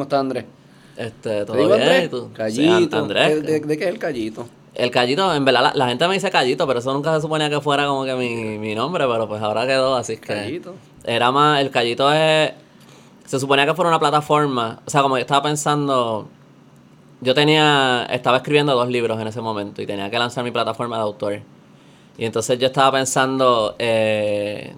¿Cómo está Andrés? Este, todo ¿Te digo bien, Callito. Andrés. ¿De, de- de qué es el callito? El callito, en verdad, la, la gente me dice callito, pero eso nunca se suponía que fuera como que mi, mi nombre, pero pues ahora quedó, así que... Callito. Era más, el callito es... Se suponía que fuera una plataforma, o sea, como yo estaba pensando... Yo tenía, estaba escribiendo dos libros en ese momento y tenía que lanzar mi plataforma de autor. Y entonces yo estaba pensando eh,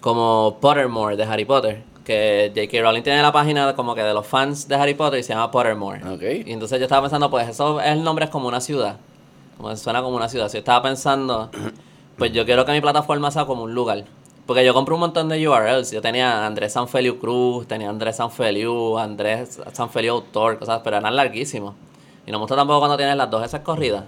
como Pottermore de Harry Potter. Que J.K. Rowling tiene la página como que de los fans de Harry Potter y se llama Pottermore. Ok. Y entonces yo estaba pensando, pues eso el nombre es como una ciudad. Como suena como una ciudad. Si yo estaba pensando, pues yo quiero que mi plataforma sea como un lugar. Porque yo compré un montón de URLs. Yo tenía Andrés Sanfeliu Cruz, tenía Andrés Sanfeliu, Andrés Sanfeliu Autor, cosas, pero eran larguísimos. Y no me gusta tampoco cuando tienes las dos S corridas.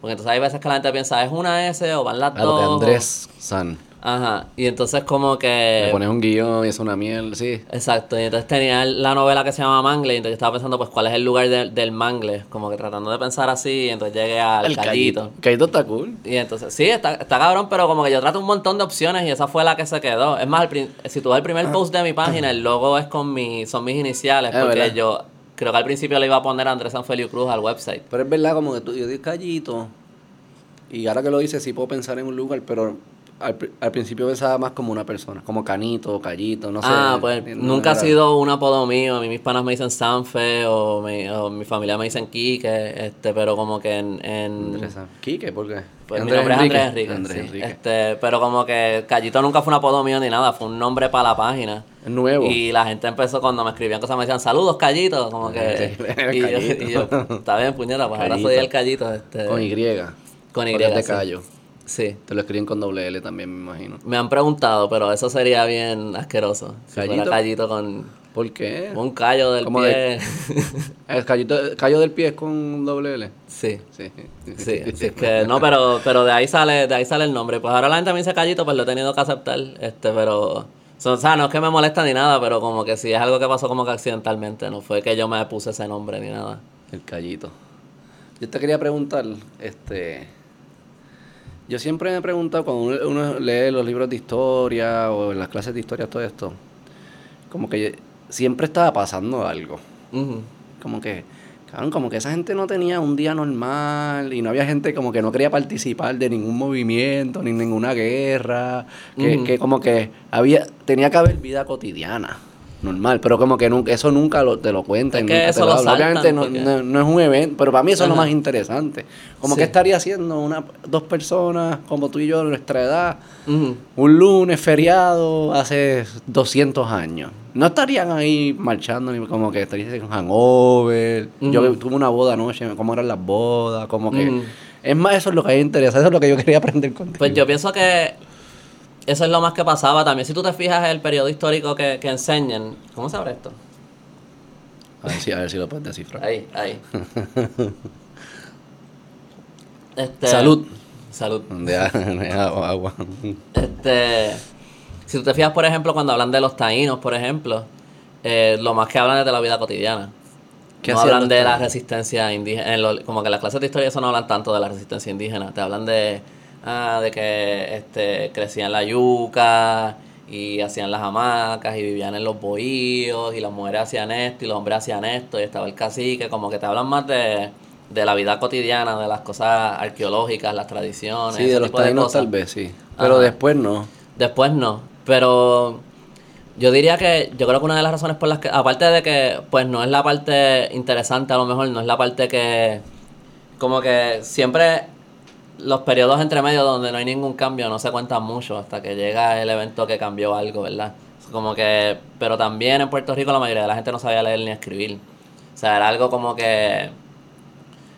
Porque entonces hay veces que la gente piensa, ¿es una S o van las dos? de Andrés San. Ajá. Y entonces como que... Le pones un guion y es una mierda, sí. Exacto, y entonces tenía la novela que se llama Mangle, y entonces yo estaba pensando, pues, cuál es el lugar del- del Mangle, como que tratando de pensar así, y entonces llegué al el callito. callito. Callito está cool. Y entonces, sí, está, está cabrón, pero como que yo trato un montón de opciones y esa fue la que se quedó. Es más, si tú ves el primer post de mi página, el logo es con mi, son mis iniciales, Es porque verdad. yo creo que al principio le iba a poner Andrés Sanfelio Cruz al website. Pero es verdad, como que tú, yo di callito. Y ahora que lo dices, sí puedo pensar en un lugar, pero al, al principio pensaba más como una persona, como Canito, Callito, no sé. ah, pues no nunca ha sido un apodo mío. A mí mis panas me dicen Sanfe o mi, o mi familia me dicen Quique, este, pero como que en... en Andrés Quique, ¿por qué? Pues mi nombre es Andrés Enrique. Andrés sí. Enrique. Este, pero como que Callito nunca fue un apodo mío ni nada, fue un nombre para la página. Nuevo. Y la gente empezó cuando me escribían cosas, me decían saludos, Callito. Como que. Y, yo, Callito. y yo, está bien, puñeta, pues ahora Callito. soy el Callito. Este, Con Y. Con Y, de sí. callo. Sí. Te lo escriben con doble L también, me imagino. Me han preguntado, pero eso sería bien asqueroso. Si fuera ¿Callito? Callito con ¿Por qué? un callo del ¿Cómo pie. ¿El callito, callo del pie es con doble L? sí. Sí. Sí, así es que no, pero, pero de ahí sale, de ahí sale el nombre. Pues ahora la gente me dice callito, pues lo he tenido que aceptar, este, pero o sea, no es que me molesta ni nada, pero como que sí es algo que pasó como que accidentalmente, no fue que yo me puse ese nombre ni nada. El callito. Yo te quería preguntar, este... Yo siempre me he preguntado cuando uno, lee los libros de historia o en las clases de historia, todo esto, como que siempre estaba pasando algo. Como que, cabrón, como que esa gente no tenía un día normal y no había gente como que no quería participar de ningún movimiento, ni ninguna guerra, que, que como que había, tenía que haber vida cotidiana, normal, pero como que nunca, eso nunca lo, te lo cuentan. Es que nunca te lo lo saltan, Obviamente no, porque- no- no es un evento, pero para mí eso es lo más interesante. Como Sí. que estaría haciendo una, dos personas como tú y yo de nuestra edad, un lunes feriado hace 200 años. No estarían ahí marchando, ni como que estarían en hangover. Yo tuve una boda anoche, cómo eran las bodas, como que... Es más, eso es lo que a mí me interesa, eso es lo que yo quería aprender contigo. Pues yo pienso que eso es lo más que pasaba. También si tú te fijas en el periodo histórico que, que enseñan, ¿cómo se abre esto? A ver si, a ver si lo puedes descifrar. Ahí, ahí. Este, Salud. Salud. De agua, agua. Este, si tú te fijas, por ejemplo, cuando hablan de los taínos, por ejemplo, eh, lo más que hablan es de la vida cotidiana. ¿Qué no hablan de la resistencia indígena. en lo- como que las clases de historia eso no hablan tanto de la resistencia indígena. Te hablan de, ah, de que este, crecían la yuca y hacían las hamacas y vivían en los bohíos y las mujeres hacían esto y los hombres hacían esto y estaba el cacique. Como que te hablan más de, de la vida cotidiana, de las cosas arqueológicas, las tradiciones. Sí, de los taínos tal vez, sí. Pero Ajá. después no. Después no, pero yo diría que yo creo que una de las razones por las que, aparte de que pues no es la parte interesante a lo mejor, no es la parte que como que siempre los periodos entre medio donde no hay ningún cambio no se cuentan mucho hasta que llega el evento que cambió algo, ¿verdad? Como que, pero también en Puerto Rico la mayoría de la gente no sabía leer ni escribir. O sea, era algo como que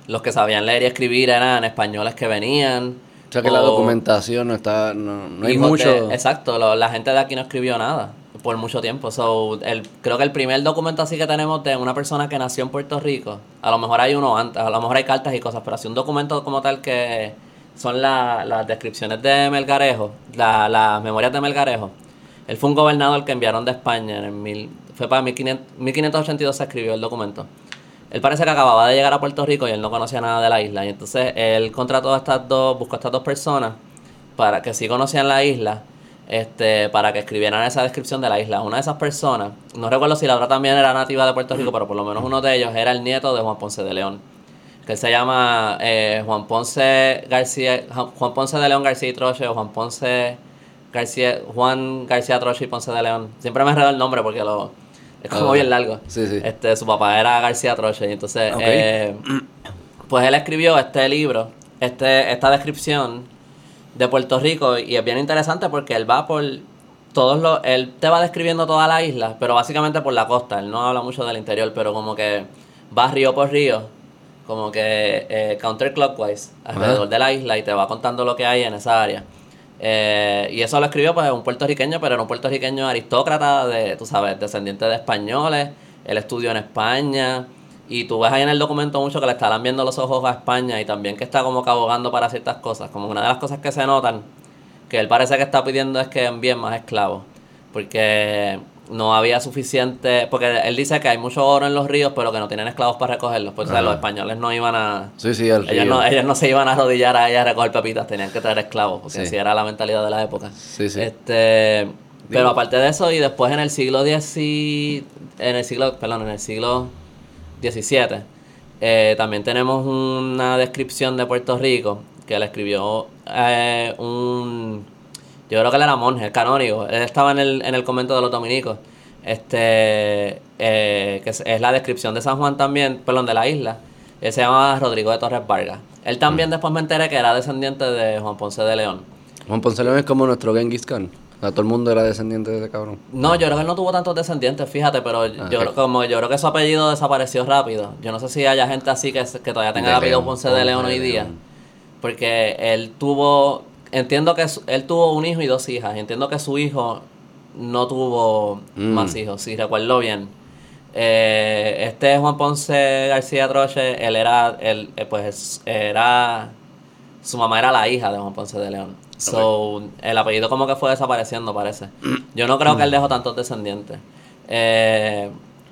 los que sabían leer y escribir eran españoles que venían. O sea que la documentación no está, no, no hay mucho. de- exacto, lo- la gente de aquí no escribió nada por mucho tiempo. So, el, creo que el primer documento así que tenemos de una persona que nació en Puerto Rico, a lo mejor hay uno antes, a lo mejor hay cartas y cosas, pero así un documento como tal que son la- las descripciones de Melgarejo, la- las memorias de Melgarejo. Él fue un gobernador que enviaron de España en mil, fue para 1500 1582 se escribió el documento. Él parece que acababa de llegar a Puerto Rico y él no conocía nada de la isla. Y entonces él contrató a estas dos, buscó a estas dos personas para que sí conocían la isla. este, para que escribieran esa descripción de la isla. Una de esas personas, no recuerdo si la otra también era nativa de Puerto Rico, pero por lo menos uno de ellos era el nieto de Juan Ponce de León, que se llama eh, Juan Ponce García, Juan Ponce de León García y Troche o Juan Ponce García, Juan García Troche y Ponce de León. Siempre me enredo el nombre porque lo es como Ah, bien largo. sí, sí. Este, su papá era García Troche y entonces eh, pues él escribió este libro, este, esta descripción de Puerto Rico y es bien interesante porque él va por todos los, él te va describiendo toda la isla, pero básicamente por la costa, él no habla mucho del interior, pero como que va río por río, como que eh, counterclockwise alrededor Ajá. de la isla y te va contando lo que hay en esa área. Eh, y eso lo escribió pues un puertorriqueño, pero era un puertorriqueño aristócrata, de, tú sabes, descendiente de españoles, él estudió en España, y tú ves ahí en el documento mucho que le estarán viendo los ojos a España y también que está como que abogando para ciertas cosas. Como una de las cosas que se notan, que él parece que está pidiendo es que envíen más esclavos. Porque no había suficiente. Porque él dice que hay mucho oro en los ríos, pero que no tienen esclavos para recogerlos. Pues o sea, los españoles no iban a. Sí, sí, al Ellos río. no, ellos no se iban a arrodillar a ella a recoger pepitas, tenían que traer esclavos, porque Sí. así era la mentalidad de la época. Sí, sí. Este, pero Digo- aparte de eso, y después en el siglo X, en el siglo, perdón, en el siglo XVII, eh, también tenemos una descripción de Puerto Rico que le escribió eh, un, yo creo que él era monje, canónigo, él estaba en el, en el convento de los dominicos, este, eh, que es, es la descripción de San Juan también, perdón, de la isla, él se llamaba Rodrigo de Torres Vargas. Él también después me enteré que era descendiente de Juan Ponce de León. Juan Ponce León es como nuestro Genghis Khan. O sea, todo el mundo era descendiente de ese cabrón. No, yo creo que él no tuvo tantos descendientes, fíjate, pero yo, Ah, creo, ok. como yo creo que su apellido desapareció rápido. Yo no sé si haya gente así que, que todavía tenga el De apellido Ponce de León hoy de día. Porque él tuvo, entiendo que su- él tuvo un hijo y dos hijas. Entiendo que su hijo no tuvo Mm. más hijos, si recuerdo bien. Eh, este Juan Ponce García Troche, él era, él, eh, pues era, su mamá era la hija de Juan Ponce de León. So, el apellido como que fue desapareciendo, parece. Yo no creo que él dejó tantos descendientes. Eh,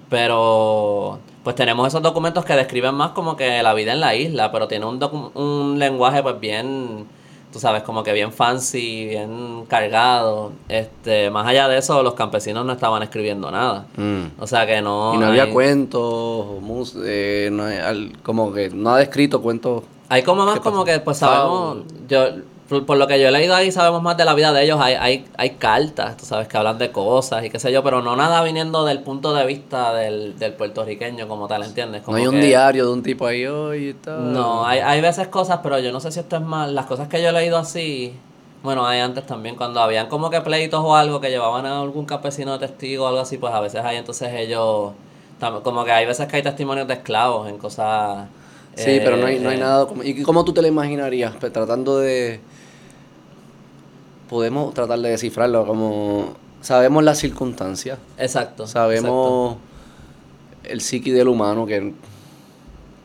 pero, pues tenemos esos documentos que describen más como que la vida en la isla, pero tiene un lenguaje pues bien, tú sabes, como que bien fancy, bien cargado. Este, más allá de eso, los campesinos no estaban escribiendo nada. Mm. O sea que no. y no había cuentos, mus- eh, no hay- como que no ha descrito cuentos. Hay como más ¿Qué como que pues sabemos, yo por, por lo que yo he leído ahí sabemos más de la vida de ellos, hay, hay, hay cartas, tú sabes, que hablan de cosas y qué sé yo, pero no nada viniendo del punto de vista del, del puertorriqueño como tal, ¿entiendes? No hay un que- diario de un tipo ahí hoy y tal. No, hay, hay veces cosas, pero yo no sé si esto es más, las cosas que yo he leído así, bueno, hay antes también, cuando habían como que pleitos o algo que llevaban a algún campesino de testigo o algo así, pues a veces hay entonces ellos, como que hay veces que hay testimonios de esclavos en cosas... Sí, pero no hay, no hay eh, nada. Como, ¿Y cómo tú te lo imaginarías? Pues, tratando de. Podemos tratar de descifrarlo como. Sabemos las circunstancias. Exacto. Sabemos el psiqui del humano que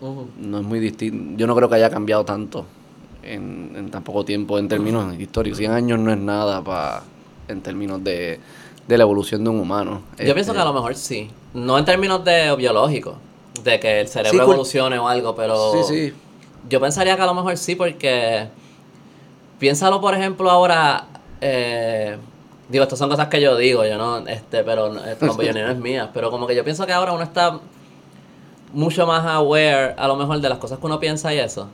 no es muy distinto. Yo no creo que haya cambiado tanto en, en tan poco tiempo en términos históricos. 100 años no es nada pa, en términos de, de la evolución de un humano. Yo pienso que a lo mejor sí. No en términos de biológico, de que el cerebro Sí, evolucione o algo, pero Sí, sí. yo pensaría que a lo mejor sí porque piénsalo por ejemplo ahora eh, digo estas son cosas que yo digo yo no este pero esto no es mía pero como que yo pienso que ahora uno está mucho más aware a lo mejor de las cosas que uno piensa y eso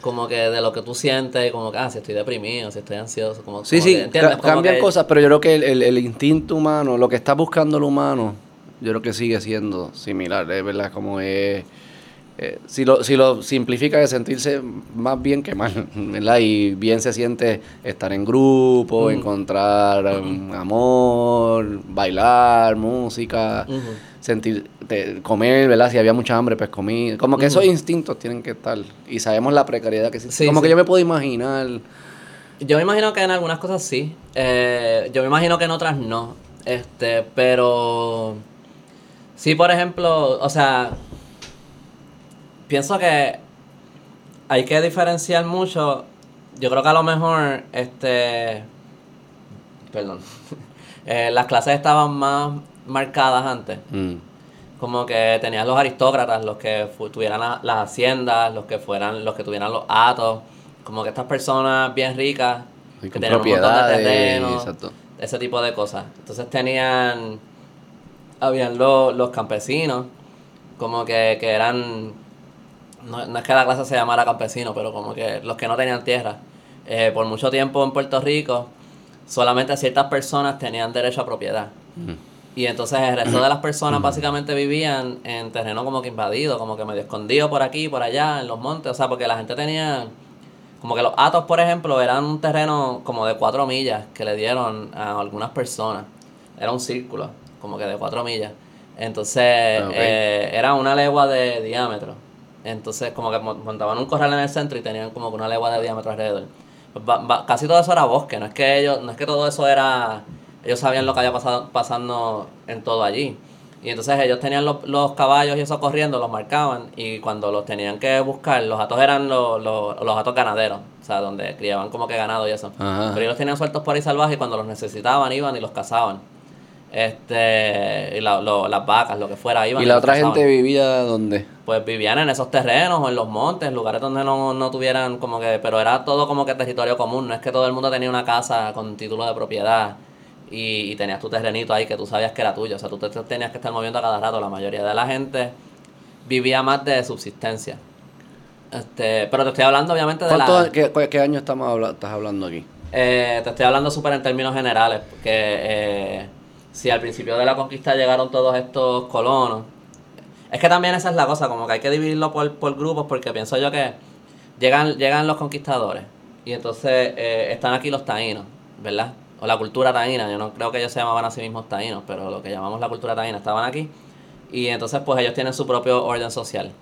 como que de lo que tú sientes como que ah si estoy deprimido si estoy ansioso como Sí, como sí, que, ¿entiendes? Como cambian que- cosas, pero yo creo que el, el- el instinto humano, lo que está buscando el humano, yo creo que sigue siendo similar, es verdad, como es... eh, si, lo, si lo simplifica de sentirse más bien que mal, ¿verdad? Y bien se siente estar en grupo, Mm. encontrar um, amor, bailar, música, sentir, te- comer, ¿verdad? Si había mucha hambre, pues comí. Como que esos instintos tienen que estar. Y sabemos la precariedad que existe. Sí, como sí. que yo me puedo imaginar... Yo me imagino que en algunas cosas sí. Eh, yo me imagino que en otras no. Este, pero. Sí, por ejemplo, o sea. Pienso que hay que diferenciar mucho. Yo creo que a lo mejor, este. Perdón. Eh, las clases estaban más marcadas antes. mm, Como que tenías los aristócratas, los que tuvieran la- las haciendas, los que fueran, los que tuvieran los atos, como que estas personas bien ricas Y que tenían un montón de terrenos, exacto. ese tipo de cosas. Entonces tenían, habían lo- los campesinos, como que, que eran, no, no es que la clase se llamara campesino, pero como que los que no tenían tierra. Eh, por mucho tiempo en Puerto Rico, solamente ciertas personas tenían derecho a propiedad. Mm. Y entonces el resto de las personas básicamente vivían en terreno como que invadido, como que medio escondido por aquí, por allá, en los montes. O sea, porque la gente tenía. Como que los atos, por ejemplo, eran un terreno como de cuatro millas que le dieron a algunas personas. Era un círculo, como que de cuatro millas. Entonces, Ah, eh, era una legua de diámetro. Entonces, como que mon- montaban un corral en el centro y tenían como que una legua de diámetro alrededor. Pues casi todo eso era bosque, no es que ellos, no es que todo eso era, ellos sabían lo que había pasado pasando en todo allí. Y entonces ellos tenían los, los caballos y eso corriendo, los marcaban y cuando los tenían que buscar, los atos eran los, los, los atos ganaderos, o sea, donde criaban como que ganado y eso. Ajá. Pero ellos los tenían sueltos por ahí salvajes y cuando los necesitaban iban y los cazaban. Este, y la- lo- las vacas, lo que fuera, iban ¿Y la otra gente vivía dónde? pues vivían en esos terrenos o en los montes, lugares donde no, no tuvieran como que, pero era todo como que territorio común, no es que todo el mundo tenía una casa con título de propiedad y, y tenías tu terrenito ahí que tú sabías que era tuyo, o sea, tú te, te tenías que estar moviendo a cada rato, la mayoría de la gente vivía más de subsistencia. Este, pero te estoy hablando obviamente de ¿Cuánto, la... qué, qué- qué año estamos habla- estás hablando aquí? Eh, te estoy hablando súper en términos generales, porque eh, si al principio de la conquista llegaron todos estos colonos, es que también esa es la cosa, como que hay que dividirlo por, por grupos, porque pienso yo que llegan, llegan los conquistadores y entonces eh, están aquí los taínos, ¿verdad? O la cultura taína, yo no creo que ellos se llamaban a sí mismos taínos, pero lo que llamamos la cultura taína estaban aquí y entonces pues ellos tienen su propio orden social.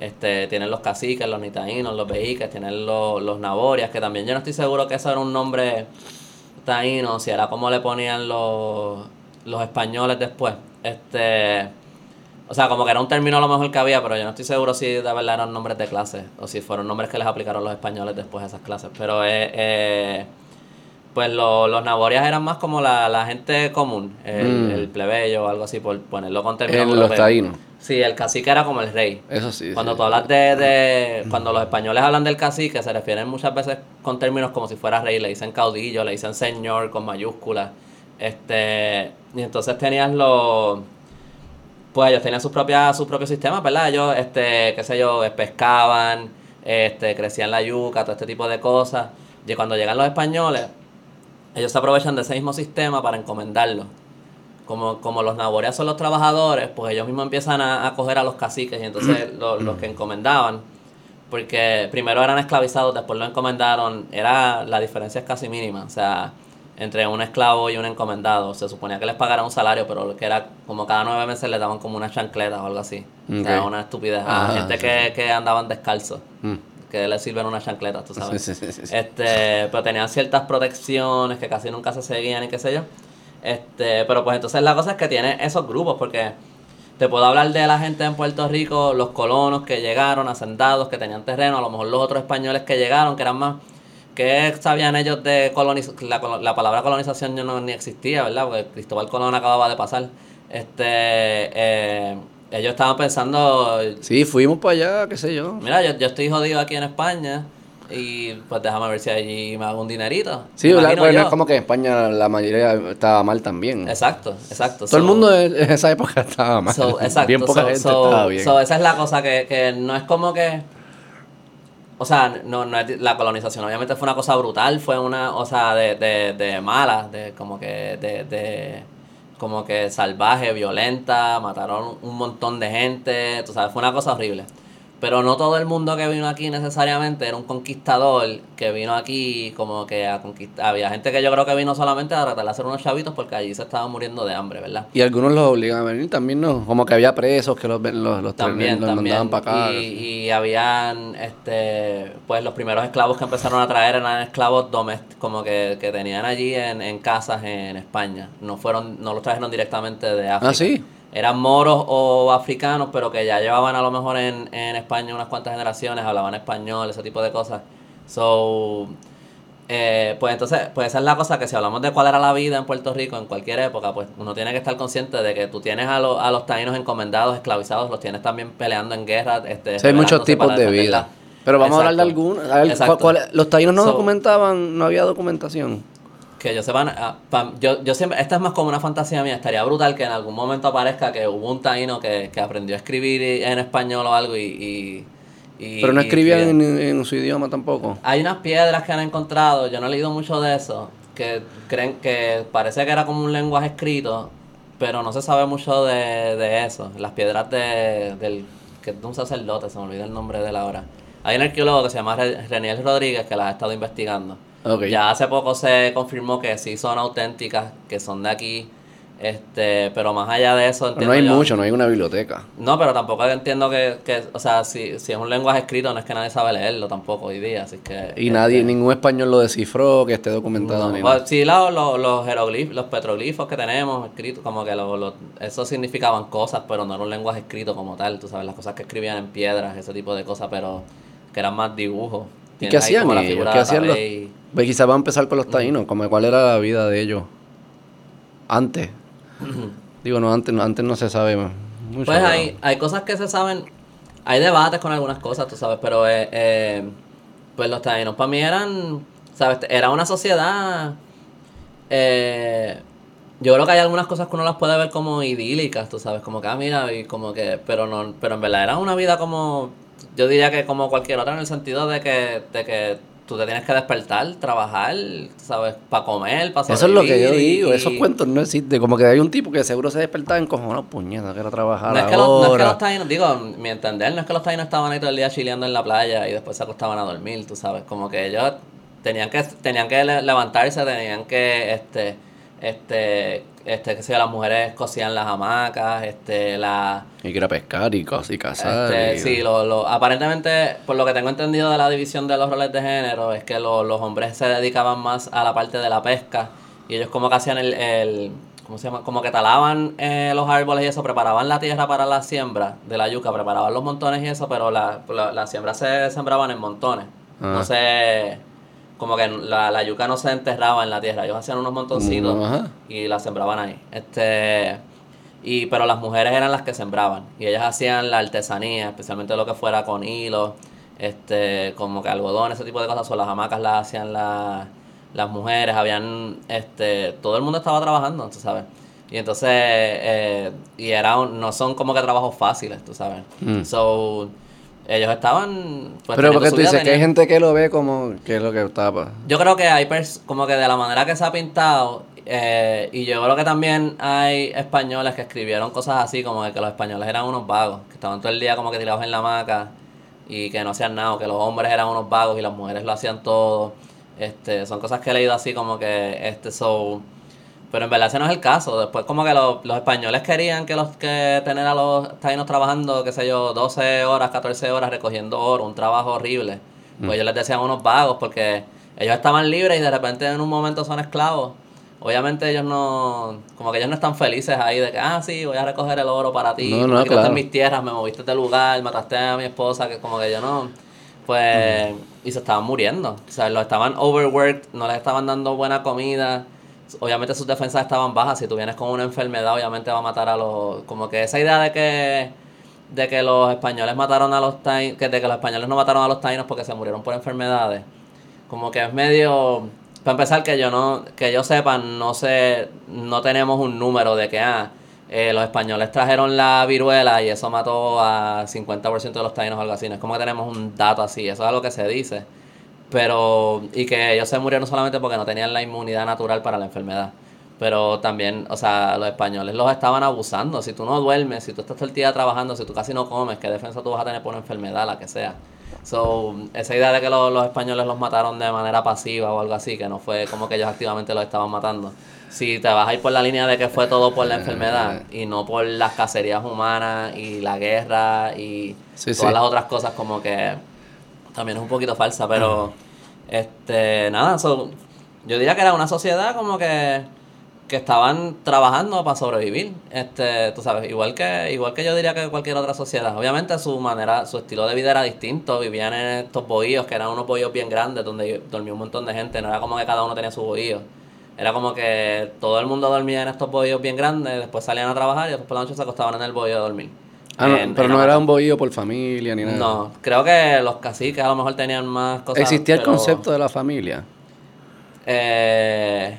Este, tienen los caciques, los nitaínos, los beíques, tienen los, los naborias, que también yo no estoy seguro que eso era un nombre taíno, si era como le ponían los, los españoles después. Este, o sea, como que era un término a lo mejor que había, pero yo no estoy seguro si de verdad eran nombres de clase o si fueron nombres que les aplicaron los españoles después de esas clases. Pero eh, eh, pues lo- los naborias eran más como la, la gente común, el, Mm. el plebeyo o algo así, por ponerlo con términos los taínos. Sí, el cacique era como el rey. Eso sí. Cuando sí. tú hablas de, de- Cuando los españoles hablan del cacique, se refieren muchas veces con términos como si fuera rey. Le dicen caudillo, le dicen señor con mayúsculas. Este, y entonces tenías los... Pues ellos tenían sus propias, sus propios sistemas, ¿verdad? Ellos, este, qué sé yo, pescaban, este, crecían la yuca, todo este tipo de cosas. Y cuando llegan los españoles, ellos se aprovechan de ese mismo sistema para encomendarlo. Como, como los naborias son los trabajadores, pues ellos mismos empiezan a, a coger a los caciques y entonces lo- los que encomendaban, porque primero eran esclavizados, después lo encomendaron, era la diferencia es casi mínima, o sea, entre un esclavo y un encomendado, se suponía que les pagaran un salario, pero lo que era como cada nueve meses le daban como una chancleta o algo así, o sea, una estupidez, a Ah, gente sí, que, que andaban descalzos, Mm. que les sirven una chancleta, tú sabes. Sí, sí, sí, sí, sí. Este, pero tenían ciertas protecciones que casi nunca se seguían y qué sé yo. Este, pero pues entonces la cosa es que tiene esos grupos, porque te puedo hablar de la gente en Puerto Rico, los colonos que llegaron, hacendados, que tenían terreno, a lo mejor los otros españoles que llegaron, que eran más, que sabían ellos de colonización, la, la palabra colonización ya no ni existía, ¿verdad? Porque Cristóbal Colón acababa de pasar. Este, eh, ellos estaban pensando, Sí, fuimos para allá, qué sé yo. mira, yo, yo estoy jodido aquí en España y pues déjame ver si allí me hago un dinerito. Sí, la- bueno, yo. es como que en España la mañoría estaba mal también. Exacto, exacto. Todo el mundo en esa época estaba mal. so, exacto. bien poca so- gente estaba bien. esa es la cosa que, que no es como que... O sea, no, no es, la colonización obviamente fue una cosa brutal, fue una, o sea, de, de, de mala, de como que, de, de, como que salvaje, violenta, mataron un montón de gente, tú sabes, fue una cosa horrible. Pero no todo el mundo que vino aquí necesariamente era un conquistador que vino aquí como que a conquistar. Había gente que yo creo que vino solamente a tratar de hacer unos chavitos porque allí se estaban muriendo de hambre, ¿verdad? Y algunos los obligan a venir también, ¿no? Como que había presos que los, los, los, También, los también. mandaban para acá. Y, y habían, este, pues los primeros esclavos que empezaron a traer eran esclavos domésticos, como que, que tenían allí en, en casas en España. No fueron, no los trajeron directamente de África. Ah, sí. Eran moros o africanos, pero que ya llevaban a lo mejor en, en España unas cuantas generaciones, hablaban español, ese tipo de cosas. So, eh, pues entonces, pues esa es la cosa que si hablamos de cuál era la vida en Puerto Rico en cualquier época, pues uno tiene que estar consciente de que tú tienes a, los a los taínos encomendados, esclavizados, los tienes también peleando en guerra. Este, Sí, hay muchos tipos de vida. Pero vamos a hablar de algunos. A ver, Exacto. ¿cuál- cuál- los taínos no So- documentaban, no había documentación. Que yo sepa, pa- yo, yo siempre, esta es más como una fantasía mía, estaría brutal que en algún momento aparezca que hubo un taíno que, que aprendió a escribir en español o algo y... y- y- Pero no escribían escribía. en, en su idioma tampoco. Hay unas piedras que han encontrado, yo no he leído mucho de eso, que creen que parece que era como un lenguaje escrito, pero no se sabe mucho de, de eso. Las piedras de, del que es de un sacerdote, se me olvida el nombre de él ahora. Hay un arqueólogo que se llama Re- Reniel Rodríguez que las ha estado investigando. Ok. Ya hace poco se confirmó que sí son auténticas, que son de aquí, este, pero más allá de eso entiendo no hay yo- mucho, no hay una biblioteca. no, pero tampoco entiendo que, que o sea, si, si es un lenguaje escrito, no es que nadie sabe leerlo tampoco hoy día, así que... Y este, nadie, ningún español lo descifró, que esté documentado. no, pues, sí, lo- lo- los jeroglifos, los petroglifos que tenemos escritos, como que lo, lo- eso significaban cosas, pero no era un lenguaje escrito como tal, tú sabes, las cosas que escribían en piedras, ese tipo de cosas, pero que eran más dibujos. ¿Y qué hacían ellos? figura ¿Qué hacían los-. Pues quizás va a empezar con los taínos, como cuál era la vida de ellos antes. Digo, no, antes, antes no se sabe mucho. Pues hay, hay cosas que se saben, hay debates con algunas cosas, tú sabes, pero eh, eh, pues los taínos para mí eran, sabes, era una sociedad, eh, yo creo que hay algunas cosas que uno las puede ver como idílicas, tú sabes, como que, ah, mira, y como que, pero no, pero en verdad era una vida como, yo diría que como cualquier otra en el sentido de que, de que tú te tienes que despertar, trabajar, sabes, para comer, para Eso es lo que yo sobrevivir y- digo, esos cuentos no existen. Como que hay un tipo que seguro se despertaba en cojones, puñeta, que era trabajar No es, que los, no es que ahora. los taínos, digo, mi entender, no es que los taínos estaban ahí todo el día chileando en la playa y después se acostaban a dormir, tú sabes, como que ellos tenían que tenían que le- levantarse, tenían que, este, este, este, sé yo, las mujeres cosían las hamacas, este, la, Y que era pescar y cosas y cazar. este, y- sí, lo, lo, aparentemente, por lo que tengo entendido de la división de los roles de género, es que lo- los hombres se dedicaban más a la parte de la pesca y ellos como que hacían el, el ¿cómo se llama? Como que talaban eh, los árboles y eso, preparaban la tierra para la siembra de la yuca, preparaban los montones y eso, pero la, la, la siembra se sembraban en montones. Ah. No se... Como que la, la yuca no se enterraba en la tierra, ellos hacían unos montoncitos Ajá. y la sembraban ahí. Este, y, pero las mujeres eran las que sembraban y ellas hacían la artesanía, especialmente lo que fuera con hilo, este, como que algodón, ese tipo de cosas, o las hamacas las hacían la- las mujeres, habían, este, todo el mundo estaba trabajando, tú sabes. Y entonces, eh, y era un- no son como que trabajos fáciles, tú sabes. Mm. So, ellos estaban... pues, Pero porque tú dices que hay gente que lo ve como que es lo que estaba. yo creo que hay pers- como que de la manera que se ha pintado, eh, y yo creo que también hay españoles que escribieron cosas así, como de que los españoles eran unos vagos, que estaban todo el día como que tirados en la hamaca y que no hacían nada, o que los hombres eran unos vagos y las mujeres lo hacían todo. Este, son cosas que he leído así como que este so pero en verdad ese no es el caso. Después como que los, los españoles querían que los que tener a los taínos trabajando, qué sé yo, 12 horas, 14 horas recogiendo oro, un trabajo horrible. Pues ellos les decían unos vagos porque ellos estaban libres y de repente en un momento son esclavos. Obviamente ellos no, como que ellos no están felices ahí de que, ah, sí, voy a recoger el oro para ti, No, no, me quitaste claro. mis tierras, me moviste de lugar, mataste a mi esposa, que como que yo no, pues, y se estaban muriendo, o sea, los estaban overworked, no les estaban dando buena comida, obviamente sus defensas estaban bajas, si tú vienes con una enfermedad, obviamente va a matar a los, como que esa idea de que, de que los españoles mataron a los taínos, que de que los españoles no mataron a los taínos porque se murieron por enfermedades, como que es medio para empezar que yo no que yo sepa no sé no tenemos un número de que ah eh, los españoles trajeron la viruela y eso mató a 50% de los taínos o algo así es como que tenemos un dato así eso es algo que se dice pero y que ellos se murieron solamente porque no tenían la inmunidad natural para la enfermedad pero también, o sea, los españoles los estaban abusando. Si tú no duermes, si tú estás todo el día trabajando, si tú casi no comes, ¿qué defensa tú vas a tener por una enfermedad, la que sea? So, esa idea de que los, los españoles los mataron de manera pasiva o algo así, que no fue como que ellos activamente los estaban matando. Si te vas a ir por la línea de que fue todo por la enfermedad y no por las cacerías humanas y la guerra y Sí, todas sí. las otras cosas, como que también es un poquito falsa, pero este nada, so, yo diría que era una sociedad como que que estaban trabajando para sobrevivir. Este, tú sabes, igual que igual que yo diría que cualquier otra sociedad. Obviamente su manera, su estilo de vida era distinto, vivían en estos bohíos que eran unos bohíos bien grandes donde dormía un montón de gente, no era como que cada uno tenía su bohío. Era como que todo el mundo dormía en estos bohíos bien grandes, después salían a trabajar y después por la noche se acostaban en el bohío a dormir. Ah, no, en- pero no era un bohío por familia ni nada. No, creo que los caciques a lo mejor tenían más cosas. Existía el concepto de la familia. eh,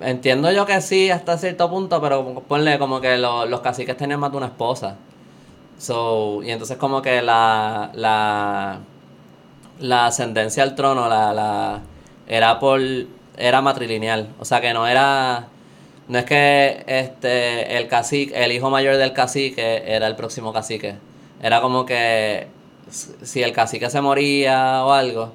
entiendo yo que sí hasta cierto punto, pero ponle como que lo- los caciques tenían más de una esposa. So, y entonces como que la, la, la ascendencia al trono la, la, era por era matrilineal. O sea que no era. No es que este el cacique, el hijo mayor del cacique era el próximo cacique. Era como que si el cacique se moría o algo,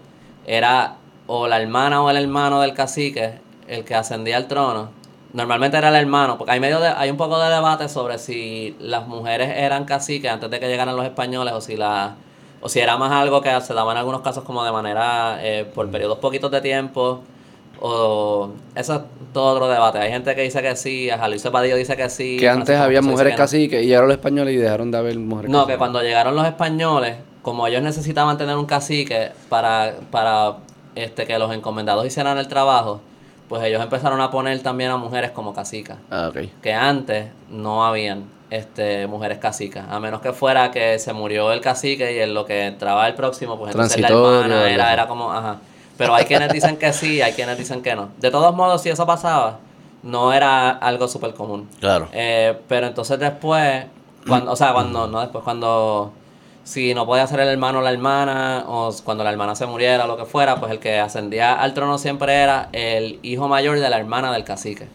era o la hermana o el hermano del cacique el que ascendía al trono. Normalmente era el hermano, porque hay medio de, hay un poco de debate sobre si las mujeres eran caciques antes de que llegaran los españoles o si la o si era más algo que se daba en algunos casos como de manera eh, por periodos poquitos de tiempo o eso es todo otro debate. Hay gente que dice que sí, a Luis Padillo dice que sí. que antes Francisco había mujeres que no. caciques y llegaron los españoles y dejaron de haber mujeres No, que cuando llegaron los españoles, como ellos necesitaban tener un cacique para, para este, que los encomendados hicieran el trabajo, pues ellos empezaron a poner también a mujeres como cacicas. Ah, ok. Que antes no habían este, mujeres cacicas. A menos que fuera que se murió el cacique y en lo que entraba el próximo, pues entonces la hermana era, era como, ajá. Pero hay quienes dicen que sí, hay quienes dicen que no. De todos modos, si eso pasaba, no era algo súper común. Claro. Eh, pero entonces después, cuando, o sea, cuando, no después, cuando, si no podía ser el hermano o la hermana, o cuando la hermana se muriera o lo que fuera, pues el que ascendía al trono siempre era el hijo mayor de la hermana del cacique.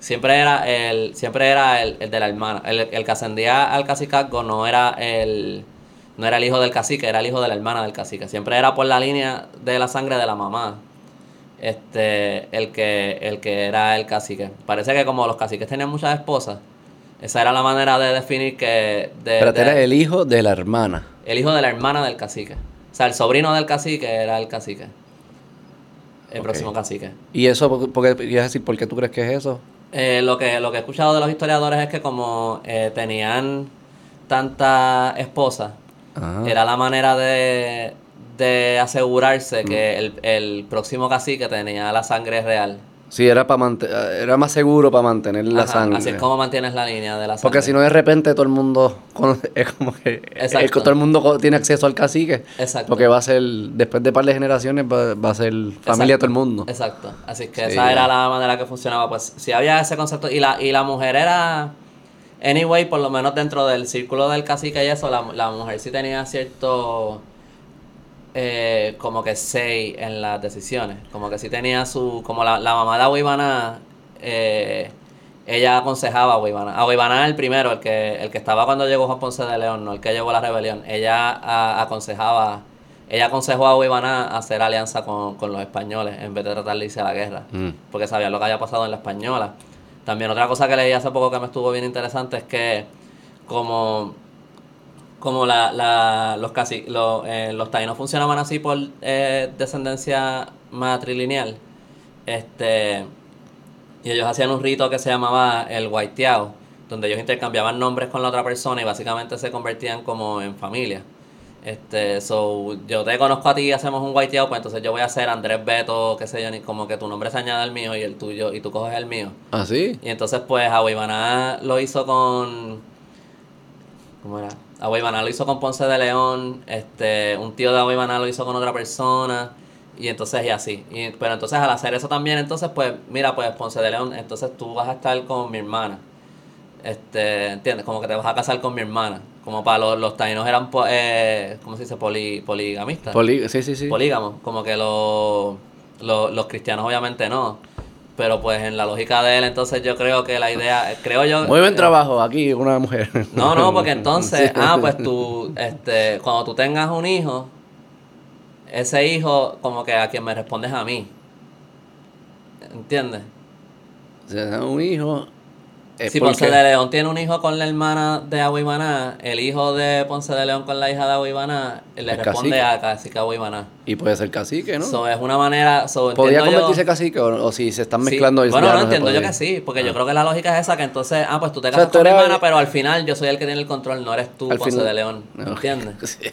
Siempre era el, siempre era el, el de la hermana. El, el que ascendía al cacicazgo no era el, no era el hijo del cacique, era el hijo de la hermana del cacique. Siempre era por la línea de la sangre de la mamá este el que el que era el cacique. Parece que como los caciques tenían muchas esposas, esa era la manera de definir que de, Pero de- era el hijo de la hermana. el hijo de la hermana del cacique. O sea, el sobrino del cacique era el cacique. El próximo cacique. ¿Y eso, por por qué, quieres decir, por qué tú crees que es eso? Eh, lo, que, lo que he escuchado de los historiadores es que como eh, tenían tantas esposas, Ajá. era la manera de, de asegurarse que el, el próximo cacique tenía la sangre real. Sí, era para era más seguro para mantener la sangre. Así es como mantienes la línea de la sangre. Porque si no de repente todo el mundo conoce- es como que Exacto. el- todo el mundo tiene acceso al cacique. Exacto. Porque va a ser, después de par de generaciones, va, va a ser familia de todo el mundo. Exacto. Así que Sí. esa era la manera que funcionaba. Pues si había ese concepto. Y la, y la mujer era. Anyway, por lo menos dentro del círculo del cacique y eso, la, la mujer sí tenía cierto. eh, como que say en las decisiones. Como que sí tenía su. Como la, la mamá de Aguibaná. Eh, ella aconsejaba a Aguibaná. Aguibaná el primero, el que, el que estaba cuando llegó Juan Ponce de León, no el que llegó a la rebelión. Ella a- aconsejaba. Ella aconsejó a Aguibaná a hacer alianza con, con los españoles en vez de tratar de irse a la guerra. Mm. Porque sabía lo que había pasado en la española. También otra cosa que leí hace poco que me estuvo bien interesante es que como, como la, la, los, casi, los, eh, los taínos funcionaban así por eh, descendencia matrilineal, este, y ellos hacían un rito que se llamaba el guaiteado, donde ellos intercambiaban nombres con la otra persona y básicamente se convertían como en familia. Este, so, yo te conozco a ti y hacemos un guaiteado, pues entonces yo voy a hacer Andrés Beto, qué sé yo, ni como que tu nombre se añade al mío y el tuyo, y tú coges el mío. ¿Ah, sí? Y entonces, pues, Aguibaná lo hizo con. ¿Cómo era? Aguibaná lo hizo con Ponce de León. Este, un tío de Aguibaná lo hizo con otra persona. Y entonces, y así. Y, pero entonces, al hacer eso también, entonces, pues, mira, pues, Ponce de León, entonces tú vas a estar con mi hermana. Este, ¿entiendes? Como que te vas a casar con mi hermana. Como para los, los taínos eran, po- eh, ¿cómo se dice? Poli, poligamistas. Poli- sí, sí, sí. Polígamos. Como que los, los, los cristianos obviamente no. Pero pues en la lógica de él, entonces yo creo que la idea, creo yo... Muy buen trabajo aquí, una mujer. No, no, porque entonces, ah, pues tú, este, cuando tú tengas un hijo, ese hijo como que a quien me respondes a mí. ¿Entiendes? Se da un hijo. Es si porque- Ponce de León tiene un hijo con la hermana de Aguibaná, el hijo de Ponce de León con la hija de Aguibaná, le Es responde cacique. a cacique Aguibaná. Y puede ser cacique, ¿no? So, es una manera... So, ¿Podría entiendo yo- convertirse cacique o, o si se están Sí. mezclando? Bueno, ya no, entiendo yo que sí, porque yo creo que la lógica es esa, que entonces, ah, pues tú te O sea, casas tú con mi hermana, pero al final yo soy el que tiene el control, no eres tú, Al Ponce final- de León, Ok. ¿entiendes? Sí.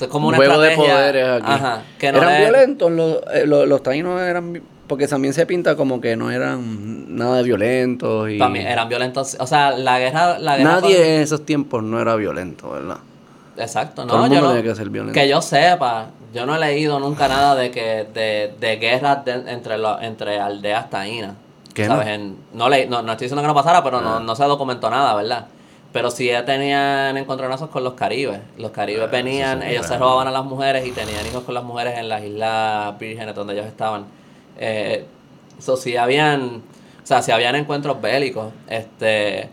Es como una Un juego de estrategia. poderes aquí. Ajá, que no ¿Eran le- violentos? Los, eh, los, los taínos eran porque también se pinta como que no eran nada violentos y... También eran violentos. O sea, la guerra... La guerra Nadie en esos tiempos no era violento, ¿verdad? Exacto, Todo no, yo no- tenía que ser violento. que yo sepa, yo no he leído nunca nada de que de, de guerras de- entre lo- entre aldeas taínas. ¿Qué ¿Sabes? no? En- no, le, no, no estoy diciendo que no pasara, pero Ah. no, no se documentó nada, ¿verdad? Pero sí tenían encontronazos con los caribes. Los caribes Ah, venían, ellos se robaban a las mujeres y tenían hijos con las mujeres en las islas vírgenes donde ellos estaban. Eh, so, sí habían, o sea, sí habían encuentros bélicos. Este,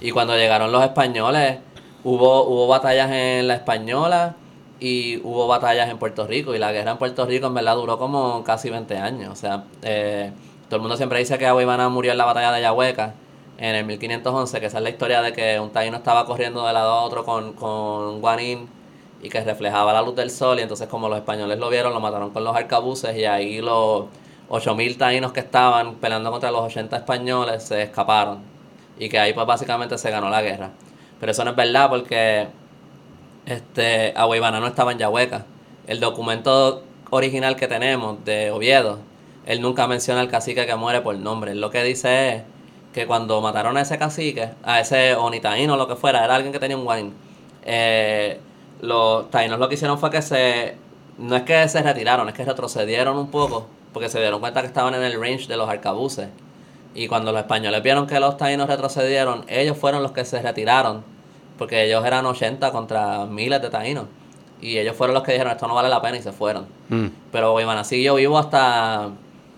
y cuando llegaron los españoles, hubo, hubo batallas en la española y hubo batallas en Puerto Rico. Y la guerra en Puerto Rico en verdad duró como casi 20 años. O sea, eh, todo el mundo siempre dice que Agua Ivana murió en la batalla de Yahueca en el 1511, que esa es la historia de que un taíno estaba corriendo de lado a otro con, con un guanín y que reflejaba la luz del sol y entonces como los españoles lo vieron, lo mataron con los arcabuces y ahí los 8.000 taínos que estaban peleando contra los 80 españoles se escaparon y que ahí pues básicamente se ganó la guerra. Pero eso no es verdad porque este Agua Ivana no estaba en Yahueca. El documento original que tenemos de Oviedo, él nunca menciona al cacique que muere por nombre. Él lo que dice es que cuando mataron a ese cacique, a ese onitaíno o lo que fuera, era alguien que tenía un wine, eh, los taínos lo que hicieron fue que se... No es que se retiraron, es que retrocedieron un poco, porque se dieron cuenta que estaban en el range de los arcabuces. Y cuando los españoles vieron que los taínos retrocedieron, ellos fueron los que se retiraron, porque ellos eran 80 contra miles de taínos. Y ellos fueron los que dijeron, esto no vale la pena, y se fueron. Mm. Pero siguió vivo hasta,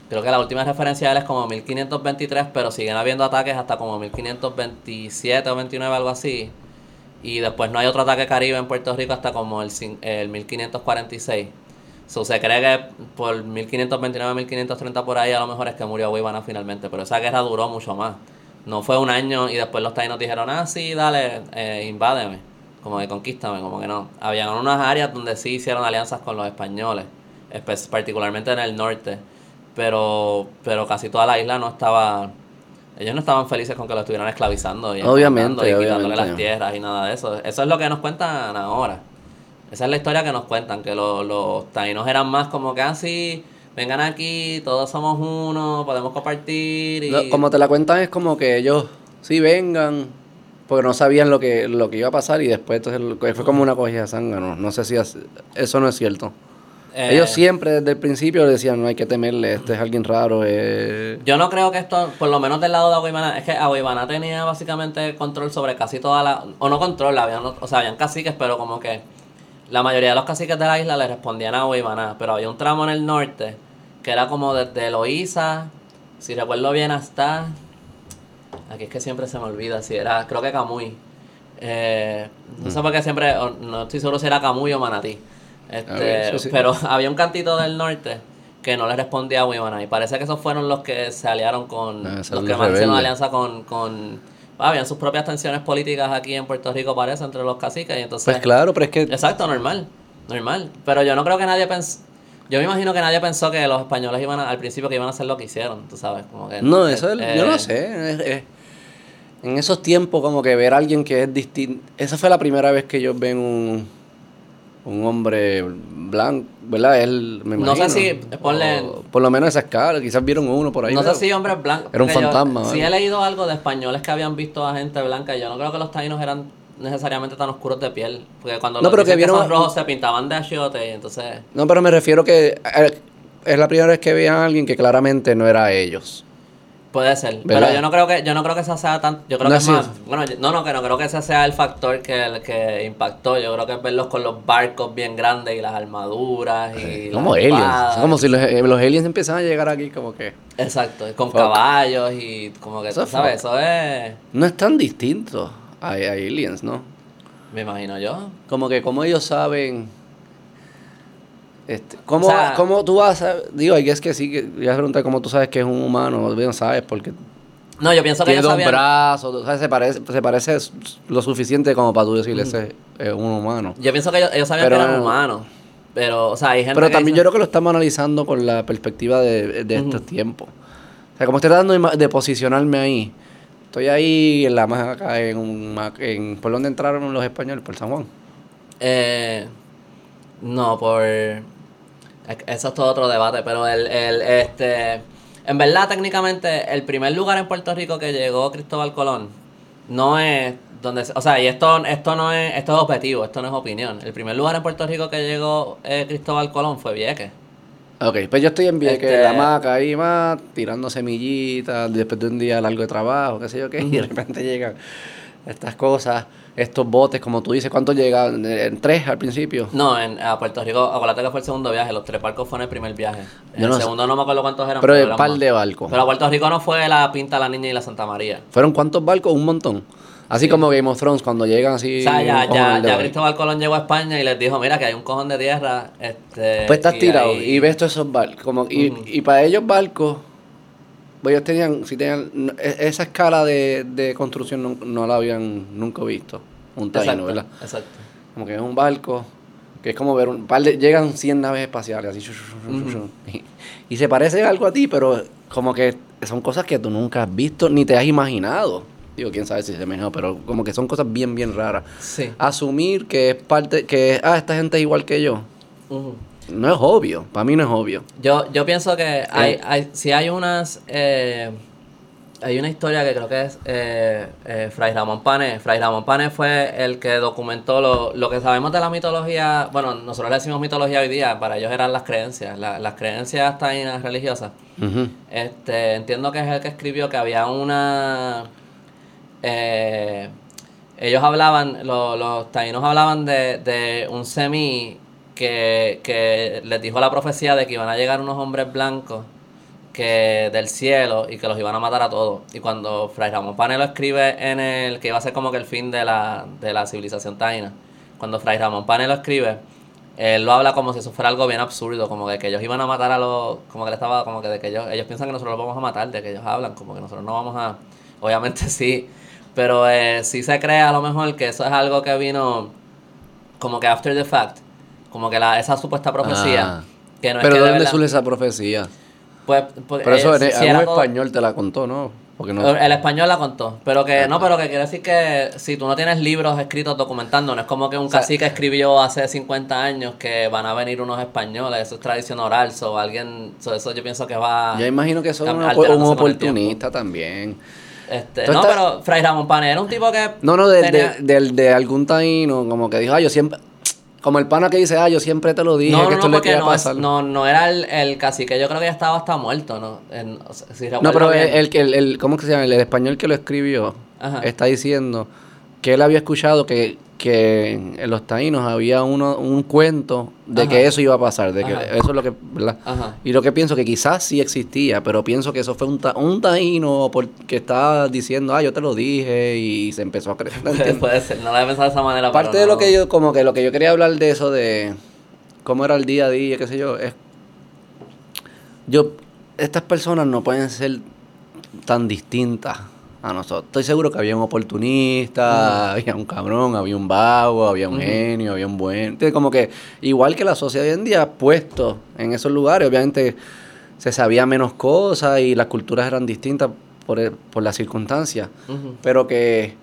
creo que la última referencia de él es como 1523, pero siguen habiendo ataques hasta como 1527 o 29, algo así. Y después no hay otro ataque caribe en Puerto Rico hasta como el, el 1546. So, se cree que por 1529, 1530 por ahí a lo mejor es que murió Ivana finalmente, pero esa guerra duró mucho más. No fue un año y después los taínos dijeron, ah, sí, dale, eh, invádeme, como que conquístame, como que no. Habían unas áreas donde sí hicieron alianzas con los españoles, particularmente en el norte, pero, pero casi toda la isla no estaba, ellos no estaban felices con que lo estuvieran esclavizando y Obviamente, y quitándole obviamente. las tierras y nada de eso. Eso es lo que nos cuentan ahora. Esa es la historia que nos cuentan, que lo- los taínos eran más como que así, vengan aquí, todos somos uno, podemos compartir y... No, Como te la cuentan es como que ellos sí vengan, porque no sabían lo que, lo que iba a pasar y después entonces fue como una cogida de zángano. No sé si eso no es cierto. Eh, Ellos siempre desde el principio decían, no hay que temerle, este es alguien raro. eh". Yo no creo que esto, por lo menos del lado de Aguibana, es que Aguibana tenía básicamente control sobre casi toda la, o no control, habían, o sea, habían caciques, pero como que la mayoría de los caciques de la isla le respondían a Aguibana, pero había un tramo en el norte que era como desde Loíza, si recuerdo bien hasta, aquí es que siempre se me olvida, si era, creo que Camuy, Eh, no sé por qué siempre, no estoy seguro si era Camuy o Manatí, este, A ver, eso sí. pero había un cantito del norte que no le respondía a Wibana y parece que esos fueron los que se aliaron con Ah, los que más hicieron alianza con, con ah, habían sus propias tensiones políticas aquí en Puerto Rico parece entre los caciques y entonces Pues claro, pero es que exacto normal normal pero yo no creo que nadie pensó yo me imagino que nadie pensó que los españoles iban a- al principio que iban a hacer lo que hicieron tú sabes como que no, eso es- eh, yo no sé. es- es- en esos tiempos como que ver a alguien que es distinto. Esa fue la primera vez que yo ven un, un hombre blanco, ¿verdad? Él, me No sé imagino. si- ponle- O por lo menos esa escala, quizás vieron uno por ahí. no sé si hombres blancos. Era un fantasma, Sí ¿vale? he leído algo de españoles que habían visto a gente blanca. Yo no creo que los taínos eran necesariamente tan oscuros de piel. Porque cuando No, los pero que vieron son rojos se pintaban de achiote y entonces... No, pero me refiero que eh, es la primera vez que veían a alguien que claramente no era ellos. Puede ser, ¿Verdad? pero yo no creo que yo no creo que esa sea tan yo creo No que es más, bueno, yo- no no que no creo que ese sea el factor que, el que impactó, yo creo que es verlos con los barcos bien grandes y las armaduras y las Como aliens. espadas. Como si los, eh, los aliens empiezan a llegar aquí como que... Exacto, con Fuck. caballos y como que Eso tú sabes, eso es No es tan distinto a, a aliens, ¿no? me imagino yo. Como que como ellos saben... Este, ¿cómo, O sea- cómo tú vas a...? Digo, es que sí, que voy a preguntar cómo tú sabes que es un humano. No sabes porque No, yo pienso que tiene dos sabían brazos. o sea, se parece, se parece lo suficiente como para tú decirle ese es un humano. Yo pienso que ellos, ellos sabían Pero- que eran humanos. Pero, o sea, hay gente Pero que también dice- yo creo que lo estamos analizando con la perspectiva de, de estos tiempos. O sea, como estoy tratando de, posicionarme ahí, estoy ahí en la más acá, en, un, en ¿por dónde entraron los españoles? Por San Juan. Eh, no, por... Eso es todo otro debate, pero el, el, este... En verdad, técnicamente, el primer lugar en Puerto Rico que llegó Cristóbal Colón no es donde, o sea, y esto, esto no es, esto es objetivo, esto no es opinión. El primer lugar en Puerto Rico que llegó eh, Cristóbal Colón fue Vieques. Ok, pues yo estoy en Vieques, Este- la maca ahí más, tirando semillitas, después de un día largo de trabajo, qué sé yo qué, y de repente llegan estas cosas, estos botes, como tú dices, ¿cuántos llegan? ¿En tres al principio? No, en, a Puerto Rico, acuérdate que fue el segundo viaje, los tres barcos fueron el primer viaje. En Yo el sé. segundo no me acuerdo cuántos eran. Pero el eran par más. de barcos. Pero a Puerto Rico no fue la Pinta, la Niña y la Santa María. ¿Fueron cuántos barcos? Un montón. Así como Game of Thrones, cuando llegan así... O sea, ya, ya, ya. Cristóbal Colón llegó a España y les dijo, mira que hay un cojón de tierra. Este, Pues estás y tirado ahí- y ves todos esos barcos. Como, y, Ujú. y para ellos barcos, pues ellos tenían, si tenían, e- esa escala de, de construcción no, no la habían nunca visto. Un taino, ¿verdad? exacto. Como que es un barco, que es como ver un par de, llegan 100 naves espaciales, así, y, y se parece algo a ti, pero como que son cosas que tú nunca has visto ni te has imaginado. Digo, quién sabe si se me pero como que son cosas bien, bien raras. Sí. Asumir que es parte, que, ah, esta gente es igual que yo, Ujú. No es obvio, para mí no es obvio. Yo, yo pienso que hay, hay, si hay unas, eh, hay una historia que creo que es eh, eh, Fray Ramón Pane. Fray Ramón Pane fue el que documentó lo, lo que sabemos de la mitología. Bueno, nosotros le decimos mitología hoy día, para ellos eran las creencias, la- las creencias taínas religiosas. Este, entiendo que es el que escribió que había una. eh, ellos hablaban, lo- los taínos hablaban de, de un semí que, que les dijo la profecía de que iban a llegar unos hombres blancos que del cielo y que los iban a matar a todos. Y cuando Fray Ramón Pane lo escribe en el que iba a ser como que el fin de la, de la civilización taína, cuando Fray Ramón Pane lo escribe, él lo habla como si eso fuera algo bien absurdo, como que, que ellos iban a matar a los, como que él estaba, como que de que ellos, ellos piensan que nosotros los vamos a matar, de que ellos hablan, como que nosotros no vamos a, obviamente sí, pero eh, sí se cree a lo mejor que eso es algo que vino como que after the fact, como que la, esa supuesta profecía, Ah. que no Pero es que ¿de de dónde verdad- surge esa profecía? pues, pues, Pero eso eh, si- era un todo- español te la contó, ¿no? Porque no. el español la contó, pero que no, pero que quiere decir que si tú no tienes libros escritos documentando, no es como que un sea- cacique escribió hace 50 años que van a venir unos españoles, eso es tradición oral, o alguien, so, eso yo pienso que va Yo imagino que eso es un, oportunista también. Este, no, estás- pero Fray Ramón Pane era un tipo que No, no, de, tenía- de, del- de algún taíno, como que dijo, ah, yo siempre. Como el pana que dice, ah, yo siempre te lo dije, no, que no, esto no, le no, es- pasar. no, no era el, el cacique, yo creo que ya estaba hasta muerto, ¿no? En- o sea, si No, pero el, el, que- el, el- ¿cómo que se llama? El, español que lo escribió Ajá. está diciendo que él había escuchado que, que en los taínos había uno, un cuento de Ajá. que eso iba a pasar, de que Ajá. eso es lo que, ¿verdad? Ajá. Y lo que pienso que quizás sí existía, pero pienso que eso fue un, ta- un taíno que estaba diciendo, ah, yo te lo dije y se empezó a creer. ¿no Puede, ser, no lo había pensado de esa manera. Aparte pero de lo que yo, como que lo que yo quería hablar de eso de cómo era el día a día, qué sé yo, es yo, estas personas no pueden ser tan distintas a nosotros. Estoy seguro que había un oportunista, había un cabrón, había un vago, había un genio, había un buen. Entonces, como que igual que la sociedad hoy en día, puesto en esos lugares, obviamente se sabía menos cosas y las culturas eran distintas por, el- por las circunstancias. Pero que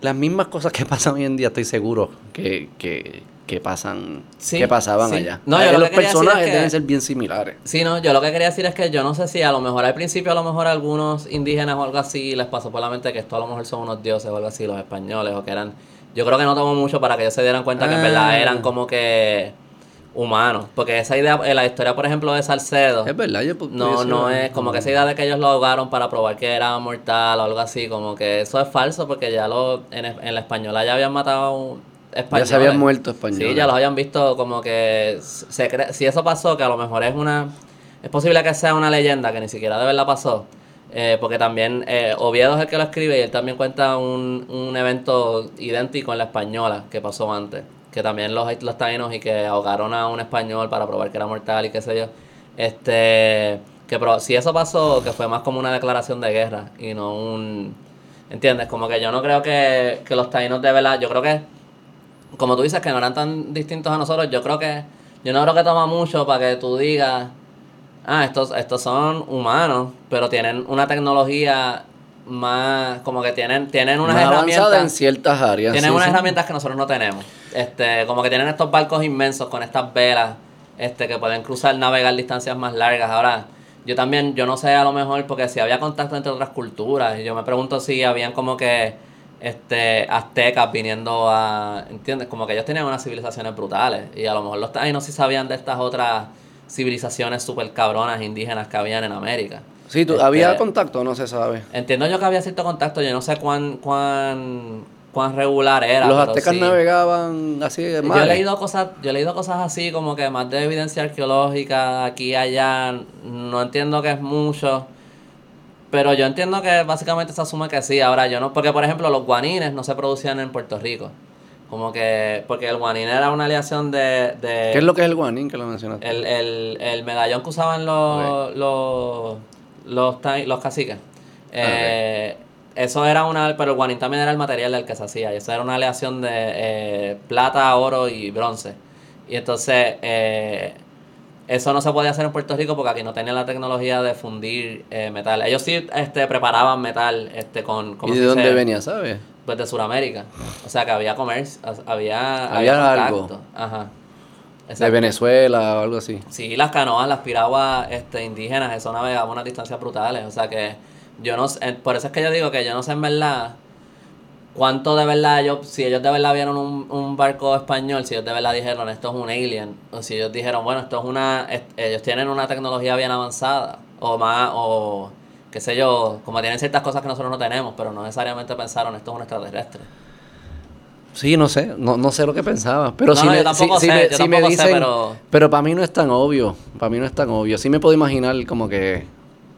las mismas cosas que pasan hoy en día, estoy seguro que, que, que pasan, Sí, que pasaban sí. allá. No, yo Eh, lo los que personajes es que- deben ser bien similares. Sí, no, yo lo que quería decir es que yo no sé si a lo mejor al principio a lo mejor a algunos indígenas o algo así les pasó por la mente que esto a lo mejor son unos dioses o algo así, los españoles, o que eran... Yo creo que no tomó mucho para que ellos se dieran cuenta que en Ah. verdad eran como que humanos. Porque esa idea, en la historia por ejemplo de Salcedo, Es verdad, yo no, no es como que esa idea de que ellos lo ahogaron para probar que era mortal o algo así, como que eso es falso porque ya lo en, en la española ya habían matado un Ya españoles. se habían muerto españoles. Sí, ya los habían visto como que se si eso pasó, que a lo mejor es una es posible que sea una leyenda que ni siquiera de verdad pasó. eh, porque también eh, Oviedo es el que lo escribe y él también cuenta un, un evento idéntico en la española que pasó antes. Que también los, los taínos y que ahogaron a un español para probar que era mortal y qué sé yo. Este, que pero si eso pasó, que fue más como una declaración de guerra y no un... ¿Entiendes? Como que yo no creo que, que los taínos de verdad, yo creo que como tú dices que no eran tan distintos a nosotros, yo creo que yo no creo que toma mucho para que tú digas, ah, estos estos son humanos, pero tienen una tecnología más como que tienen tienen unas Más avanzada en herramientas ciertas áreas. tienen sí, unas sí. herramientas que nosotros no tenemos. Este, como que tienen estos barcos inmensos con estas velas este que pueden cruzar navegar distancias más largas. Ahora, yo también, yo no sé a lo mejor, porque si había contacto entre otras culturas, yo me pregunto si habían como que este aztecas viniendo a, ¿entiendes? Como que ellos tenían unas civilizaciones brutales y a lo mejor los taínos sí sabían de estas otras civilizaciones super cabronas indígenas que habían en América. Sí, tú, ¿había este, contacto? No se sabe. Entiendo yo que había cierto contacto, yo no sé cuán, cuán, cuán regular era. Los aztecas navegaban así de Yo he leído cosas, yo he leído cosas así como que más de evidencia arqueológica aquí y allá, no entiendo que es mucho. Pero yo entiendo que básicamente se asume que sí. Ahora yo no, porque por ejemplo los guanines no se producían en Puerto Rico. Como que, porque el guanín era una aleación de, de ¿Qué es lo que es el guanín que lo mencionaste? El, el, el medallón que usaban los, los, los, los caciques. Eh, eso era una, pero el guanín también era el material del que se hacía. Y eso era una aleación de eh, plata, oro y bronce. Y entonces, eh, eso no se podía hacer en Puerto Rico porque aquí no tenían la tecnología de fundir eh, metal. Ellos sí este, preparaban metal este, con... ¿Y de dónde venía, sabes? Pues de Sudamérica. O sea que había comercio, había... Había, algo. Ajá. De Venezuela o algo así. Sí, las canoas, las piraguas este, indígenas, eso navegaba a unas distancias brutales. O sea que yo no sé, por eso es que yo digo que yo no sé en verdad cuánto de verdad ellos, si ellos de verdad vieron un, un, barco español, si ellos de verdad dijeron esto es un alien, o si ellos dijeron, bueno, esto es una, ellos tienen una tecnología bien avanzada, o más, o qué sé yo, como tienen ciertas cosas que nosotros no tenemos, pero no necesariamente pensaron esto es un extraterrestre. Sí, no sé, no, no sé lo que pensaba, pero si me, si, me dicen, pero... pero para mí no es tan obvio, para mí no es tan obvio, sí me puedo imaginar como que,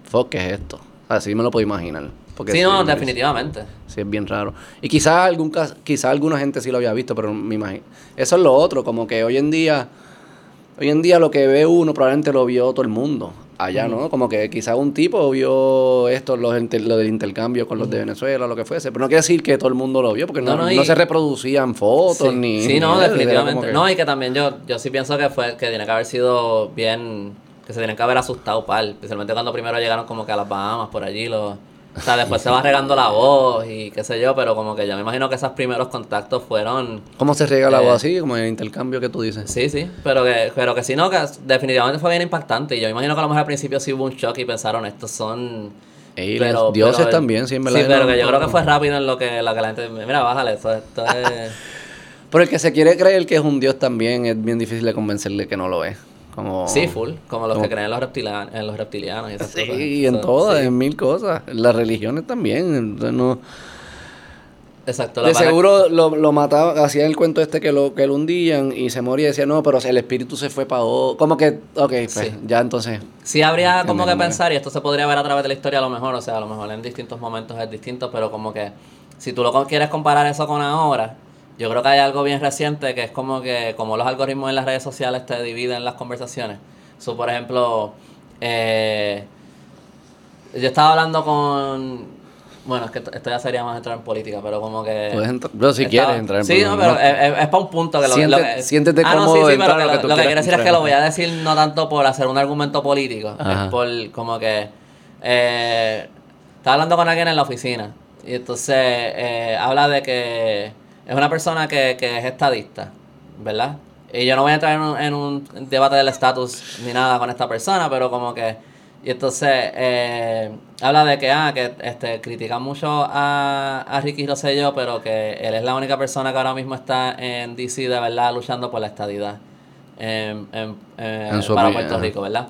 fuck, ¿qué es esto? Así me lo puedo imaginar sí, no, definitivamente. Sí, es bien raro. Y quizás algún quizá alguna gente sí lo había visto, pero me imagino. Eso es lo otro, como que hoy en día, hoy en día lo que ve uno probablemente lo vio todo el mundo. Allá, ¿no? Como que quizás un tipo vio esto, lo, lo del intercambio con los de Venezuela, lo que fuese. Pero no quiere decir que todo el mundo lo vio, porque no, no, se reproducían fotos ni. Sí, no, definitivamente. No, y que también yo, yo sí pienso que fue, que tiene que haber sido bien. Que se tienen que haber asustado, pal. Especialmente cuando primero llegaron como que a las Bahamas, por allí, los o sea, después se va regando la voz y qué sé yo, pero como que yo me imagino que esos primeros contactos fueron... ¿Cómo se riega la voz así? Como el intercambio que tú dices. Sí, sí, pero que, pero que sí, no, que definitivamente fue bien impactante. Y yo me imagino que a lo mejor al principio sí hubo un shock y pensaron, estos son... pero, dioses también, sí, en verdad. Sí, pero que yo creo que fue rápido en lo que, la gente... Mira, bájale, esto, esto es... pero el que se quiere creer que es un dios también es bien difícil de convencerle que no lo es. Como, sí, full. Como los que creen en los, reptilianos, en los reptilianos y esas sí, y en todas, en mil cosas. Las religiones también. No, Exacto. De seguro lo, lo mataba, hacían el cuento este que lo, que lo hundían y se moría y decía, no, pero el espíritu se fue para... Como que, ok, pues, ya entonces... Sí habría como que pensar, y esto se podría ver a través de la historia a lo mejor, o sea, a lo mejor en distintos momentos es distinto, pero como que si tú lo quieres comparar eso con ahora, yo creo que hay algo bien reciente que es como que como los algoritmos en las redes sociales te dividen las conversaciones. So, por ejemplo, eh, yo estaba hablando con... Bueno, es que esto ya sería más entrar en política, pero como que... Puedes entrar, pero si quieres entrar en política. Sí, no, pero Es, para un punto que lo, Siente, Siéntete ah, cómodo no, sí, sí, pero lo, que, lo que quiero decir es que lo voy a decir no tanto por hacer un argumento político, es por como que... Eh, estaba hablando con alguien en la oficina y entonces eh, habla de que es una persona que, que es estadista, ¿verdad? Y yo no voy a entrar en un, en un debate del estatus ni nada con esta persona, pero como que... Y entonces eh, habla de que, ah, que este, critican mucho a, a Ricky Rosselló, pero que él es la única persona que ahora mismo está en DC de verdad luchando por la estadidad. En, en, para Puerto Rico, ¿verdad?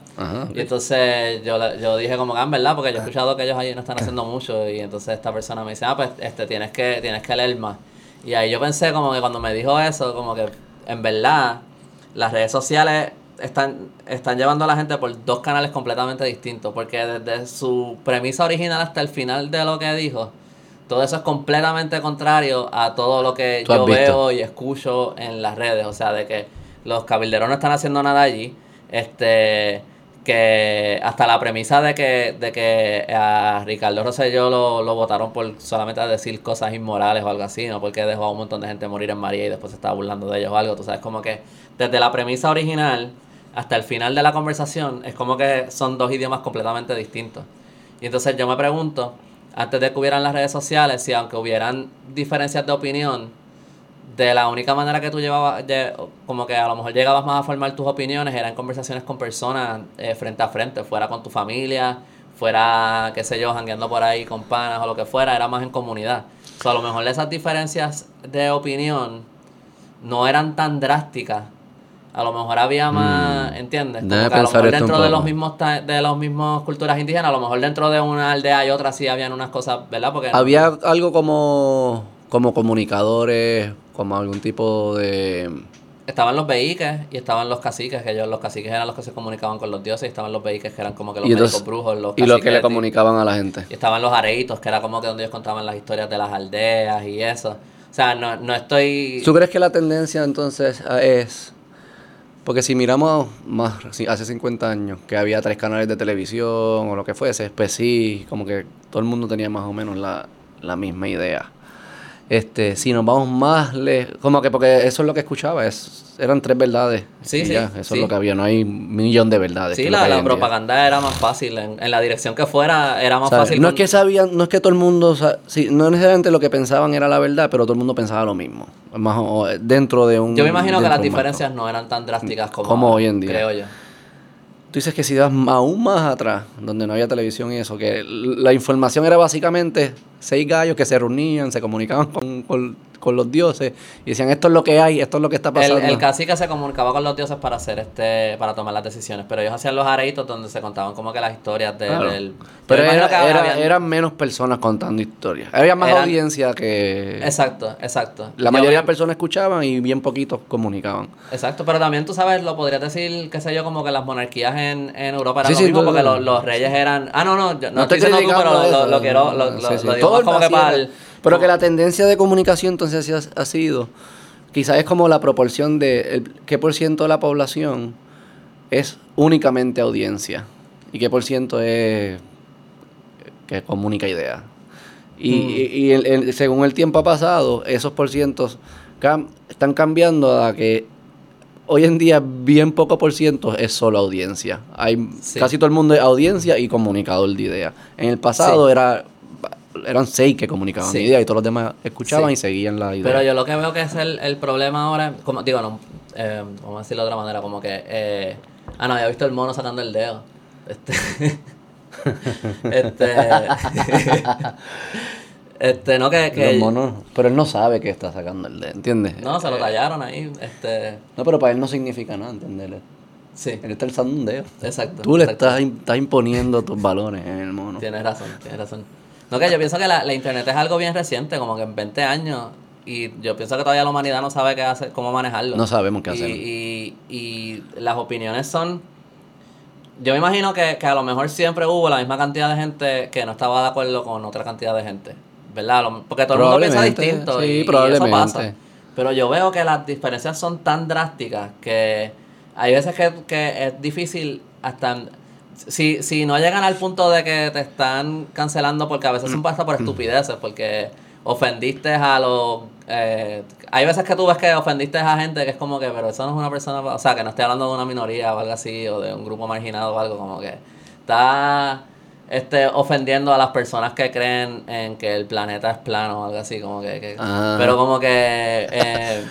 y entonces yo, yo dije como que, ah, ¿verdad? Porque yo he escuchado que ellos allí no están haciendo mucho y entonces esta persona me dice, ah, pues este, tienes, que, tienes que leer más. Y ahí yo pensé como que cuando me dijo eso, como que en verdad las redes sociales están, están llevando a la gente por dos canales completamente distintos, porque desde su premisa original hasta el final de lo que dijo, todo eso es completamente contrario a todo lo que yo veo y escucho en las redes, o sea, de que los cabilderos no están haciendo nada allí, este que hasta la premisa de que, de que a Ricardo Rosselló lo, lo votaron por solamente decir cosas inmorales o algo así, no porque dejó a un montón de gente morir en María y después se estaba burlando de ellos o algo, tú sabes, como que desde la premisa original hasta el final de la conversación es como que son dos idiomas completamente distintos. Y entonces yo me pregunto, antes de que hubieran las redes sociales, si aunque hubieran diferencias de opinión, de la única manera que tú llevabas, de- como que a lo mejor llegabas más a formar tus opiniones, eran conversaciones con personas eh, frente a frente, fuera con tu familia, fuera, qué sé yo, jangueando por ahí con panas o lo que fuera, era más en comunidad. O sea, a lo mejor esas diferencias de opinión no eran tan drásticas. A lo mejor había más, ¿entiendes? Como que a lo mejor dentro de los mismos de los mismos culturas indígenas, a lo mejor dentro de una aldea y otra sí habían unas cosas, ¿verdad? Porque Había algo como, como comunicadores, como algún tipo de... estaban los beíques y estaban los caciques, que ellos los caciques eran los que se comunicaban con los dioses y estaban los beíques que eran como que los médicos brujos, los y lo que le comunicaban a la gente. Y estaban los areitos, que era como que donde ellos contaban las historias de las aldeas y eso. O sea, no, no estoy... ¿Tú crees que la tendencia entonces es... Porque si miramos más hace 50 años, que había tres canales de televisión o lo que fuese, pues sí, como que todo el mundo tenía más o menos la, la misma idea. Este, si nos vamos más lejos, como que porque eso es lo que escuchaba, es, eran tres verdades. Sí, sí, ya, eso sí. es lo que había, no hay un millón de verdades. Sí, la, propaganda era más fácil. En, en la dirección que fuera, era más fácil. No con- es que sabían, no es que todo el mundo, sa- sí, no necesariamente lo que pensaban era la verdad, pero todo el mundo pensaba lo mismo, más o- dentro de un. Yo me imagino que las diferencias no eran tan drásticas como, Como ahora, hoy en día. Creo yo. Tú dices que si vas aún más atrás, donde no había televisión y eso, que la información era básicamente seis gallos que se reunían, se comunicaban con, con los dioses y decían esto es lo que hay, esto es lo que está El, pasando. el cacique se comunicaba con los dioses para hacer este, para tomar las decisiones, pero ellos hacían los areitos donde se contaban como que las historias de- Claro. del. Pero era- que era- habían- eran menos personas contando historias. Había más Eran- audiencia que... Exacto, exacto. La Yo mayoría de personas escuchaban y bien poquitos comunicaban. Exacto, pero también tú sabes, lo podrías decir, qué sé yo, como que las monarquías en, en Europa eran Sí, lo sí, mismo, tú- porque los, los reyes eran. Ah, no, no, yo- no, No estoy diciendo tú, pero lo, quiero, lo, lo- sí. lo digo más el como que para el- Pero que la tendencia de comunicación entonces ha, ha sido, quizás es como la proporción de el- qué por ciento de la población es únicamente audiencia y qué por ciento es que comunica ideas. Y, Mm. y- y el- el- según el tiempo ha pasado, esos por cientos cam- están cambiando a que hoy en día bien poco por ciento es solo audiencia. Hay Sí. casi todo el mundo es audiencia y comunicador de ideas. En el pasado Sí. era eran seis que comunicaban Sí. ideas y todos los demás escuchaban Sí. y seguían la idea. Pero yo lo que veo que es el, el problema ahora, como digo, no, eh, vamos a decirlo de otra manera, como que, eh, ah, no, había visto el mono sacando el dedo. Este, este, este, no que, que Los monos- pero él no sabe que está sacando el dedo, ¿entiendes? no, se lo tallaron ahí, este, No, pero para él no significa nada, ¿entiendes? sí, Él está alzando un dedo. exacto. Tú le exacto. estás, estás imponiendo tus valores en el mono. Tienes razón, tienes razón. No, que yo pienso que la, la internet es algo bien reciente, como que en 20 años, y yo pienso que todavía la humanidad no sabe qué hacer, cómo manejarlo. No sabemos qué hacer. Y, y las opiniones son... Yo me imagino que, que a lo mejor siempre hubo la misma cantidad de gente que no estaba de acuerdo con otra cantidad de gente, ¿verdad? Porque todo el mundo piensa distinto sí, y, y probablemente. eso pasa. Pero yo veo que las diferencias son tan drásticas que hay veces que, que es difícil hasta... Si, si no llegan al punto de que te están cancelando, porque a veces son hasta por estupideces, porque ofendiste a los... eh, hay veces que tú ves que ofendiste a gente que es como que, pero eso no es una persona... O sea, que no estoy hablando de una minoría o algo así, o de un grupo marginado o algo, como que está este, ofendiendo a las personas que creen en que el planeta es plano o algo así, como que... que- Ajá. pero como que... eh,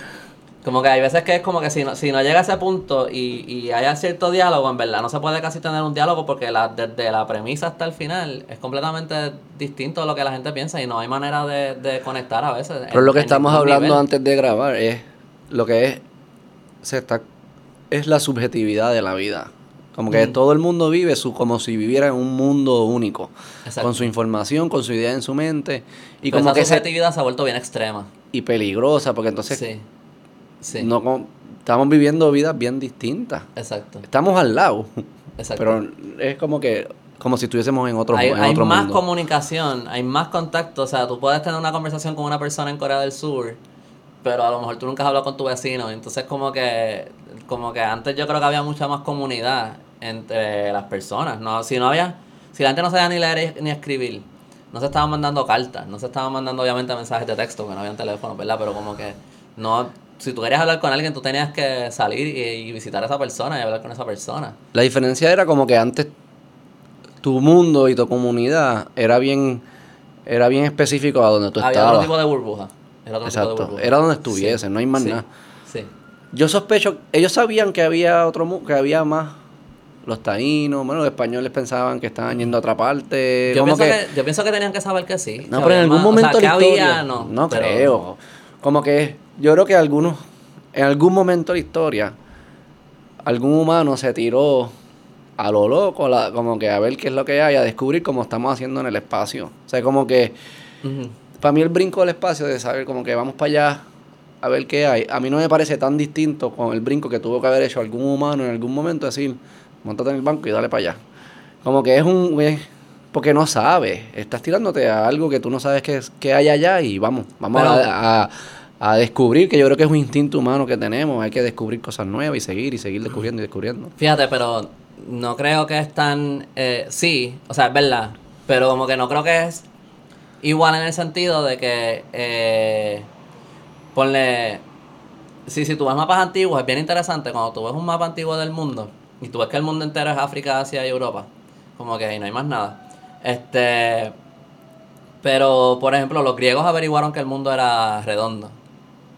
como que hay veces que es como que si no, si no llega a ese punto y, y haya cierto diálogo, en verdad no se puede casi tener un diálogo porque la, desde la premisa hasta el final es completamente distinto a lo que la gente piensa y no hay manera de, de conectar a veces. Pero en- lo que estamos hablando nivel. antes de grabar es lo que es se está es la subjetividad de la vida. Como que Mm. todo el mundo vive su como si viviera en un mundo único, Exacto. con su información, con su idea en su mente y Pero como esa que se, subjetividad se ha vuelto bien extrema. y peligrosa, porque entonces sí. Sí. no estamos viviendo vidas bien distintas. Exacto. Estamos al lado, Exacto. pero es como que como si estuviésemos en otro, hay, en hay otro más mundo. comunicación, hay más contacto. O sea, tú puedes tener una conversación con una persona en Corea del Sur, pero a lo mejor tú nunca has hablado con tu vecino. Entonces, como que, como que antes yo creo que había mucha más comunidad entre las personas. No, si no había, si la gente no sabía ni leer ni escribir, no se estaban mandando cartas, no se estaban mandando obviamente mensajes de texto, que no habían teléfono, ¿verdad? Pero como que no, si tú querías hablar con alguien, tú tenías que salir y, y visitar a esa persona y hablar con esa persona. La diferencia era como que antes tu mundo y tu comunidad era bien era bien específico a donde tú Había otro estabas. tipo de burbuja. Era otro tipo de Exacto. burbuja. Era donde estuviesen, no hay más Sí. nada. Sí. Yo sospecho, ellos sabían que había otro que había más. Los taínos, bueno, los españoles pensaban que estaban yendo a otra parte. Yo pienso que, que, yo pienso que tenían que saber que sí. no, que pero en algún más. O sea, momento la había, historia. no, no pero- creo. Como que yo creo que algunos, en algún momento de la historia, algún humano se tiró a lo loco, la- como que a ver qué es lo que hay, a descubrir cómo estamos haciendo en el espacio. O sea, como que para mí el brinco del espacio de saber como que vamos para allá a ver qué hay, a mí no me parece tan distinto con el brinco que tuvo que haber hecho algún humano en algún momento, decir, montate en el banco y dale para allá. Como que es un... es- porque no sabes, estás tirándote a algo que tú no sabes que, es- que hay allá y vamos, vamos Pero- a, a- a descubrir, que yo creo que es un instinto humano que tenemos, hay que descubrir cosas nuevas y seguir y seguir descubriendo y descubriendo. Fíjate, pero no creo que es tan... eh, sí, o sea, es verdad. Pero como que no creo que es igual en el sentido de que... Eh, ponle... Sí, si tú ves mapas antiguos, es bien interesante cuando tú ves un mapa antiguo del mundo y tú ves que el mundo entero es África, Asia y Europa. Como que ahí no hay más nada. Este... Pero, por ejemplo, los griegos averiguaron que el mundo era redondo.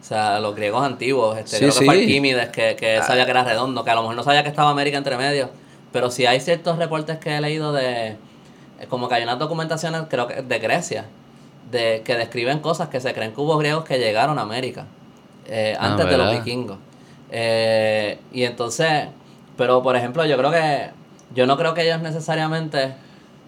O sea, los griegos antiguos, este, Sí, creo que fue sí. Arquímedes que, que Ah. sabía que era redondo, que a lo mejor no sabía que estaba América entre medio. Pero sí hay ciertos reportes que he leído de. eh, Como que hay unas documentaciones, creo que de Grecia, de que describen cosas que se creen que hubo griegos que llegaron a América eh, Ah, antes de los vikingos. Eh, y entonces, pero por ejemplo, yo creo que. Yo no creo que ellos necesariamente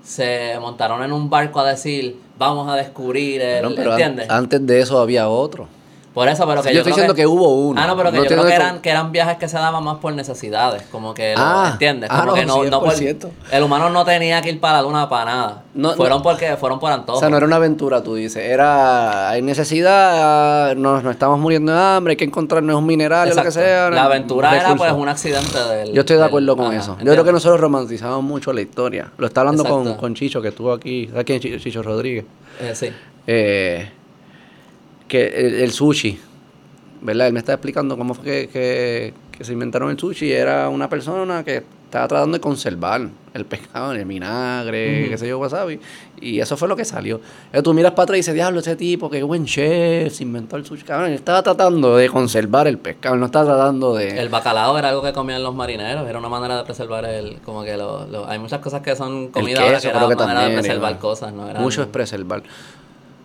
se montaron en un barco a decir, vamos a descubrir el. Bueno, pero antes de eso había otro. Por eso, pero que yo yo, estoy creo diciendo que hubo uno. Ah, no, pero que No yo creo que eran, que eran viajes que se daban más por necesidades, como que, lo- Ah, ¿entiendes? ah, Como no, que no, no por- 100%. el humano no tenía que ir para la luna para nada. No, fueron porque fueron por antojo. O sea, no era una aventura, tú dices. Era, hay necesidad, nos, nos estamos muriendo de hambre, hay que encontrarnos un mineral o lo que sea. La aventura era pues un accidente del... Yo estoy de del- acuerdo con ajá, eso. Yo creo que nosotros romantizamos mucho la historia. Lo está hablando con, con Chicho, que estuvo aquí. ¿Sabes quién es Chicho, Chicho Rodríguez? Eh, sí. Eh, que el, el sushi, ¿verdad? Él me está explicando cómo fue que, que- que se inventaron el sushi. Era una persona que estaba tratando de conservar el pescado en el vinagre, qué sé yo, wasabi. Y eso fue lo que salió. Entonces tú miras para atrás y dices, diablo, ese tipo, qué buen chef, se inventó el sushi. Cabrón, él estaba tratando de conservar el pescado, él no estaba tratando de... El bacalao era algo que comían los marineros, era una manera de preservar el... Como que lo, lo- hay muchas cosas que son comida ahora queso, que era que manera de preservar igual. cosas, ¿no? Eran- Mucho es preservar.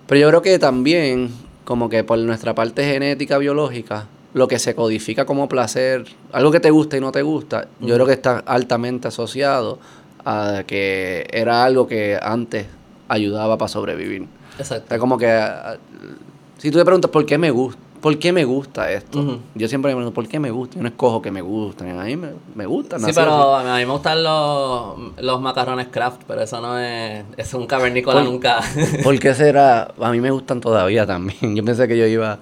Pero yo creo que también, como que por nuestra parte genética biológica, lo que se codifica como placer, algo que te gusta y no te gusta, yo creo que está altamente asociado a que era algo que antes ayudaba para sobrevivir. O Exacto. sea, como que ah, si tú te preguntas por qué me gusta, por qué me gusta esto, yo siempre me pregunto por qué me gusta. Yo no escojo que me gustan, a mí me, me gustan. Sí, pero así. a mí me gustan los, los macarrones craft, pero eso no es... Es un cavernícola nunca... ¿Por qué será? A mí me gustan todavía también. Yo pensé que yo iba.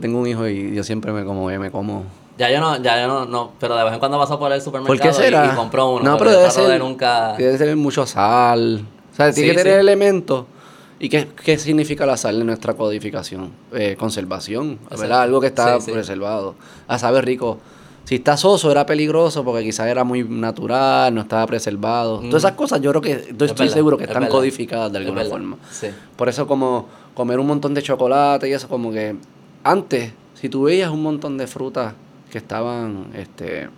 Tengo un hijo y yo siempre me como, me como. Ya yo no, ya yo no, no, pero de vez en cuando paso por el supermercado. Y, y compro uno. No, pero debe trato de ser, nunca... debe ser mucho sal. O sea, tiene Sí, que tener sí. elementos. ¿Y qué, qué significa la sal en nuestra codificación? Eh, conservación. ¿verdad? Algo que está Sí, sí. preservado. A saber rico. Si está soso era peligroso porque quizás era muy natural, no estaba preservado. Mm. Todas esas cosas yo creo que, Es estoy verdad, seguro que es están verdad. codificadas de alguna forma. Sí. Por eso como comer un montón de chocolate y eso como que antes, si tú veías un montón de frutas que estaban este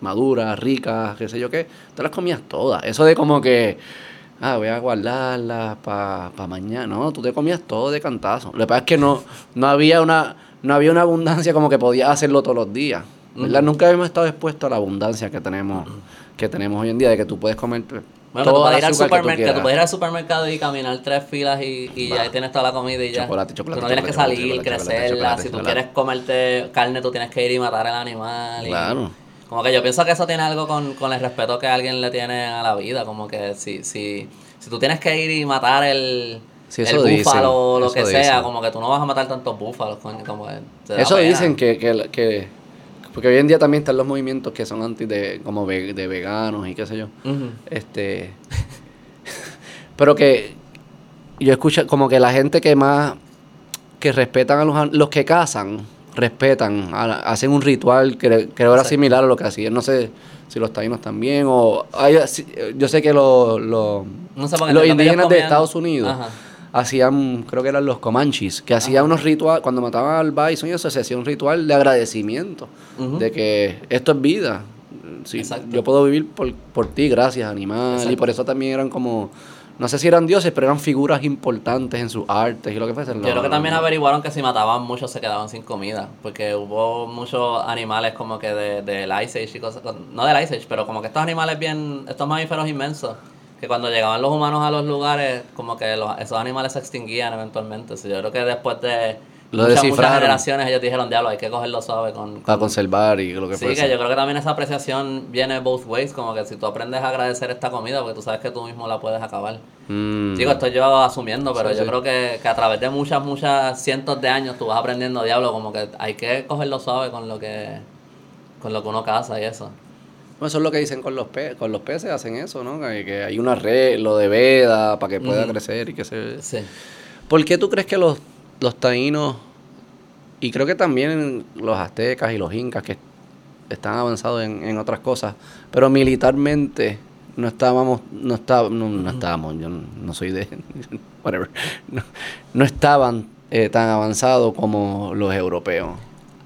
maduras, ricas, qué sé yo qué, tú las comías todas. Eso de como que ah, voy a guardarlas para mañana, no, tú te comías todo de cantazo. Lo que pasa es que no no había una no había una abundancia como que podías hacerlo todos los días. ¿verdad? Nunca habíamos estado expuestos a la abundancia que tenemos que tenemos hoy en día de que tú puedes comer Bueno, tú todo puedes ir al tú supermercado, tú quieras. puedes ir al supermercado y caminar tres filas y, y ya tienes toda la comida y ya. Chocolate, chocolate, Tú no tienes que salir, crecerla. si tú quieres comerte carne, tú tienes que ir y matar al animal. y- Claro. Como que yo pienso que eso tiene algo con, con el respeto que alguien le tiene a la vida. Como que si, si, si tú tienes que ir y matar el, Sí, el búfalo o lo que sea, como que tú no vas a matar tantos búfalos. coño, Como que Eso dicen que, que, que- porque hoy en día también están los movimientos que son anti de como ve- de veganos y qué sé yo. Este pero que yo escucho como que la gente que más que respetan a los los que cazan, respetan, hacen un ritual que creo era similar a lo que hacían, no sé si los taínos también o hay- yo sé que los los No sé, los indígenas de Estados Unidos Ajá. hacían, creo que eran los Comanches, que hacían unos rituales, cuando mataban al bison y eso, se hacía un ritual de agradecimiento, de que esto es vida. Sí, yo puedo vivir por, por ti, gracias, animal. Y por eso también eran como, no sé si eran dioses, pero eran figuras importantes en sus artes y lo que fuese. Yo creo que también averiguaron que si mataban muchos se quedaban sin comida, porque hubo muchos animales como que de, del Ice Age y cosas, no del Ice Age, pero como que estos animales bien, estos mamíferos inmensos, que cuando llegaban los humanos a los lugares, como que los- esos animales se extinguían eventualmente. O sea, yo creo que después de Lo muchas, muchas generaciones ellos dijeron, diablo, hay que cogerlo suave con... Para con-". conservar y lo que Sí, que yo creo que también esa apreciación viene both ways, como que si tú aprendes a agradecer esta comida, porque tú sabes que tú mismo la puedes acabar. Mm. Digo, estoy yo asumiendo, pero Sí, yo sí. creo que, que a través de muchas, muchas cientos de años tú vas aprendiendo, diablo, como que hay que cogerlo suave con lo que con lo que uno caza y eso. Bueno, eso es lo que dicen con los, pe con los peces, hacen eso, ¿no? Que, que hay una red, lo de veda, para que pueda Ujú. crecer y que se... Sí. ¿Por qué tú crees que los, los taínos, y creo que también los aztecas y los incas, que están avanzados en, en otras cosas, pero militarmente no estábamos, no, está- no, no estábamos, yo no, no soy de, whatever, no, no estaban eh, tan avanzados como los europeos.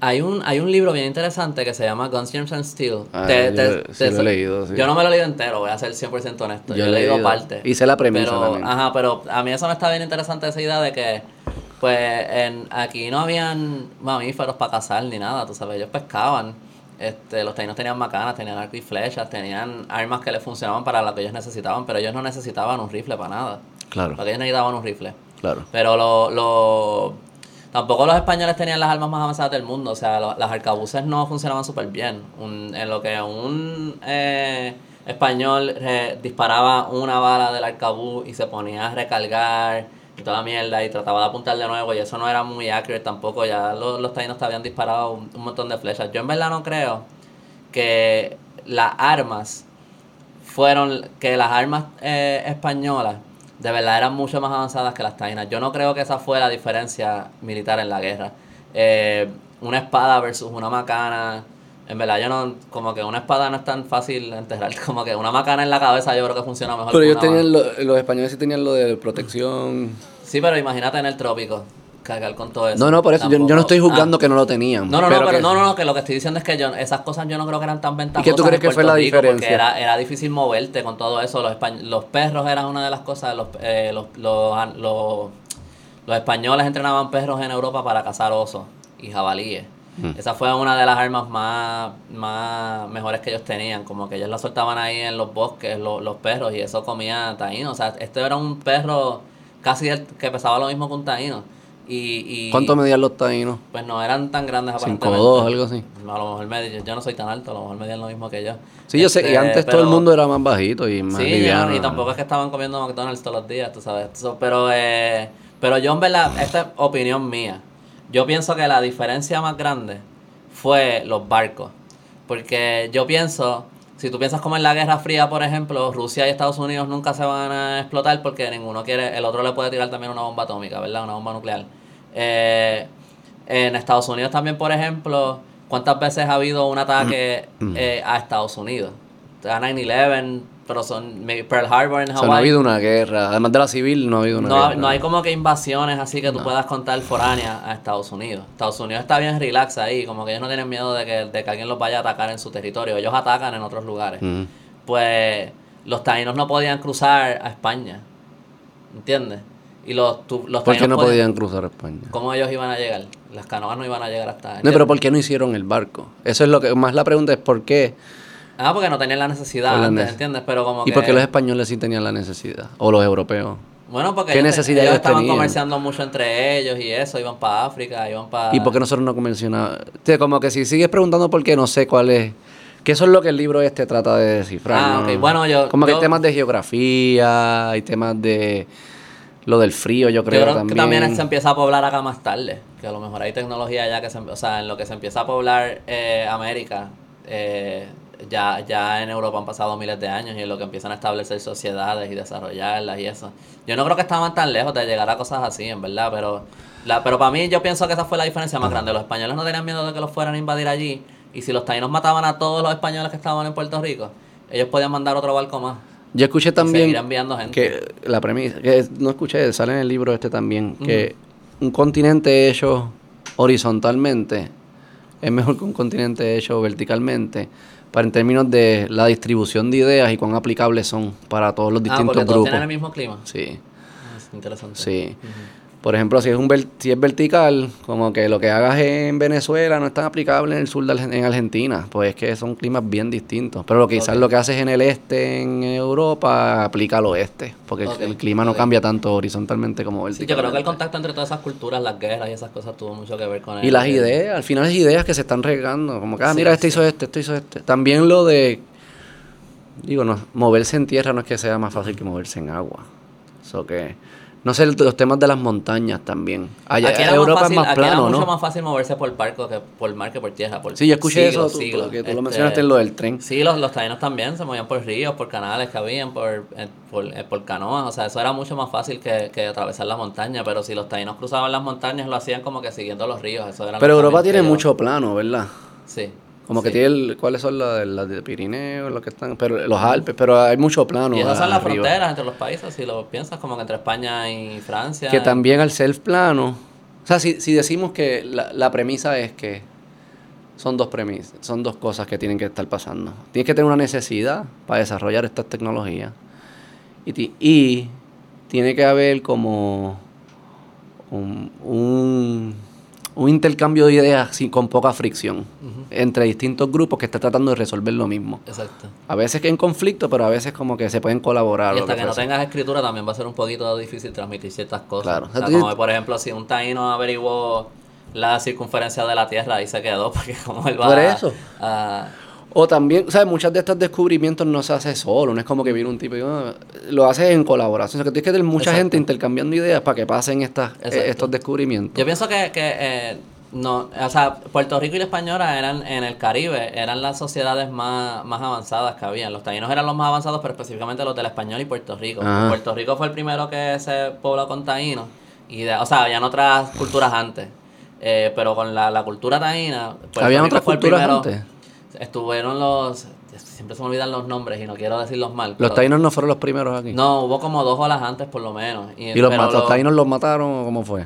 Hay un, hay un libro bien interesante que se llama Guns, Germs and Steel. Ah, Te- yo te- lo- sí te- lo he leído, sí. Yo no me lo he leído entero, voy a ser 100% honesto. Yo, Yo he he leído leído. parte. Hice la premisa pero, también. Ajá, pero a mí eso me está bien interesante esa idea de que, pues, en, aquí no habían mamíferos para cazar ni nada, tú sabes, ellos pescaban. Este, los taínos tenían macanas, tenían arco y flechas, tenían armas que les funcionaban para lo que ellos necesitaban, pero ellos no necesitaban un rifle para nada. Claro, Porque ellos necesitaban un rifle. claro. Pero lo, lo- tampoco los españoles tenían las armas más avanzadas del mundo. O sea, lo- las arcabuces no funcionaban súper bien. Un- en lo que un eh, español eh, disparaba una bala del arcabuz y se ponía a recargar y toda mierda y trataba de apuntar de nuevo y eso no era muy accurate tampoco. Ya los, los taínos te habían disparado un, un montón de flechas. Yo en verdad no creo que las armas fueron que las armas eh, españolas de verdad eran mucho más avanzadas que las taínas. Yo no creo que esa fue la diferencia militar en la guerra. Eh, una espada versus una macana. En verdad, yo no. Como que una espada no es tan fácil enterrar. Como que una macana en la cabeza yo creo que funciona mejor. Pero ellos tenían, lo- los españoles sí tenían lo de protección. Sí, pero imagínate en el trópico. Cargar con todo eso. No, no, por eso yo, yo no estoy juzgando Ah. que no lo tenían. No, no, no, pero que- no, no, no, que lo que estoy diciendo es que yo, esas cosas yo no creo que eran tan ventajosas. ¿Y qué tú crees que fue la Rico, Porque diferencia? era, era difícil moverte con todo eso. Los, españ- los perros eran una de las cosas. Los, eh, los, los, los, los españoles entrenaban perros en Europa para cazar osos y jabalíes. Mm. Esa fue una de las armas más, más mejores que ellos tenían. Como que ellos la soltaban ahí en los bosques, lo- los perros, y eso comía taíno. O sea, este era un perro casi el- que pesaba lo mismo que un taíno. Y, y ¿Cuánto medían los taínos? pues no eran tan grandes Cinco aparentemente. dos, algo así. A lo mejor me, yo, yo no soy tan alto, a lo mejor medían lo mismo que yo. Sí, yo sé, y Este, antes todo el mundo era más bajito y más Sí, liviano. y tampoco es que estaban comiendo McDonald's todos los días, tú sabes. Pero, eh, pero yo en verdad, esta es opinión mía. Yo pienso que la diferencia más grande fue los barcos. Porque yo pienso, si tú piensas como en la Guerra Fría, por ejemplo, Rusia y Estados Unidos nunca se van a explotar porque ninguno quiere, el otro le puede tirar también una bomba atómica, ¿verdad? Una bomba nuclear. Eh, en Estados Unidos también, por ejemplo, ¿cuántas veces ha habido un ataque eh, a Estados Unidos? A 9-11, pero son Pearl Harbor en O sea, no ha Hawái. habido una guerra. Además de la civil, no ha habido una No, guerra. no hay como que invasiones así que tú puedas contar foráneas a Estados Unidos. Estados Unidos está bien relax ahí, como que ellos no tienen miedo de que, de que alguien los vaya a atacar en su territorio. Ellos atacan en otros lugares. Mm. Pues los taínos no podían cruzar a España. ¿Entiendes? Y los, tu- los ¿Por qué no podían- podían cruzar España? ¿Cómo ellos iban a llegar? Las canoas no iban a llegar hasta... No, pero ¿por qué no hicieron el barco? Eso es lo que... Más la pregunta es ¿por qué? Ah, porque no tenían la necesidad antes, ¿entiendes? Pero como ¿Y que... por qué los españoles sí tenían la necesidad? O los europeos. Bueno, porque ¿Qué ellos, necesidad ellos ellos estaban tenían? comerciando mucho entre ellos y eso, iban para África, iban para... ¿Y por qué nosotros no? O sea, como que si sigues preguntando por qué, no sé cuál es... Que eso es lo que el libro este trata de descifrar, Ah, ¿no? ok. Bueno, yo- Como que hay temas de geografía, hay temas de... Lo del frío, yo creo, Yo creo también. que también se empieza a poblar acá más tarde, que a lo mejor hay tecnología ya que se, o sea, en lo que se empieza a poblar eh, América, eh, ya, ya en Europa han pasado miles de años y en lo que empiezan a establecer sociedades y desarrollarlas y eso. Yo no creo que estaban tan lejos de llegar a cosas así, en verdad, pero, la, pero para mí yo pienso que esa fue la diferencia más grande. Los españoles no tenían miedo de que los fueran a invadir allí y si los taínos mataban a todos los españoles que estaban en Puerto Rico, ellos podían mandar otro barco más. Yo escuché también gente. que la premisa, que no escuché, sale en el libro este también, que un continente hecho horizontalmente es mejor que un continente hecho verticalmente, para en términos de la distribución de ideas y cuán aplicables son para todos los ah, distintos porque todos grupos. tienen el mismo clima. Sí, Ah, es interesante. sí. Por ejemplo, si es un si es vertical, como que lo que hagas en Venezuela no es tan aplicable en el sur de Argen- en Argentina, pues es que son climas bien distintos. Pero quizás lo que haces en el este, en Europa, aplica al oeste, porque el- clima no cambia tanto horizontalmente como Sí, verticalmente. yo creo que el contacto entre todas esas culturas, las guerras y esas cosas tuvo mucho que ver con Y el- las ideas, al final es ideas que se están regando. Como que, ah, Sí, mira, este sí. hizo este, este hizo este. También lo de, digo, no, moverse en tierra no es que sea más fácil que moverse en agua. Eso que, no sé, los temas de las montañas también. Allá, Aquí era Europa más fácil, es más aquí era plano, mucho ¿no? más fácil moverse por barco que por mar que por tierra. Por Sí, yo escuché siglos, eso, tú, siglos. que tú lo Este, mencionaste en lo del tren. Sí, los, los taínos también se movían por ríos, por canales que habían, por, eh, por, eh, por canoas. O sea, eso era mucho más fácil que, que atravesar la montaña. Pero si los taínos cruzaban las montañas, lo hacían como que siguiendo los ríos. Eso eran Pero Europa tiene mucho plano, ¿verdad? Sí. Como que tiene, el- ¿cuáles son las de, las de Pirineos, los que están? Pero los Alpes, pero hay mucho plano. Y esas son las arriba. fronteras entre los países, si lo piensas, como que entre España y Francia. Que también al ser plano, o sea, si, si decimos que la, la premisa es que son dos premisas, son dos cosas que tienen que estar pasando. Tienes que tener una necesidad para desarrollar estas tecnologías y, ti- y tiene que haber como un, un, un intercambio de ideas sin, con poca fricción entre distintos grupos que están tratando de resolver lo mismo. Exacto. A veces que en conflicto, pero a veces como que se pueden colaborar. Y hasta que no tengas escritura también va a ser un poquito difícil transmitir ciertas cosas. Claro. O sea, Entonces- como por ejemplo, si un taíno averiguó la circunferencia de la Tierra, ahí se quedó, porque como él va Por a- eso. a- O también, ¿sabes? Muchas de estos descubrimientos no se hace solo, no es como que viene un tipo y ah, lo haces en colaboración. O sea, que tienes que tener mucha Exacto. gente intercambiando ideas para que pasen estas, eh, estos descubrimientos. Yo pienso que, que eh, no, o sea, Puerto Rico y la Española eran en el Caribe, eran las sociedades más, más avanzadas que habían. Los taínos eran los más avanzados, pero específicamente los del español y Puerto Rico. Ajá. Puerto Rico fue el primero que se pobló con taínos. Y de, o sea, habían otras culturas antes. Eh, pero con la, la cultura taína. Puerto ¿Habían Rico otras fue el culturas primero- antes? Estuvieron los. Siempre se me olvidan los nombres y no quiero decirlos mal. Los taínos no fueron los primeros aquí. No, hubo como dos olas antes por lo menos. ¿Y los, mat- los los- taínos los mataron o cómo fue?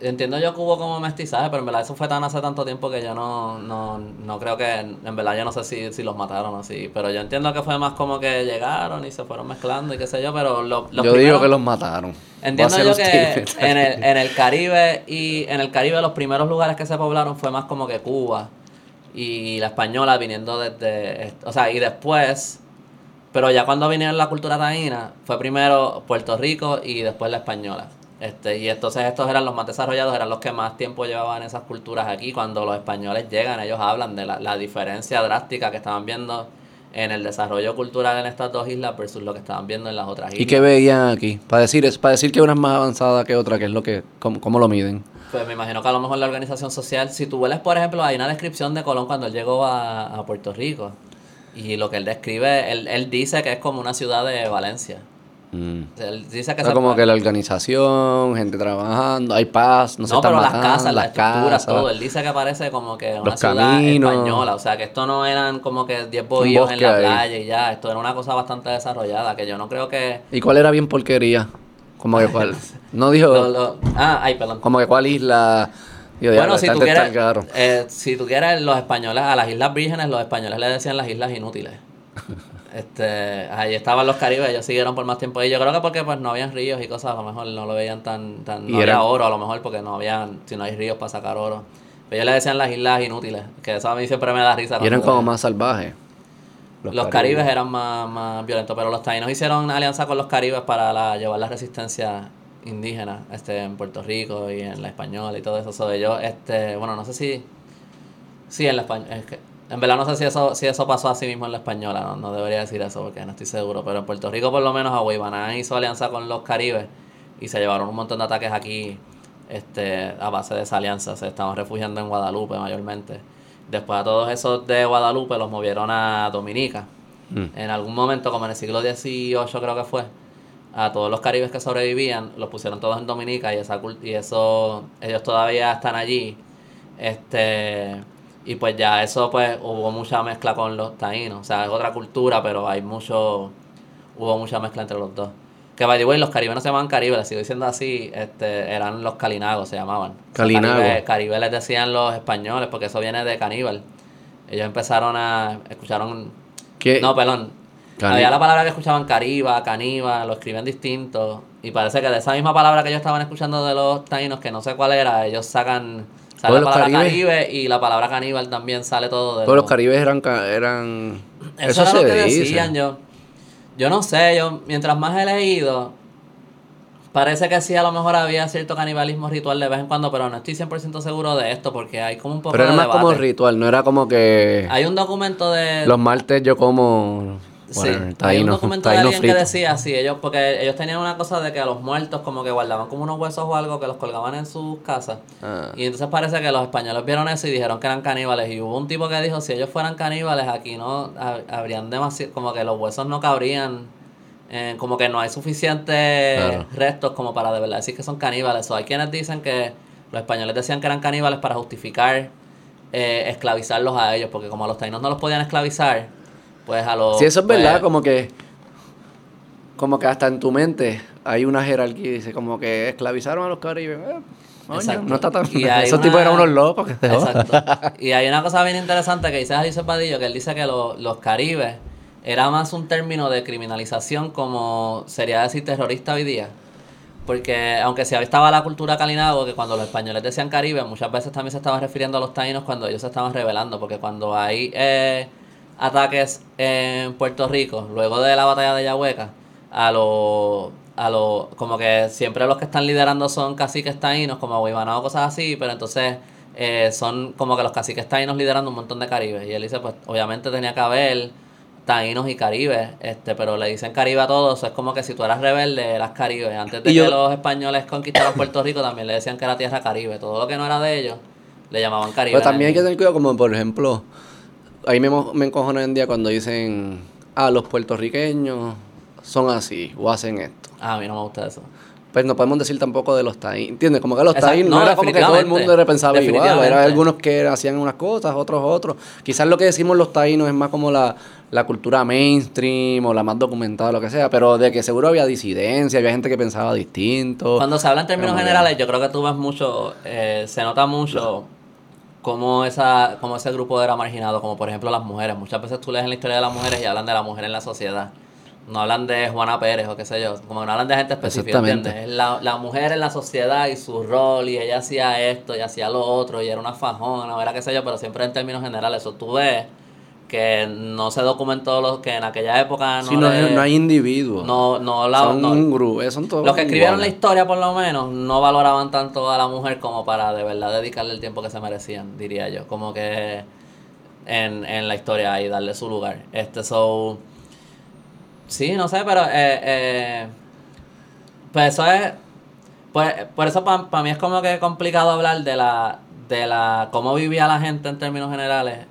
Entiendo yo que hubo como mestizaje, pero en verdad eso fue tan hace tanto tiempo que yo no, no, no creo que, en verdad yo no sé si, si los mataron o así, pero yo entiendo que fue más como que llegaron y se fueron mezclando y qué sé yo, pero lo- los Yo digo que los mataron. Entiendo yo que en el, en el Caribe y en el Caribe los primeros lugares que se poblaron fue más como que Cuba y la española viniendo desde, o sea, y después, pero ya cuando vinieron la cultura taína fue primero Puerto Rico y después la española. Este, y entonces estos eran los más desarrollados, eran los que más tiempo llevaban esas culturas aquí. Cuando los españoles llegan, ellos hablan de la, la diferencia drástica que estaban viendo en el desarrollo cultural en estas dos islas versus lo que estaban viendo en las otras islas. ¿Y qué veían aquí? Para decir, es, para decir que una es más avanzada que otra, que es lo que, cómo, cómo lo miden? Pues me imagino que a lo mejor la organización social, si tú ves, por ejemplo, hay una descripción de Colón cuando él llegó a, a Puerto Rico. Y lo que él describe, él, él dice que es como una ciudad de Valencia. Mm. Sea, Él dice que O sea, se- como que la organización, gente trabajando, hay paz, no, se no, están pero las matando, casas, las estructuras, todo. Él dice que parece como que una ciudad caminos. española. O sea, que esto no eran como que 10 bohíos en la ahí. playa y ya. Esto era una cosa bastante desarrollada. Que yo no creo que. ¿Y cuál era bien porquería? Como que cuál. No dijo. lo- lo- ah, ay, perdón. Como que cuál isla. Digo, Bueno, si tú, quieres, eh, si tú quieres, los españoles, a las Islas Vírgenes, los españoles le decían las Islas Inútiles. este, ahí estaban los caribes, ellos siguieron por más tiempo. Y yo creo que porque pues no habían ríos y cosas, a lo mejor no lo veían tan... tan Y no había eran- oro, a lo mejor porque no habían, si no hay ríos para sacar oro. Pero ellos le decían las Islas Inútiles, que eso a mí siempre me da risa. Y eran como más salvajes. Los, caribes eran más, más violentos, pero los taínos hicieron alianza con los caribes para la- llevar la resistencia indígena este, en Puerto Rico y en la española y todo eso. So, ellos, este, bueno, no sé si. Sí, en la española. En verdad no sé si eso, si eso pasó así mismo en la española, no, no debería decir eso porque no estoy seguro. Pero en Puerto Rico, por lo menos, Aguibaná hizo alianza con los caribes y se llevaron un montón de ataques aquí este, a base de esa alianza. Se estaban refugiando en Guadalupe mayormente. Después a todos esos de Guadalupe los movieron a Dominica. Mm. En algún momento, como en el siglo XVIII creo que fue, a todos los caribes que sobrevivían los pusieron todos en Dominica y esa y eso ellos todavía están allí. Este y pues ya eso pues hubo mucha mezcla con los taínos, o sea, es otra cultura, pero hay mucho hubo mucha mezcla entre los dos. Que by the way, los caribes no se llamaban caribes, les sigo diciendo así, este, eran los calinagos, se llamaban. O sea, Calinagos. Caribe, caribe les decían los españoles, porque eso viene de caníbal. Ellos empezaron a, escucharon, ¿Qué? no, perdón, había la palabra que escuchaban cariba, caníbal, lo escriben distinto. Y parece que de esa misma palabra que ellos estaban escuchando de los taínos, que no sé cuál era, ellos sacan, sale la palabra caribe y la palabra caníbal también sale todo de Todos los los- caribes eran... eran eso, era lo se que dice. decían yo. Yo no sé, yo mientras más he leído, parece que sí a lo mejor había cierto canibalismo ritual de vez en cuando, pero no estoy 100% seguro de esto porque hay como un poco Pero era de más como ritual, no era como que... Hay un documento de... Los martes yo como... Sí, Bueno, hay un documento de alguien que decía sí, ellos, porque ellos tenían una cosa de que a los muertos como que guardaban como unos huesos o algo que los colgaban en sus casas. Ah. Y entonces parece que los españoles vieron eso y dijeron que eran caníbales. Y hubo un tipo que dijo, si ellos fueran caníbales, aquí no ha- habrían demasiado, como que los huesos no cabrían, eh, como que no hay suficientes Claro. restos como para de verdad decir que son caníbales. O hay quienes dicen que los españoles decían que eran caníbales para justificar eh, esclavizarlos a ellos, porque como a los taínos no los podían esclavizar, pues a los... Si eso es pues, verdad, como que... Como que hasta en tu mente hay una jerarquía, dice como que esclavizaron a los caribes. Eh, Exacto. no está tan... Y Esos una- tipos eran unos locos que. Exacto. Y hay una cosa bien interesante que dice Alice Padillo, que él dice que lo- los caribes era más un término de criminalización como sería decir terrorista hoy día. Porque aunque se estaba la cultura calinago, que cuando los españoles decían caribe, muchas veces también se estaban refiriendo a los taínos cuando ellos se estaban rebelando. Porque cuando hay eh, ataques en Puerto Rico, luego de la batalla de Yahueca, a los a lo, como que siempre los que están liderando son caciques taínos, como Guibanao o cosas así, pero entonces eh, son como que los caciques taínos liderando un montón de caribes. Y él dice, pues obviamente tenía que haber taínos y caribes, este, pero le dicen caribe a todos, es como que si tú eras rebelde, eras caribe. Antes de que los españoles conquistaran Puerto Rico, también le decían que era tierra caribe. Todo lo que no era de ellos, le llamaban caribe. Pero también hay que tener cuidado, como por ejemplo, ahí me, me encojono hoy en día cuando dicen, ah, los puertorriqueños son así o hacen esto. Ah, a mí no me gusta eso. Pues no podemos decir tampoco de los taínos, ¿entiendes? Como que los taínos no, no, era como que todo el mundo pensaba igual, era algunos que hacían unas cosas, otros otros. Quizás lo que decimos los taínos es más como la, la cultura mainstream o la más documentada, lo que sea, pero de que seguro había disidencia, había gente que pensaba distinto. Cuando se habla en términos generales, yo creo que tú ves mucho, eh, se nota mucho cómo, esa, cómo ese grupo era marginado, como por ejemplo las mujeres. Muchas veces tú lees en la historia de las mujeres y hablan de la mujer en la sociedad. No hablan de Juana Pérez o qué sé yo, como no hablan de gente específica. ¿entiendes? Es La, la mujer en la sociedad y su rol, y ella hacía esto y hacía lo otro, y era una fajona, o era qué sé yo, pero siempre en términos generales. Eso tú ves que no se documentó lo que en aquella época no, Sí, no, le- no hay individuos. no, no la- son no- un grupo, eh, son todos los que escribieron la historia, por lo menos, no valoraban tanto a la mujer como para de verdad dedicarle el tiempo que se merecían, diría yo. Como que en, en la historia y darle su lugar. Este, so. Sí, no sé, pero. Eh, eh, pues eso es. Pues, por eso para mí es como que complicado hablar de la. de la. cómo vivía la gente en términos generales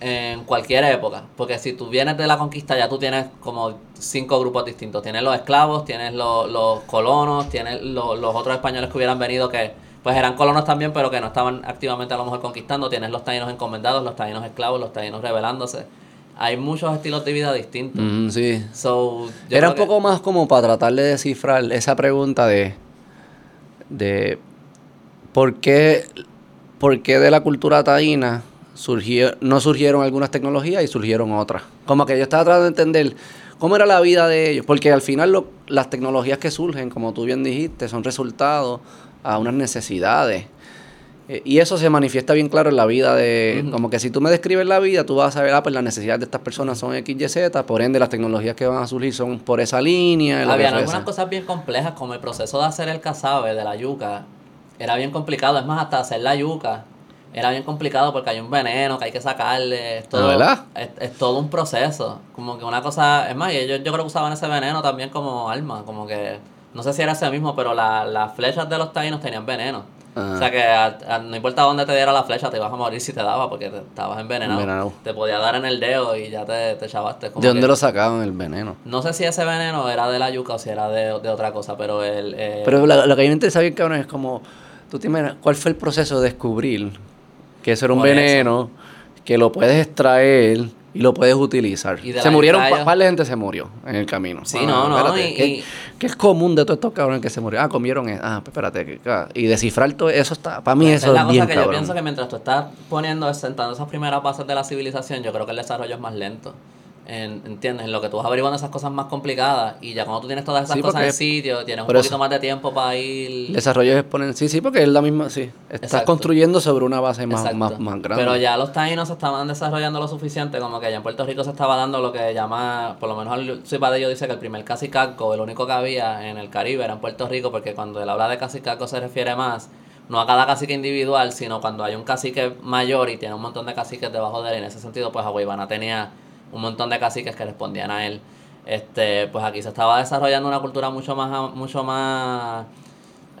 en cualquier época. Porque si tú vienes de la conquista, ya tú tienes como cinco grupos distintos. Tienes los esclavos, tienes los, los colonos, tienes los, los otros españoles que hubieran venido que pues eran colonos también, pero que no estaban activamente a lo mejor conquistando. Tienes los taínos encomendados, los taínos esclavos, los taínos rebelándose. Hay muchos estilos de vida distintos. Mm, sí. So, yo Era un que- poco más como para tratar de descifrar esa pregunta de, de por qué, por qué de la cultura taína surgió, no surgieron algunas tecnologías y surgieron otras. Como que yo estaba tratando de entender cómo era la vida de ellos, porque al final lo- las tecnologías que surgen, como tú bien dijiste, son resultados a unas necesidades. Eh, Y eso se manifiesta bien claro en la vida de... Como que si tú me describes la vida, tú vas a saber, ah, pues las necesidades de estas personas son X, Y, Z, por ende las tecnologías que van a surgir son por esa línea. Habían algunas cosas bien complejas, como el proceso de hacer el casabe de la yuca. Era bien complicado. Es más, hasta hacer la yuca era bien complicado porque hay un veneno que hay que sacarle. Es todo, ¿Ah, verdad? Es, es todo un proceso. Como que una cosa. Es más, ellos yo creo que usaban ese veneno también como arma. Como que. No sé si era ese mismo, pero la- las flechas de los taínos tenían veneno. Ah. O sea que a- a- no importa dónde te diera la flecha, te ibas a morir si te daba porque te, estabas envenenado. Envenenado. Te podía dar en el dedo y ya te, te chavaste. Como ¿De dónde que- lo sacaban el veneno? no sé si ese veneno era de la yuca o si era de, de otra cosa, pero el... eh, Pero lo, lo que a mí me interesa bien, cabrón, es como... ¿Tú te imaginas cuál fue el proceso de descubrir que eso era un Por eso. veneno, que lo puedes extraer y lo puedes utilizar. Se murieron, par de gente se murió en el camino. Sí, no, no, y- ¿qué, y- qué es común de todos estos cabrones que se murieron? Ah, comieron, e- ah, espérate, que- ah, y descifrar todo eso está, para mí Esa eso es es, la bien cosa que yo pienso que mientras tú estás poniendo, sentando esas primeras bases de la civilización, yo creo que el desarrollo es más lento. En, ¿Entiendes? En lo que tú vas averiguando esas cosas más complicadas y ya cuando tú tienes todas esas Sí, cosas en sitio, tienes un poquito eso. más de tiempo para ir... El desarrollo es exponencial. Sí, sí, porque es la misma, sí. Estás Exacto. construyendo sobre una base más, más, más grande. Pero ya los taínos se estaban desarrollando lo suficiente, como que ya en Puerto Rico se estaba dando lo que llama, por lo menos el Cipadillo dice que el primer cacicalco, el único que había en el Caribe era en Puerto Rico, porque cuando él habla de cacicalco se refiere más, no a cada cacique individual, sino cuando hay un cacique mayor y tiene un montón de caciques debajo de él. En ese sentido, pues Aguaybana tenía un montón de caciques que respondían a él. Este, pues aquí se estaba desarrollando una cultura mucho más, mucho más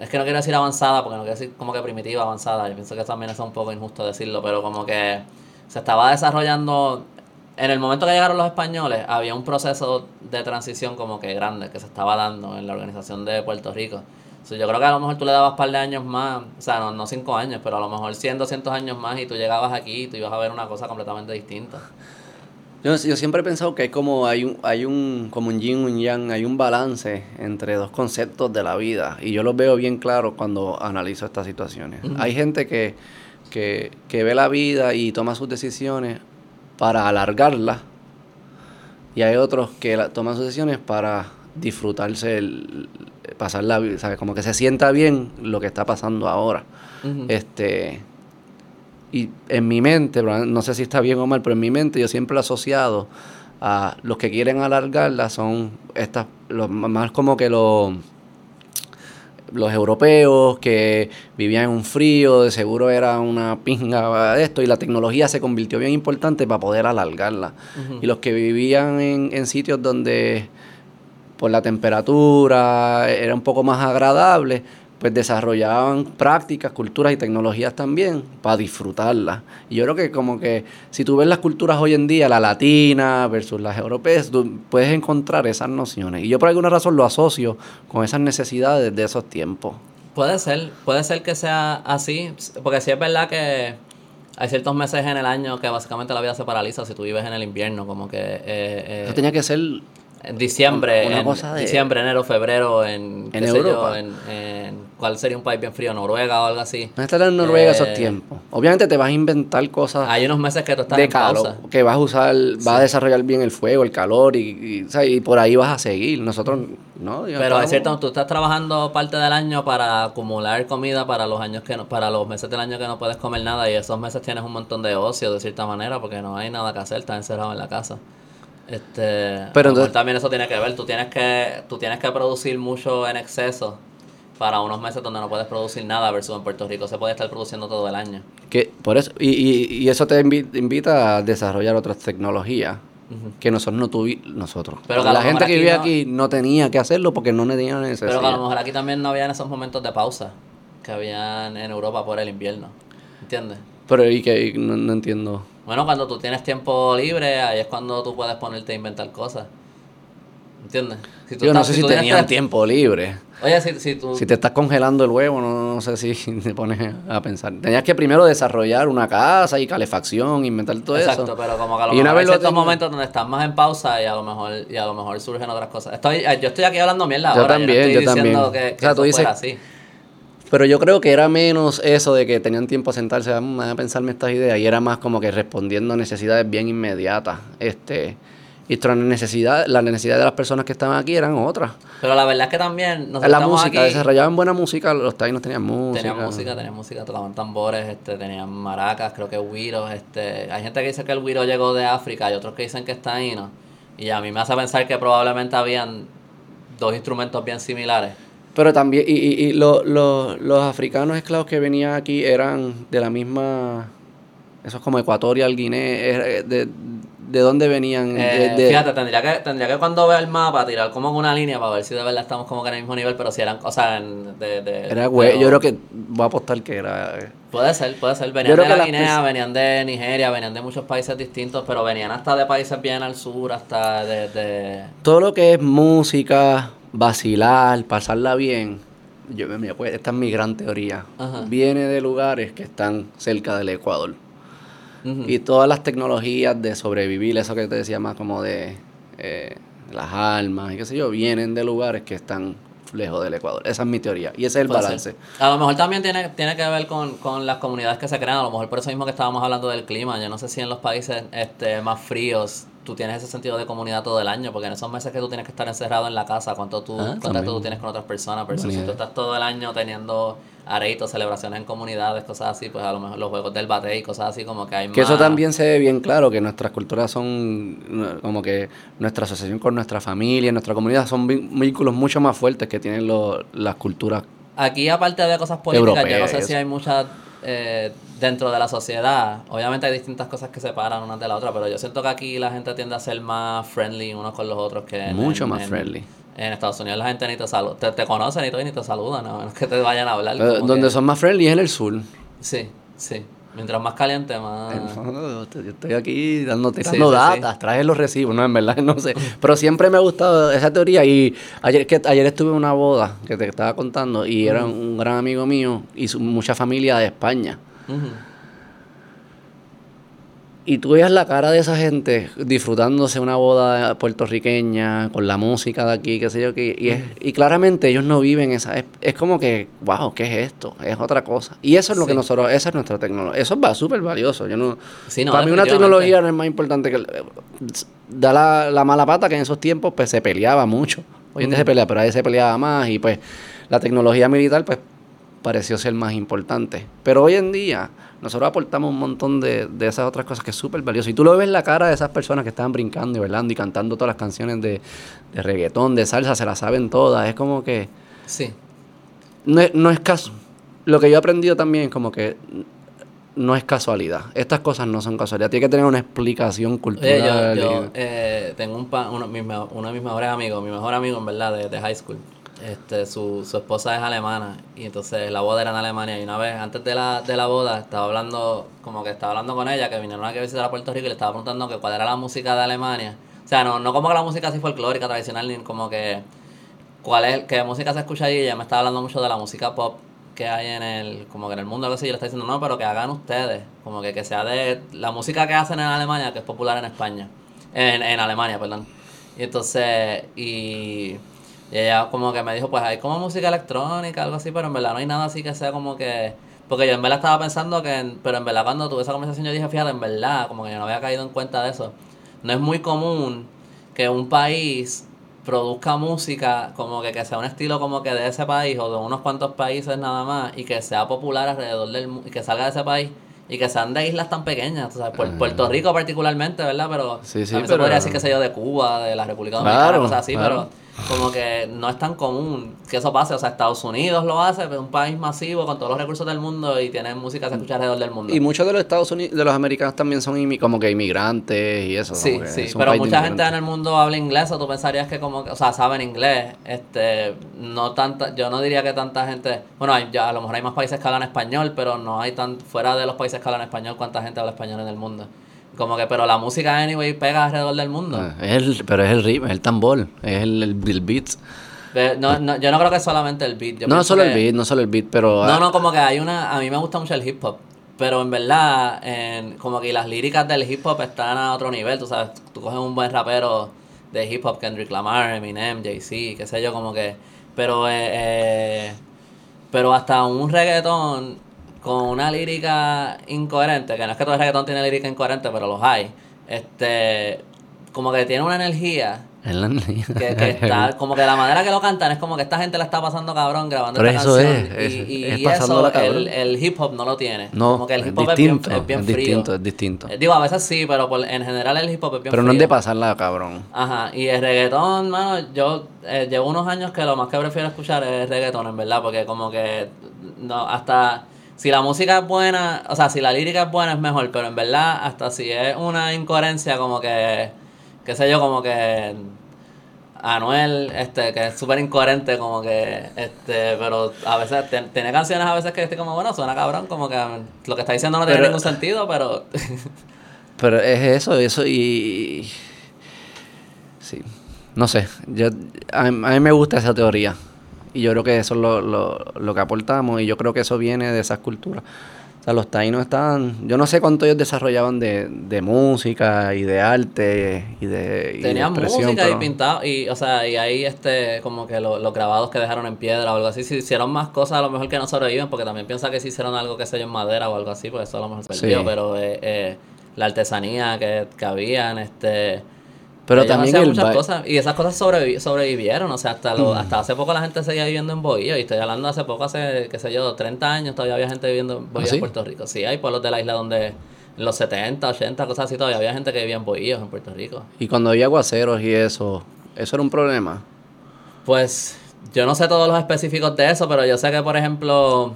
es que no quiero decir avanzada, porque no quiero decir como que primitiva, avanzada. Yo pienso que también es un poco injusto decirlo, pero como que se estaba desarrollando. En el momento que llegaron los españoles, había un proceso de transición como que grande que se estaba dando en la organización de Puerto Rico. So, yo creo que a lo mejor tú le dabas un par de años más, o sea, no, no cinco años, pero a lo mejor 100, 200 años más y tú llegabas aquí y tú ibas a ver una cosa completamente distinta. Yo, yo siempre he pensado que hay como hay un, hay un, como un yin, un yang, hay un balance entre dos conceptos de la vida. Y yo los veo bien claro cuando analizo estas situaciones. Hay gente que, que, que ve la vida y toma sus decisiones para alargarla. Y hay otros que la- toman sus decisiones para disfrutarse, el, pasar la vida, ¿sabes? Como que se sienta bien lo que está pasando ahora. Este. Y en mi mente, no sé si está bien o mal, pero en mi mente yo siempre lo he asociado a los que quieren alargarla son estas, los más como que los los europeos que vivían en un frío, de seguro era una pinga de esto, y la tecnología se convirtió bien importante para poder alargarla. Y los que vivían en, en sitios donde por la temperatura era un poco más agradable, pues desarrollaban prácticas, culturas y tecnologías también para disfrutarlas. Y yo creo que como que si tú ves las culturas hoy en día, la latina versus las europeas, tú puedes encontrar esas nociones. Y yo por alguna razón lo asocio con esas necesidades de esos tiempos. Puede ser, puede ser que sea así, porque sí es verdad que hay ciertos meses en el año que básicamente la vida se paraliza si tú vives en el invierno, como que eh, eh, Eso tenía que ser en diciembre, una en cosa de- diciembre, enero, febrero, en, En yo, Europa. en, en- ¿cuál sería un país bien frío? Noruega o algo así. no estar en Noruega esos Eh, tiempos. Obviamente te vas a inventar cosas Hay unos meses que tú estás de en pausa. calor, que vas a usar, vas a desarrollar bien el fuego, el calor y, y, por ahí vas a seguir. Nosotros, no. Pero estamos- es cierto, tú estás trabajando parte del año para acumular comida para los años que no, para los meses del año que no puedes comer nada y esos meses tienes un montón de ocio de cierta manera porque no hay nada que hacer, estás encerrado en la casa. Este, Pero entonces- también eso tiene que ver, tú tienes que tú tienes que producir mucho en exceso para unos meses donde no puedes producir nada versus en Puerto Rico se puede estar produciendo todo el año. Que, por eso, y, y, y eso te invi- invita a desarrollar otras tecnologías que nosotros no tuvimos, nosotros. Pero la gente que no- aquí no tenía que hacerlo porque no tenía necesidad. Pero que a lo mejor aquí también no había en esos momentos de pausa que habían en Europa por el invierno. ¿Entiendes? Pero y que y no, no entiendo. Bueno, cuando tú tienes tiempo libre, ahí es cuando tú puedes ponerte a inventar cosas. ¿Entiendes? Si tú Yo no sé si tienes tenían tiempo libre. Oye, si, si tú... Si te estás congelando el huevo, no, no sé si te pones a pensar. Tenías que primero desarrollar una casa y calefacción, inventar todo Exacto, eso. pero como que a lo Y mejor hay ciertos tengo- momentos donde estás más en pausa y a lo mejor y a lo mejor surgen otras cosas. Estoy, eh, yo estoy aquí hablando mierda Yo ahora, también, yo no estoy yo diciendo también. que, que O sea, tú dices- así. Pero yo creo que era menos eso de que tenían tiempo a sentarse "Mm, a pensarme estas ideas y era más como que respondiendo a necesidades bien inmediatas. Este, y otras necesidades, las necesidades de las personas que estaban aquí eran otras. Pero la verdad es que también nosotros la música, aquí, desarrollaban buena música, los taínos tenían música. Tenían música, tenían música, tocaban tambores, este, tenían maracas, creo que güiros, este, hay gente que dice que el güiro llegó de África y otros que dicen que es taíno. Y a mí me hace pensar que probablemente habían dos instrumentos bien similares. Pero también, y, y, y lo- lo- los africanos esclavos que venían aquí eran de la misma, eso es como Ecuatorial, Guinea, era- de, ¿de dónde venían? Eh, de- Fíjate, tendría que, tendría que cuando vea el mapa tirar como una línea para ver si de verdad estamos como que en el mismo nivel, pero si eran, o sea, en- de, de, era güey, yo creo que voy a apostar que era... eh, Puede ser, puede ser. Venían de la Guinea, venían de Nigeria, venían de muchos países distintos, pero venían hasta de países bien al sur, hasta de... de Todo lo que es música, vacilar, pasarla bien, yo, mira, pues, esta es mi gran teoría, Ajá. viene de lugares que están cerca del Ecuador. Y todas las tecnologías de sobrevivir, eso que te decía más como de eh, las almas y qué sé yo, vienen de lugares que están lejos del Ecuador. Esa es mi teoría. Y ese es el Puede balance. ser. A lo mejor también tiene, tiene que ver con, con las comunidades que se crean, a lo mejor por eso mismo que estábamos hablando del clima. Yo no sé si en los países este, más fríos tú tienes ese sentido de comunidad todo el año, porque en esos meses que tú tienes que estar encerrado en la casa, ¿cuánto tú, Ah, contacto tú tienes con otras personas? Pero si tú estás todo el año teniendo areitos, celebraciones en comunidades, cosas así, pues a lo mejor los juegos del bate y cosas así como que hay Que eso también se ve bien claro, que nuestras culturas son como que nuestra asociación con nuestra familia, nuestra comunidad, son vínculos mucho más fuertes que tienen lo- las culturas. Aquí, aparte de cosas políticas, yo no sé si hay muchas eh, dentro de la sociedad. Obviamente hay distintas cosas que separan unas de la otra, pero yo siento que aquí la gente tiende a ser más friendly unos con los otros que en- Mucho en- más en- friendly. En Estados Unidos la gente ni te saluda, te, te conocen y todo y ni te saludan, no es que te vayan a hablar. Pero donde que- son más friendly es en el sur. Sí, sí. Mientras más caliente, más... No, yo estoy aquí dándote dando sí, sí. datas, traje los recibos, no, en verdad, no sé. Pero siempre me ha gustado esa teoría y ayer, que, ayer estuve en una boda que te estaba contando y era un gran amigo mío y su, mucha familia de España. Ujú. Y tú veías la cara de esa gente disfrutándose una boda puertorriqueña con la música de aquí, qué sé yo, qué, y, es, y claramente ellos no viven esa... Es, es como que, wow, ¿qué es esto? Es otra cosa. Y eso es lo que nosotros, esa es nuestra tecnología. Eso es súper valioso. Yo no, Sí, no, para mí una tecnología no es más importante que... Da la, la mala pata que en esos tiempos pues se peleaba mucho. Hoy en día se pelea, pero ahí se peleaba más y pues la tecnología militar pues pareció ser más importante. Pero hoy en día nosotros aportamos un montón de, de esas otras cosas que es súper valioso. Y tú lo ves en la cara de esas personas que estaban brincando y bailando y cantando todas las canciones de, de reggaetón, de salsa, se las saben todas. Es como que Sí. no es, no es caso. Lo que yo he aprendido también es como que no es casualidad. Estas cosas no son casualidad. Tiene que tener una explicación Oye, cultural. yo, eh, tengo un pa- uno, de mis mejores amigos, mi mejor amigo en verdad de, de high school. Este, su, su esposa es alemana y entonces la boda era en Alemania y una vez antes de la, de la boda estaba hablando, como que estaba hablando con ella, que vinieron aquí a visitar a Puerto Rico y le estaba preguntando que cuál era la música de Alemania. O sea, no, no como que la música así folclórica, tradicional, ni como que cuál es, qué música se escucha allí. Ella me estaba hablando mucho de la música pop que hay en el, como que en el mundo, algo así. Yo le estaba diciendo, no, pero que hagan ustedes, como que, que sea de la música que hacen en Alemania, que es popular en España, en, en Alemania, perdón. Y entonces, y, y ella como que me dijo, pues hay como música electrónica, algo así, pero en verdad no hay nada así que sea como que... Porque yo en verdad estaba pensando que, en- pero en verdad cuando tuve esa conversación yo dije, fíjate, en verdad, como que yo no había caído en cuenta de eso. No es muy común que un país produzca música como que, que sea un estilo como que de ese país o de unos cuantos países nada más y que sea popular alrededor del y que salga de ese país y que sean de islas tan pequeñas, tú sabes, Puer- Ah. Puerto Rico particularmente, ¿verdad? Pero Sí, sí, también se pero- podría decir que sé yo de Cuba, de la República Dominicana, Claro, cosas así, claro. pero como que no es tan común que eso pase, o sea, Estados Unidos lo hace, pero es un país masivo con todos los recursos del mundo y tiene música que se escucha alrededor del mundo. Y muchos de los Estados Unidos, de los americanos también son como que inmigrantes y eso. Sí, sí, es pero mucha gente en el mundo habla inglés o tú pensarías que como, que- o sea, saben inglés, este, no tanta, yo no diría que tanta gente, bueno, hay, ya a lo mejor hay más países que hablan español, pero no hay tan, fuera de los países que hablan español, cuánta gente habla español en el mundo. Como que, pero la música anyway pega alrededor del mundo. Ah, es el, pero es el ritmo, es el tambor, es el, el, el beat. No, no, yo no creo que es solamente el beat. yo no solo el beat, no solo el beat, pero... No, ah, no, como que hay una. A mí me gusta mucho el hip hop. Pero en verdad, en, como que las líricas del hip hop están a otro nivel. Tú sabes, tú coges un buen rapero de hip hop, Kendrick Lamar, Eminem, Jay-Z, qué sé yo, como que. Pero, eh, eh, pero hasta un reggaetón con una lírica incoherente, que no es que todo el reggaetón tiene lírica incoherente, pero los hay. Este. Como que tiene una energía es la- que, que está, como que la manera que lo cantan es como que esta gente la está pasando cabrón grabando Pero esta eso canción es, y, es- y- es y pasándola eso el, el hip hop no lo tiene No, como que el es hip hop es distinto, es bien es frío distinto, es distinto. Eh, digo a veces sí pero por- en general el hip hop es bien Pero no es de pasarla, cabrón. Ajá, y el reggaetón, mano, yo eh, llevo unos años que lo más que prefiero escuchar es reggaetón, en verdad, porque como que no, hasta si la música es buena, o sea, si la lírica es buena es mejor, pero en verdad, hasta si es una incoherencia, como que, qué sé yo, como que Anuel, este, que es súper incoherente, como que, este, pero a veces te- tiene canciones a veces que estoy como, bueno, suena cabrón, como que lo que está diciendo no tiene ningún sentido, pero Pero es eso, eso y... Sí, no sé, yo, a, a mí me gusta esa teoría y yo creo que eso es lo, lo, lo que aportamos y yo creo que eso viene de esas culturas. O sea, los taínos estaban... Yo no sé cuánto ellos desarrollaban de, de música y de arte y de... y Tenían música y pintado, y, o sea, y ahí este, como que lo- los grabados que dejaron en piedra o algo así, si hicieron más cosas a lo mejor que no sobreviven, porque también piensa que si hicieron algo que se yo en madera o algo así, pues eso a lo mejor se Sí. perdió, pero eh, eh, la artesanía que, que habían, este... Pero ellos también el muchas cosas, y esas cosas sobrevi- sobrevivieron, o sea, hasta, lo- Mm. hasta hace poco la gente seguía viviendo en Bohío, y estoy hablando hace poco, hace, qué sé yo, 30 años, todavía había gente viviendo en Bohío ¿Ah, sí? en Puerto Rico. Sí, hay pueblos de la isla donde en los 70, 80, cosas así, todavía había gente que vivía en Bohíos en Puerto Rico. Y cuando había aguaceros y eso, ¿eso era un problema? Pues yo no sé todos los específicos de eso, pero yo sé que, por ejemplo,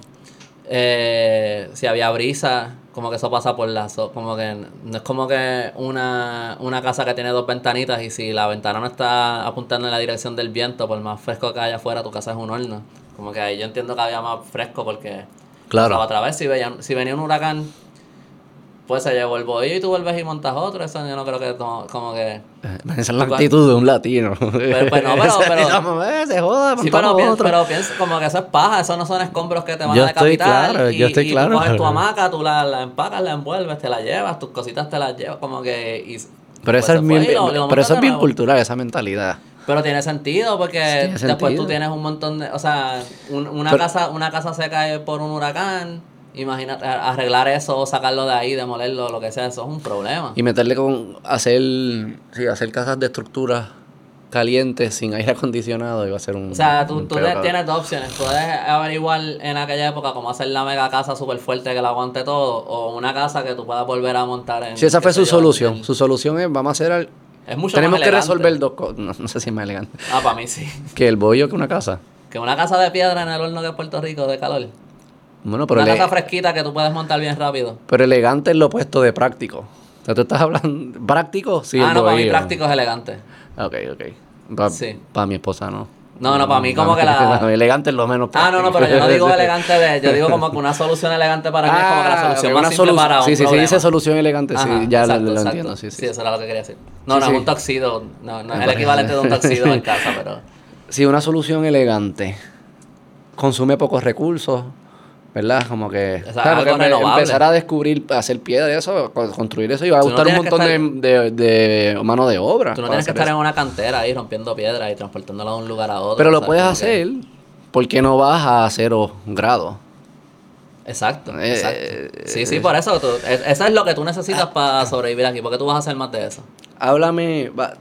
eh, si había brisa, como que eso pasa por las... Como que no es como que una, una casa que tiene dos ventanitas y si la ventana no está apuntando en la dirección del viento, por más fresco que haya afuera, tu casa es un horno. Como que ahí yo entiendo que había más fresco porque... Claro. otra vez, si, veía- si venía un huracán, pues se llevó el bohío y tú vuelves y montas otro. Eso yo no creo que como, como que... Eh, Esa es la actitud de un latino. Pero- pues no, pero- pero- eh, se joda, Sí, pero, pero piensa como que eso es paja, eso no son escombros que te van Yo a estoy decapitar. claro, y, yo estoy y claro. tú coges tu hamaca, tú la, la empacas, la envuelves, te la llevas, tus cositas te las llevas, como que... Y, Pero, pues eso se es bien, y lo- lo pero eso es bien cultural, esa mentalidad. Pero tiene sentido porque tiene después sentido. tú tienes un montón de... O sea, un- una, Pero- casa, una casa se cae por un huracán, imagínate, arreglar eso, o sacarlo de ahí, demolerlo, lo que sea, eso es un problema. Y meterle con hacer, sí, hacer casas de estructuras calientes sin aire acondicionado iba a ser un. O sea, tú, tú cabrón. tienes dos opciones. Puedes averiguar en aquella época cómo hacer la mega casa súper fuerte que la aguante todo, o una casa que tú puedas volver a montar en... Sí, esa fue su solución. Su solución es, vamos a hacer al- Es mucho Tenemos más que resolver dos cosas. No, no sé si es más elegante. Ah, para mí sí. Que el bollo que una casa. Que una casa de piedra en el horno de Puerto Rico de calor. Bueno, pero, una casa fresquita que tú puedes montar bien rápido. pero elegante es lo opuesto de práctico. O sea, tú estás hablando. ¿Práctico? Sí, ah, no, para mí práctico es elegante. Ok, ok. Para Sí. mi esposa no. No, no, para mí como que la... elegante es lo menos Ah, no, no, pero yo no digo elegante de... Yo digo como que una solución elegante para mí es como que la Ah, solución ok, más simple solu- para un Sí, sí, sí, dice solución elegante, Ajá, sí, ya lo- exacto, lo, exacto. entiendo, sí, sí. eso era lo que quería decir. No, Sí, no sí. es un toxido, no, no es Me el equivalente de un toxido en casa, pero... Sí, una solución elegante. Consume pocos recursos, ¿verdad? Como que... Porque empezar a descubrir, hacer piedra y eso, co- construir eso, y va a no gustar un que montón de, de, de mano de obra. Tú no tienes que estar en una cantera ahí rompiendo piedra y transportándola de un lugar a otro. Pero lo puedes que- hacer, ¿por qué no vas a cero grados? Exacto, Eh, exacto. Sí, eh, sí, por eso. tú- eso es lo que tú necesitas para sobrevivir aquí. porque tú vas a hacer más de eso? Háblame, va-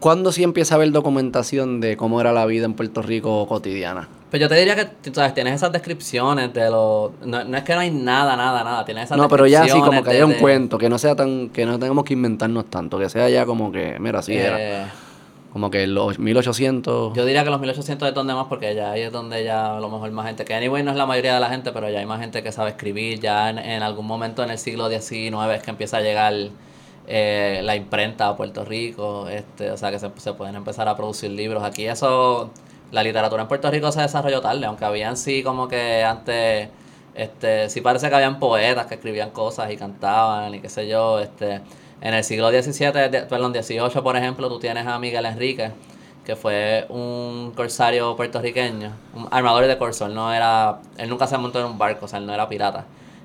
¿cuándo sí empieza a haber documentación de cómo era la vida en Puerto Rico cotidiana? Pues yo te diría que sabes, tienes esas descripciones de los... No, no es que no hay nada, nada, nada. Tienes esas No, pero ya así como que de- haya un de- cuento, que no sea tan, que no tengamos que inventarnos tanto, que sea ya como que, mira, así era. eh, Como que los 1800. Yo diría que los 1800 es donde más, porque ya ahí es donde ya a lo mejor más gente, que anyway no es la mayoría de la gente, pero ya hay más gente que sabe escribir, ya en, en algún momento en el siglo XIX es que empieza a llegar eh, la imprenta a Puerto Rico, este, o sea que se, se pueden empezar a producir libros. Aquí eso, la literatura en Puerto Rico se desarrolló tarde, aunque habían sí como que antes, este, sí parece que habían poetas que escribían cosas y cantaban y qué sé yo, este... En el siglo XVII, perdón, XVIII, por ejemplo, tú tienes a Miguel Enrique, que fue un corsario puertorriqueño, un armador de corso. Él no era, él nunca se montó en un barco, o sea, él no era pirata.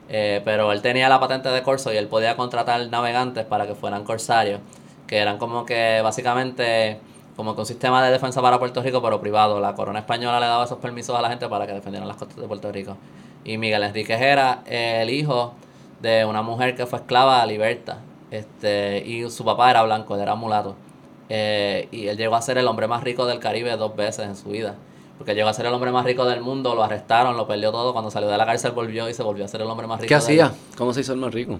Eh, pero él tenía la patente de corso y él podía contratar navegantes para que fueran corsarios, que eran como que básicamente como que un sistema de defensa para Puerto Rico, pero privado. La corona española le daba esos permisos a la gente para que defendieran las costas de Puerto Rico. Y Miguel Enrique era el hijo de una mujer que fue esclava a Liberta. Este, y su papá era blanco, él era mulato. Eh, y él llegó a ser el hombre más rico del Caribe dos veces en su vida. Porque llegó a ser el hombre más rico del mundo, lo arrestaron, lo perdió todo. Cuando salió de la cárcel volvió y se volvió a ser el hombre más rico. ¿Qué del- hacía? ¿Cómo se hizo el más rico?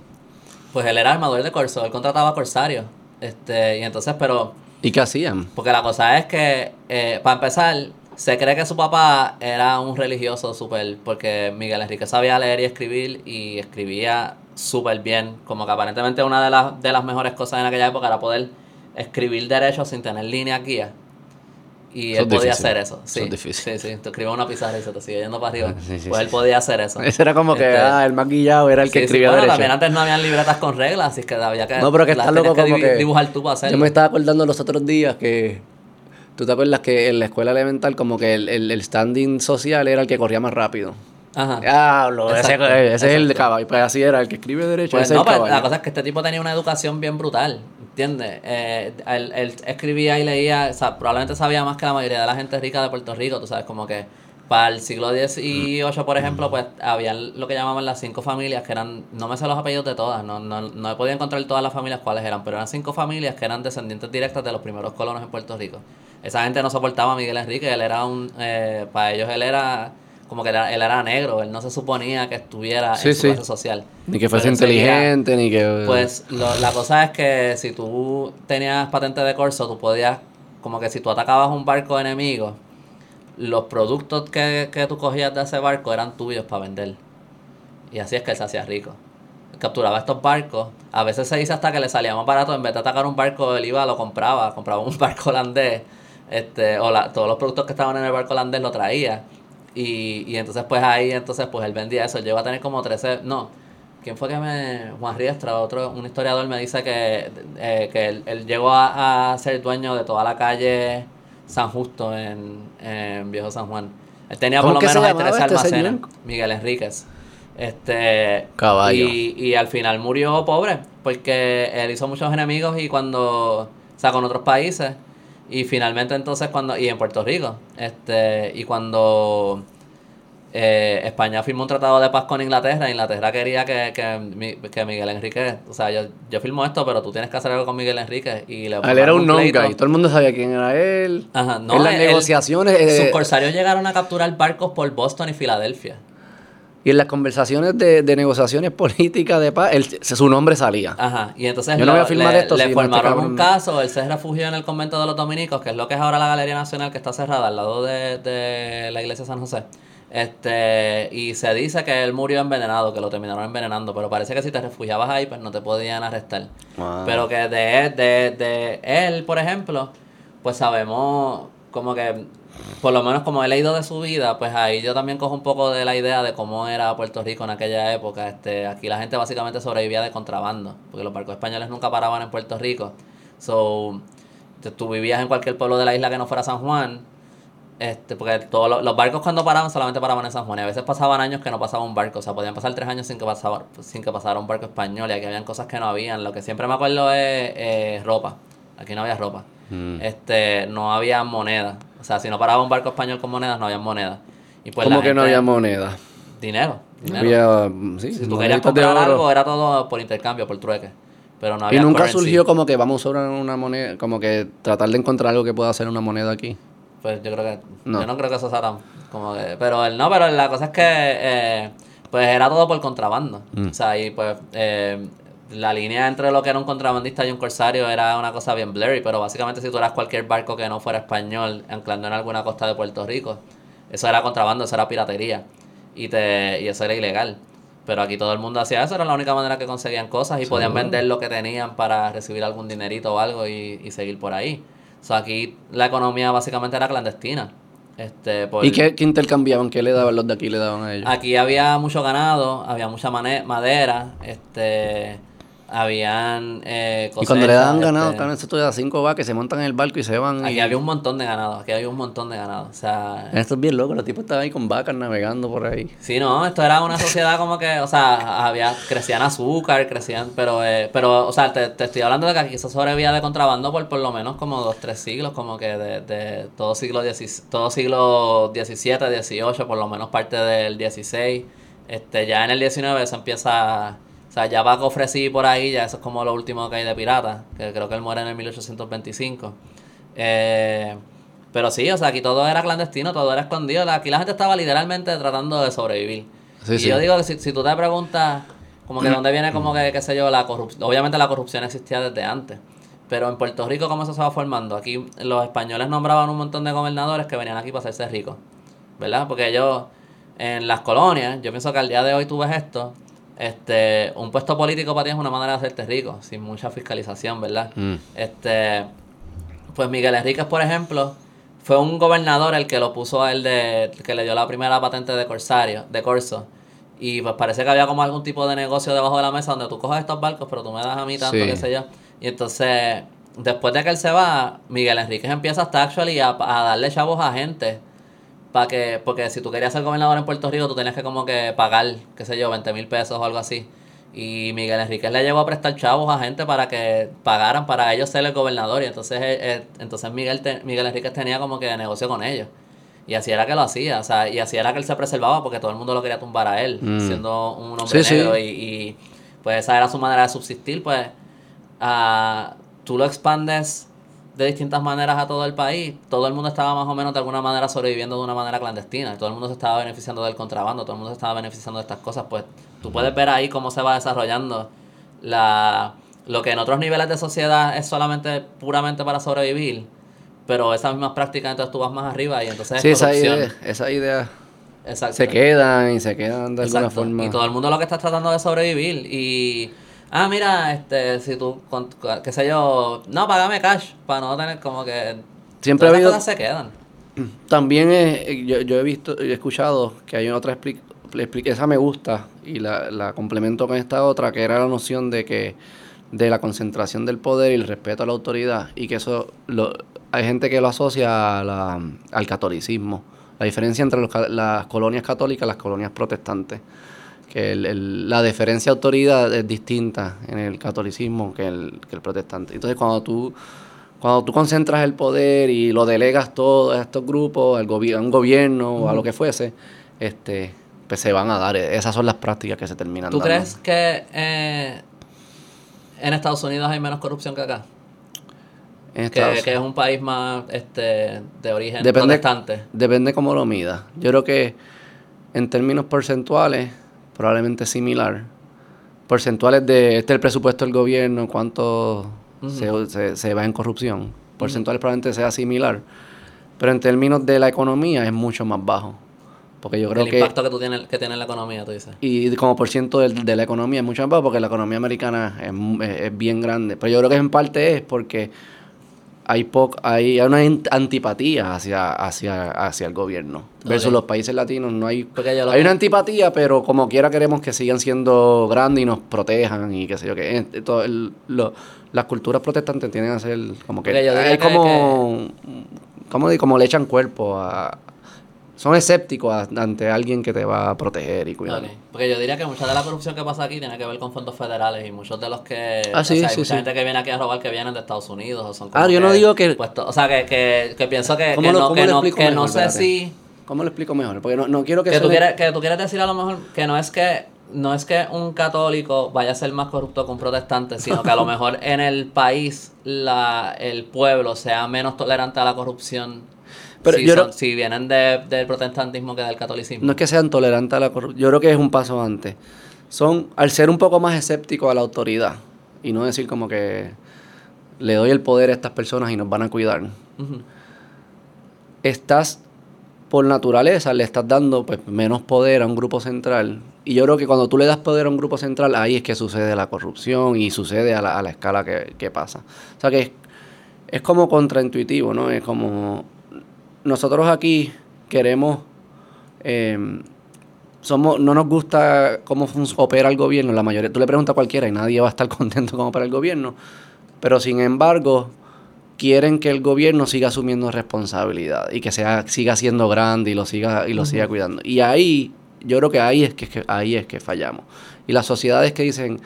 Pues él era armador de corso, él contrataba corsarios. Este, y entonces, pero ¿Y qué hacían? porque la cosa es que, eh, para empezar, se cree que su papá era un religioso súper, porque Miguel Enrique sabía leer y escribir y escribía súper bien. Como que aparentemente una de las, de las mejores cosas en aquella época era poder escribir derecho sin tener línea guía. Y Eso él podía difícil. hacer eso. Eso Sí, es difícil. sí, sí. Tú escribes una pizarra y se te sigue yendo para arriba. Sí, sí, pues él podía hacer eso. Ese era como que, Este, ah, el más guillado era el que escribía bueno, derecho. también antes no habían libretas con reglas, así que había que, No, pero que las está tenías loco como divi- que... dibujar tú para hacerlo. Yo me estaba acordando los otros días que... ¿Tú te acuerdas que en la escuela elemental como que el, el, el standing social era el que corría más rápido? Ajá. Ese, Exacto, ese es el de caballo. Pues así era, el que escribe derecho, Pues ese no, es el pues, la cosa es que este tipo tenía una educación bien brutal, ¿entiendes? Eh, él, escribía y leía, o sea, probablemente sabía más que la mayoría de la gente rica de Puerto Rico, tú sabes, como que para el siglo XVIII, por ejemplo, pues había lo que llamaban las cinco familias, que eran, no me sé los apellidos de todas, no, no, no he podido encontrar todas las familias cuáles eran, pero eran cinco familias que eran descendientes directas de los primeros colonos en Puerto Rico. Esa gente no soportaba a Miguel Enrique, él era un, eh, para ellos él era como que él era negro, él no se suponía que estuviera Sí, en su sí. clase social. Ni que fuese inteligente, ni que... pues lo- la cosa es que si tú tenías patente de corso, tú podías, como que si tú atacabas un barco enemigo, los productos que, que tú cogías de ese barco eran tuyos para vender. Y así es que él se hacía rico. Capturaba estos barcos. A veces se dice hasta que le salía más barato. En vez de atacar un barco, él iba, lo compraba. Compraba un barco holandés. Este, o la- todos los productos que estaban en el barco holandés lo traía. Y, y entonces pues ahí, entonces pues él vendía eso. Llegó a tener como 13... No, ¿Quién fue que me... Juan Riestra, otro, un historiador, me dice que, eh, que él, él llegó a, a ser dueño de toda la calle San Justo en, en Viejo San Juan. Él tenía por ¿Cómo lo menos 13 este almacenes. señor? Miguel Enríquez. Este... Caballo. Y, y al final murió pobre, porque él hizo muchos enemigos y cuando... O sea, con otros países. Y finalmente entonces cuando... Y en Puerto Rico. Este... Y cuando eh, España firmó un tratado de paz con Inglaterra. Inglaterra quería que, que, que Miguel Enrique, o sea, yo, yo firmo esto, pero tú tienes que hacer algo con Miguel Enrique. Y le Él era un nonga y todo el mundo sabía quién era él. Ajá, no, en las él- negociaciones Sus eh, corsarios llegaron a capturar barcos por Boston y Filadelfia. Y en las conversaciones de, de negociaciones políticas de paz, él- su nombre salía. Ajá, y entonces Yo no voy a firmar le, esto le si este formaron cabrón- un caso, él se refugió en el convento de los dominicos, que es lo que es ahora la Galería Nacional, que está cerrada al lado de, de la iglesia de San José. Este, y se dice que él murió envenenado, que lo terminaron envenenando, pero parece que si te refugiabas ahí, pues no te podían arrestar. Wow. Pero que de, de, de él, por ejemplo, pues sabemos como que, por lo menos como he leído de su vida, pues ahí yo también cojo un poco de la idea de cómo era Puerto Rico en aquella época. Este, aquí la gente básicamente sobrevivía de contrabando, porque los barcos españoles nunca paraban en Puerto Rico. So, tú vivías en cualquier pueblo de la isla que no fuera San Juan, este, porque todos los, los barcos cuando paraban solamente paraban en San Juan y a veces pasaban años que no pasaba un barco, o sea, podían pasar tres años sin que pasaba, sin que pasara un barco español y aquí habían cosas que no habían. Lo que siempre me acuerdo es eh, ropa, aquí no había ropa, Mm. este, no había moneda, o sea, si no paraba un barco español con monedas, no había moneda. Y pues ¿Cómo la que no había moneda? Dinero, dinero. había, mm, sí, si tú querías comprar algo, era todo por intercambio, por trueque. Pero no Y había nunca currency. surgió como que vamos a usar una moneda, como que tratar de encontrar algo que pueda hacer una moneda aquí. Pues yo creo que. No. Yo no creo que eso sea tan. Como que, pero el no, pero la cosa es que. eh, pues era todo por contrabando. Mm. O sea, y pues. eh, la línea entre lo que era un contrabandista y un corsario era una cosa bien blurry, pero básicamente si tú eras cualquier barco que no fuera español anclando en alguna costa de Puerto Rico, eso era contrabando, eso era piratería. Y, te, y eso era ilegal. Pero aquí todo el mundo hacía eso, era la única manera que conseguían cosas y podían vender lo que tenían para recibir algún dinerito o algo y, y seguir por ahí. O sea, aquí la economía básicamente era clandestina. Este, por- ¿Y qué, qué intercambiaban? ¿Qué le daban los de aquí? Le daban a ellos. Aquí había mucho ganado, había mucha madera, este, habían eh, y cuando le cosechas, ganado, este, cabrón, esto de las cinco vacas, se montan en el barco y se van. Aquí y- había un montón de ganado, aquí había un montón de ganado. O sea, Esto es bien loco, los tipos estaban ahí con vacas navegando por ahí. Sí, no, esto era una sociedad como que, o sea, había, crecían azúcar, crecían, pero, eh, pero, o sea, te, te estoy hablando de que aquí se sobrevivía de contrabando por por lo menos como dos, tres siglos, como que de, de todo siglo XVII, todo siglo XVII, XVIII, por lo menos parte del XVI, este, ya en el XIX se empieza, o sea, ya Paco Ofrecí por ahí, ya eso es como lo último que hay de pirata, que creo que él muere en el 1825, eh... Pero sí, o sea, aquí todo era clandestino, todo era escondido. Aquí la gente estaba literalmente tratando de sobrevivir. Sí, y sí. yo digo que si, si tú te preguntas, como que de dónde viene, como que, qué sé yo, la corrupción. Obviamente la corrupción existía desde antes. Pero en Puerto Rico, ¿cómo eso se va formando? Aquí los españoles nombraban un montón de gobernadores que venían aquí para hacerse ricos. ¿Verdad? Porque ellos, en las colonias, yo pienso que al día de hoy tú ves esto. Este, un puesto político para ti es una manera de hacerte rico, sin mucha fiscalización, ¿verdad? Mm. Este, pues Miguel Enríquez, por ejemplo, fue un gobernador el que lo puso a él de, que le dio la primera patente de corsario, de corso. Y pues parece que había como algún tipo de negocio debajo de la mesa donde tú coges estos barcos, pero tú me das a mí tanto, Sí. qué sé yo. Y entonces, después de que él se va, Miguel Enríquez empieza hasta actually a, a darle chavos a gente para que, porque si tú querías ser gobernador en Puerto Rico, tú tenías que como que pagar, qué sé yo, 20 mil pesos o algo así. Y Miguel Enríquez le llegó a prestar chavos a gente para que pagaran para ellos ser el gobernador. Y entonces, eh, eh, entonces Miguel, Miguel Enríquez tenía como que negocio con ellos. Y así era que lo hacía, o sea, y así era que él se preservaba porque todo el mundo lo quería tumbar a él, Mm. siendo un hombre negro. Y, y, pues esa era su manera de subsistir, pues ah, tú lo expandes de distintas maneras a todo el país. Todo el mundo estaba más o menos de alguna manera sobreviviendo de una manera clandestina. Todo el mundo se estaba beneficiando del contrabando, todo el mundo se estaba beneficiando de estas cosas. Pues tú puedes ver ahí cómo se va desarrollando la, lo que en otros niveles de sociedad es solamente puramente para sobrevivir. Pero esas mismas prácticas, entonces tú vas más arriba y entonces Sí, es esa idea, esa idea Exacto. se quedan y se quedan de alguna forma. Y todo el mundo lo que está tratando de sobrevivir. Y, ah, mira, este, si tú, con- qué sé yo, no, págame cash para no tener como que. Siempre ha habido- cosas se quedan. También es- yo, yo he visto, he escuchado que hay otra expli- expli- esa me gusta y la, la complemento con esta otra, que era la noción de que de la concentración del poder y el respeto a la autoridad y que eso lo, hay gente que lo asocia a la- al catolicismo. La diferencia entre los las colonias católicas y las colonias protestantes. Que el- el- la deferencia a autoridad es distinta en el catolicismo que el, que el protestante. Entonces, cuando tú, cuando tú concentras el poder y lo delegas todo a estos grupos, al gobi- a un gobierno o a lo que fuese, este, pues se van a dar. Esas son las prácticas que se terminan ¿Tú dando. crees que eh, en Estados Unidos hay menos corrupción que acá? En Que, que es un país más este, de origen Depende, protestante. depende cómo lo midas. Yo creo que en términos porcentuales, probablemente similar. Porcentuales de este es el presupuesto del gobierno, cuánto se, se- se va en corrupción. Porcentuales probablemente sea similar. Pero en términos de la economía es mucho más bajo. Porque yo creo El que. impacto que, tú tienes, que tiene en la economía, tú dices. Y como por ciento del- de, la economía es mucho más bajo porque la economía americana es, es- es bien grande. Pero yo creo que en parte es porque hay poc, hay, hay una ant- antipatía hacia, hacia, hacia el gobierno. Versus los países latinos no hay... Hay que- una antipatía, pero como quiera queremos que sigan siendo grandes y nos protejan y qué sé yo qué. Todo el- lo- las culturas protestantes tienden a ser como que... Es que- como... Como, di- como le echan cuerpo a... Son escépticos a- ante alguien que te va a proteger y cuidar. Porque yo diría que mucha de la corrupción que pasa aquí tiene que ver con fondos federales y muchos de los que... Ah, sí, o sea, hay sí, mucha sí. gente que viene aquí a robar que vienen de Estados Unidos o son como Ah, yo no digo que- puesto- o sea, que, que, que pienso que, ¿Cómo que lo- no, que no, sé Espérate. si... ¿Cómo lo explico mejor? Porque no, no quiero que, Que tú, quieres, que tú quieres decir a lo mejor que no es que no es que un católico vaya a ser más corrupto que un protestante, sino que a lo mejor en el país la, el pueblo sea menos tolerante a la corrupción Pero si, yo son- no- si vienen de- del protestantismo que del catolicismo. No es que sean tolerantes a la corrupción. Yo creo que es un paso antes. Son, al ser un poco más escépticos a la autoridad y no decir como que le doy el poder a estas personas y nos van a cuidar. Estás, por naturaleza, le estás dando pues, menos poder a un grupo central. Y yo creo que cuando tú le das poder a un grupo central, ahí es que sucede la corrupción y sucede a la, a la escala que, pasa. O sea que es, como contraintuitivo, ¿no? Es como nosotros aquí queremos eh, somos no nos gusta cómo opera el gobierno la mayoría tú le preguntas a cualquiera y nadie va a estar contento con opera el gobierno pero sin embargo quieren que el gobierno siga asumiendo responsabilidad y que sea siga siendo grande y lo siga y lo siga cuidando y ahí yo creo que ahí es que, que ahí es que fallamos y las sociedades que dicen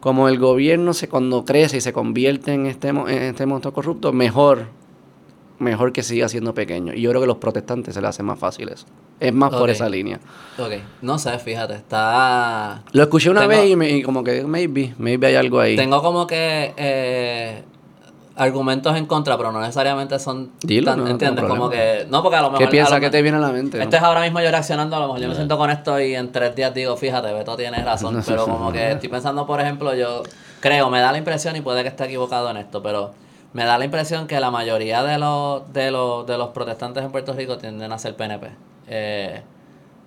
como el gobierno se cuando crece y se convierte en este en este monstruo corrupto mejor mejor que siga siendo pequeño. Y yo creo que los protestantes se les hace más fácil eso. Es más por esa línea. Ok, no sé, fíjate, está... Lo escuché una Tengo- vez y, me- y como que maybe, maybe hay algo ahí. Tengo como que eh, argumentos en contra, pero no necesariamente son Dilo, tan, no, no ¿entiendes? tengo como que... No, porque a lo mejor... ¿Qué piensas que te viene a la mente? no? Esto es ahora mismo yo reaccionando, a lo mejor yo me siento con esto y en tres días digo, fíjate, Beto tiene razón, pero como que estoy pensando, por ejemplo, yo creo, me da la impresión y puede que esté equivocado en esto, pero me da la impresión que la mayoría de los, de los, de los protestantes en Puerto Rico tienden a ser PNP, eh,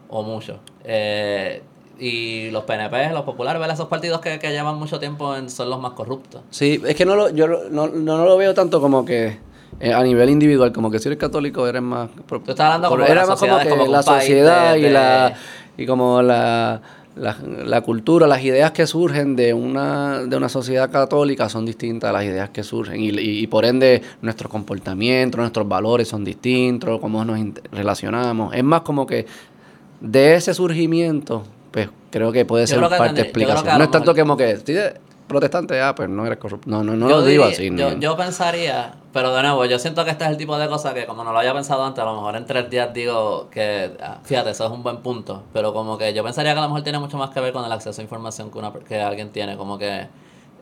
o muchos. Eh, y los PNP, los populares, ¿verdad? esos partidos que, que llevan mucho tiempo en, son los más corruptos. Sí, es que no lo, yo no, no, no lo veo tanto como que eh, a nivel individual, como que si eres católico eres más... Tú estás hablando como era más como que como la sociedad de- y de- la y como la, la, la cultura, las ideas que surgen de una, de una sociedad católica son distintas a las ideas que surgen y, y- y por ende nuestros comportamientos, nuestros valores son distintos, cómo nos relacionamos. Es más como que de ese surgimiento, pues creo que puede Yo ser que parte de explicación. No es tanto como que, si eres protestante, ah, pues no eres corrupto. No, no, no yo, lo digo así. yo, ni- yo pensaría, pero de nuevo, yo siento que este es el tipo de cosa que como no lo había pensado antes, a lo mejor en tres días digo que, ah, fíjate, eso es un buen punto, pero como que yo pensaría que a lo mejor tiene mucho más que ver con el acceso a información que, una, que alguien tiene, como que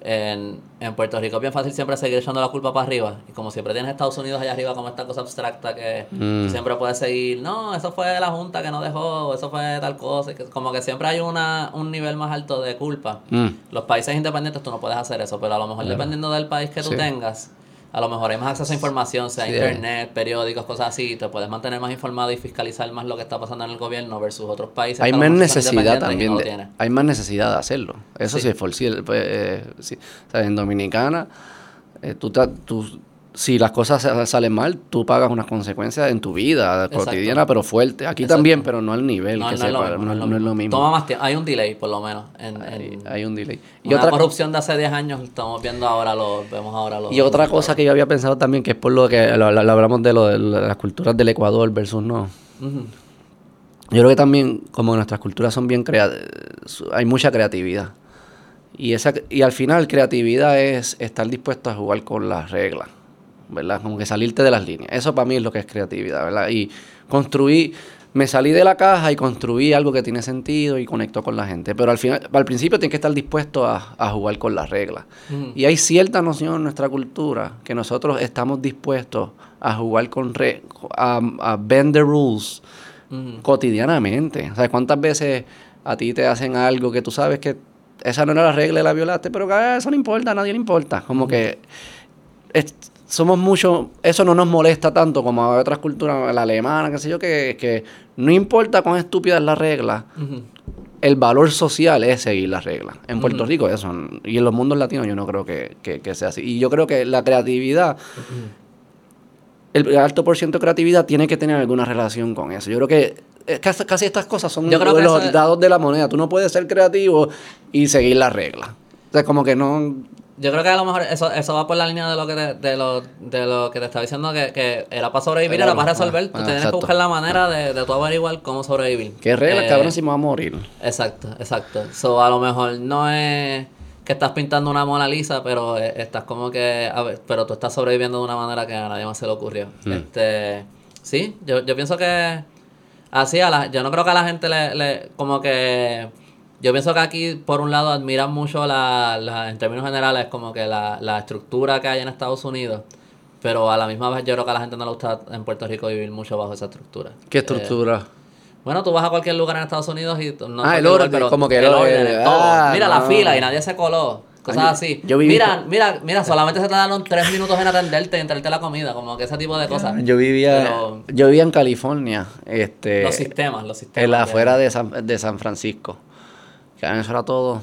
en, en Puerto Rico es bien fácil siempre seguir echando la culpa para arriba, y como siempre tienes Estados Unidos allá arriba como esta cosa abstracta que Mm. siempre puedes seguir, no, eso fue la Junta que no dejó, eso fue tal cosa, que, como que siempre hay una, un nivel más alto de culpa. Mm. Los países independientes tú no puedes hacer eso, pero a lo mejor Claro. dependiendo del país que tú Sí. tengas, a lo mejor hay más acceso a información, sea Sí, internet, periódicos, cosas así, te puedes mantener más informado y fiscalizar más lo que está pasando en el gobierno versus otros países. Hay más necesidad también. no de- hay más necesidad de hacerlo. Eso Sí. sí, es por sí. pues, eh, sí. O sea, en Dominicana, eh, tú, tú- si las cosas sa- salen mal, tú pagas unas consecuencias en tu vida Exacto. cotidiana, pero fuerte. Aquí Exacto. también, pero no al nivel No, que no se es lo paga, mismo, no, no no es lo mismo. Toma más tiempo, hay un delay por lo menos. En, hay, en hay un delay. Y una otra, corrupción de hace 10 años, estamos viendo ahora lo, vemos ahora lo y otra cosa que yo había pensado también, que es por lo que lo, lo- lo hablamos de, lo, de las culturas del Ecuador versus no. Yo creo que también, como nuestras culturas son bien creativas, hay mucha creatividad. Y, esa, y al final, creatividad es estar dispuesto a jugar con las reglas, ¿verdad? Como que salirte de las líneas. Eso para mí es lo que es creatividad, ¿verdad? Y construir, me salí de la caja y construí algo que tiene sentido y conectó con la gente. Pero al final, al principio tienes que estar dispuesto a, a jugar con las reglas. Y hay cierta noción en nuestra cultura que nosotros estamos dispuestos a jugar con, re- a, a bend the rules cotidianamente. O sea, ¿cuántas veces a ti te hacen algo que tú sabes que esa no era la regla y la violaste, pero ah, eso no importa, a nadie le importa? Como que es- somos mucho, eso no nos molesta tanto como a otras culturas, la alemana, qué sé yo, que, que no importa cuán estúpida es la regla, el valor social es seguir las reglas. En Puerto. Rico eso, y en los mundos latinos yo no creo que, que- que sea así. Y yo creo que la creatividad, el alto por ciento de creatividad tiene que tener alguna relación con eso. Yo creo que eh, casi, casi estas cosas son Yo creo que los dados de la moneda. Tú no puedes ser creativo y seguir las reglas. O sea, como que no... Yo creo que a lo mejor eso, eso va por la línea de lo que te, de lo, de lo que te estaba diciendo, que, que era para sobrevivir, era para ah, resolver. ah, Tú tienes exacto. que buscar la manera de, de tú averiguar cómo sobrevivir. ¿Qué reglas, Eh, cabrón, si me va a morir? Exacto, exacto. So, a lo mejor no es que estás pintando una Mona Lisa, pero eh, estás como que, a ver, pero tú estás sobreviviendo de una manera que a nadie más se le ocurrió. Hmm. Este, sí, yo, yo pienso que así a la, yo no creo que a la gente le, le como que, yo pienso que aquí por un lado admiran mucho la, la en términos generales como que la, la estructura que hay en Estados Unidos. Pero a la misma vez yo creo que a la gente no le gusta en Puerto Rico vivir mucho bajo esa estructura. ¿Qué Eh, estructura? bueno, tú vas a cualquier lugar en Estados Unidos y no Ah, el orden, pero como que el orden, todo. Ah, mira la no. fila y nadie se coló. Cosas así. yo viví- mira, mira, mira, solamente se te dieron tres minutos en atenderte y entrarte la comida, como que ese tipo de cosas. Yo vivía, Pero yo vivía en California, este, los sistemas, los sistemas. en la afuera de San, de San Francisco. Que eso era todo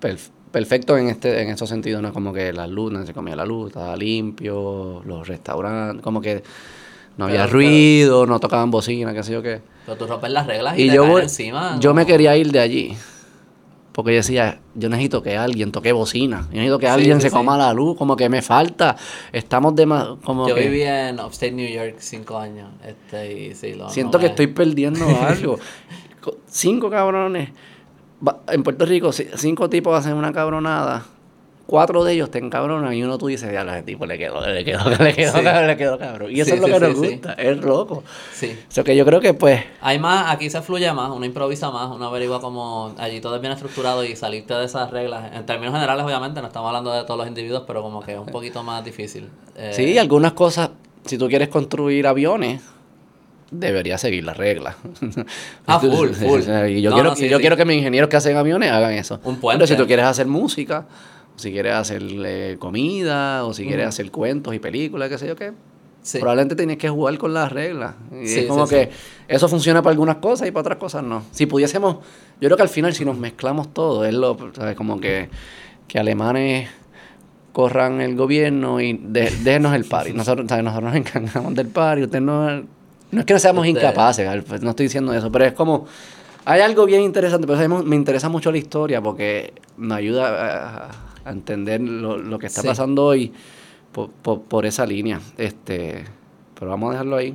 perf- perfecto en este en esos sentidos, ¿no? Como que la luz, no se comía la luz, estaba limpio, los restaurantes, como que no había Pero- ruido, no tocaban bocina, qué sé yo qué. Pero tú rompes las reglas y, Y te yo, encima. yo ¿no? me quería ir de allí. Porque yo decía, yo necesito que alguien toque bocina. Yo necesito que Sí, alguien sí, se sí. coma la luz. Como que me falta. Estamos de más. Como Yo que viví en Upstate New York cinco años. Este, y sí, lo, siento no que me- estoy perdiendo algo. Co- Cinco cabrones. En Puerto Rico, ci- cinco tipos hacen una cabronada. Cuatro de ellos te encabronan y uno tú dices, ya, a ese tipo le quedó, le quedó, le quedó, Sí. cabrón, le quedó cabrón. Y eso Sí, es lo sí, que nos gusta. Es loco. Sí. O sea que yo creo que pues Hay más, aquí se fluye más, uno improvisa más, uno averigua como allí todo es bien estructurado y salirte de esas reglas. En términos generales, obviamente, no estamos hablando de todos los individuos, pero como que es un poquito más difícil. Eh, Sí, algunas cosas, si tú quieres construir aviones, deberías seguir las reglas. Ah, full, full. y yo, No, quiero, no, sí, yo sí. quiero que mis ingenieros que hacen aviones hagan eso. Un puente. Pero si tú quieres hacer música, si quieres hacer eh, comida, o si quieres hacer cuentos y películas, qué sé yo qué, Sí. probablemente tienes que jugar con las reglas. Y es como que eso funciona para algunas cosas y para otras cosas no. Si pudiésemos, yo creo que al final si nos mezclamos todo, es lo, ¿sabes? Como que, que alemanes corran el gobierno y de, déjenos el party. Nosotros, ¿sabes? Nosotros nos encargamos del party, usted no... No es que no seamos Este- incapaces, pues, no estoy diciendo eso, pero es como Hay algo bien interesante, pero me interesa mucho la historia porque me ayuda a, a entender lo, lo que está Sí. pasando hoy por, por- por esa línea. Este, pero vamos a dejarlo ahí.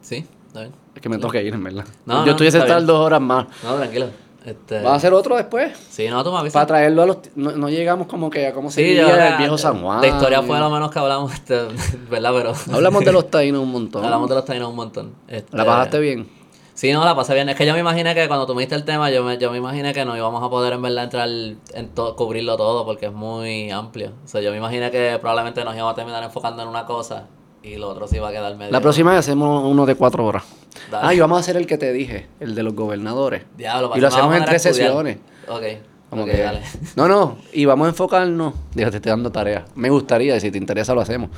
Sí, está bien. Es que me tengo que ir, en verdad. No, Yo no, estuviese está estar bien. dos horas más. No, tranquilo. Este, ¿Vas a hacer otro después? Sí, no, tú me avisas. Para traerlo a los... No, no llegamos como que a cómo se Sí, yo el viejo San Juan. De historia fue lo menos que hablamos, este, ¿verdad? Pero... Hablamos de los taínos un montón. Hablamos de los taínos un montón. Este, ¿La pasaste bien? Sí, no, la pasé bien. Es que yo me imaginé que cuando tú me diste el tema, yo me, yo me imaginé que no íbamos a poder en verdad entrar en todo, cubrirlo todo porque es muy amplio. O sea, yo me imaginé que probablemente nos íbamos a terminar enfocando en una cosa y lo otro sí iba a quedar medio. La próxima vez hacemos uno de cuatro horas. Dale. Ah, y vamos a hacer el que te dije, el de los gobernadores. Diablo, y lo hacemos en tres sesiones. Ok, Como ok, que- dale. No, no, y vamos a enfocarnos. Digo, te estoy dando tarea. Me gustaría, y si te interesa, lo hacemos.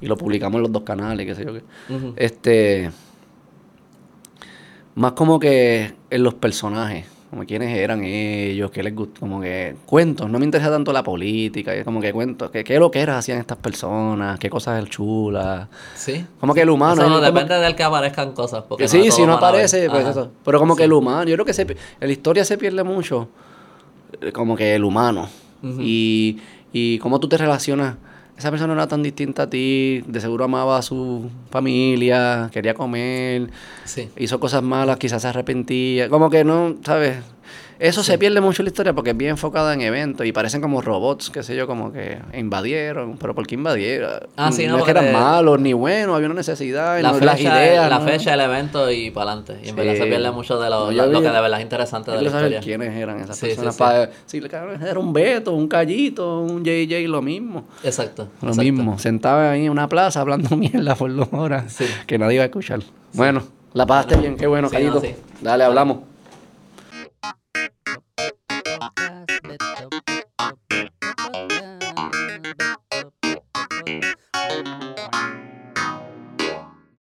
Y lo publicamos en los dos canales, qué sé yo qué. Este. Más como que en los personajes. Como quiénes eran ellos, qué les gustó. Como que cuentos. No me interesa tanto la política. Como que cuentos. que- ¿Qué lo que eras hacían estas personas? ¿Qué cosas chulas? Sí. Como que el humano. Eso no es como- depende del que aparezcan cosas. Porque que no sí, todos si no aparece, pues eso. Pero como que el humano, yo creo que se, en la historia se pierde mucho, eh, como que el humano. Y, y cómo tú te relacionas. Esa persona no era tan distinta a ti, de seguro amaba a su familia, quería comer, Sí. hizo cosas malas, quizás se arrepentía. Como que no, ¿sabes? Eso se pierde mucho en la historia porque es bien enfocada en eventos y parecen como robots, qué sé yo, como que invadieron. Pero ¿por qué invadieron? Ah, sí, no, es que eran malos ni buenos, había una necesidad, La no, fecha, las ideas. la ¿no? fecha, el evento y para adelante. Y en Sí. verdad se pierde mucho de lo, No, que de verdad es interesante de la saber historia. quiénes eran esas Sí, personas. sí. para- si era un Beto, un Callito, un JJ, lo mismo. Exacto. Lo exacto. mismo. Sentaba ahí en una plaza hablando mierda por dos horas Sí. que nadie iba a escuchar. Bueno, la pasaste bien, qué bueno, Callito. no, sí. Dale, hablamos.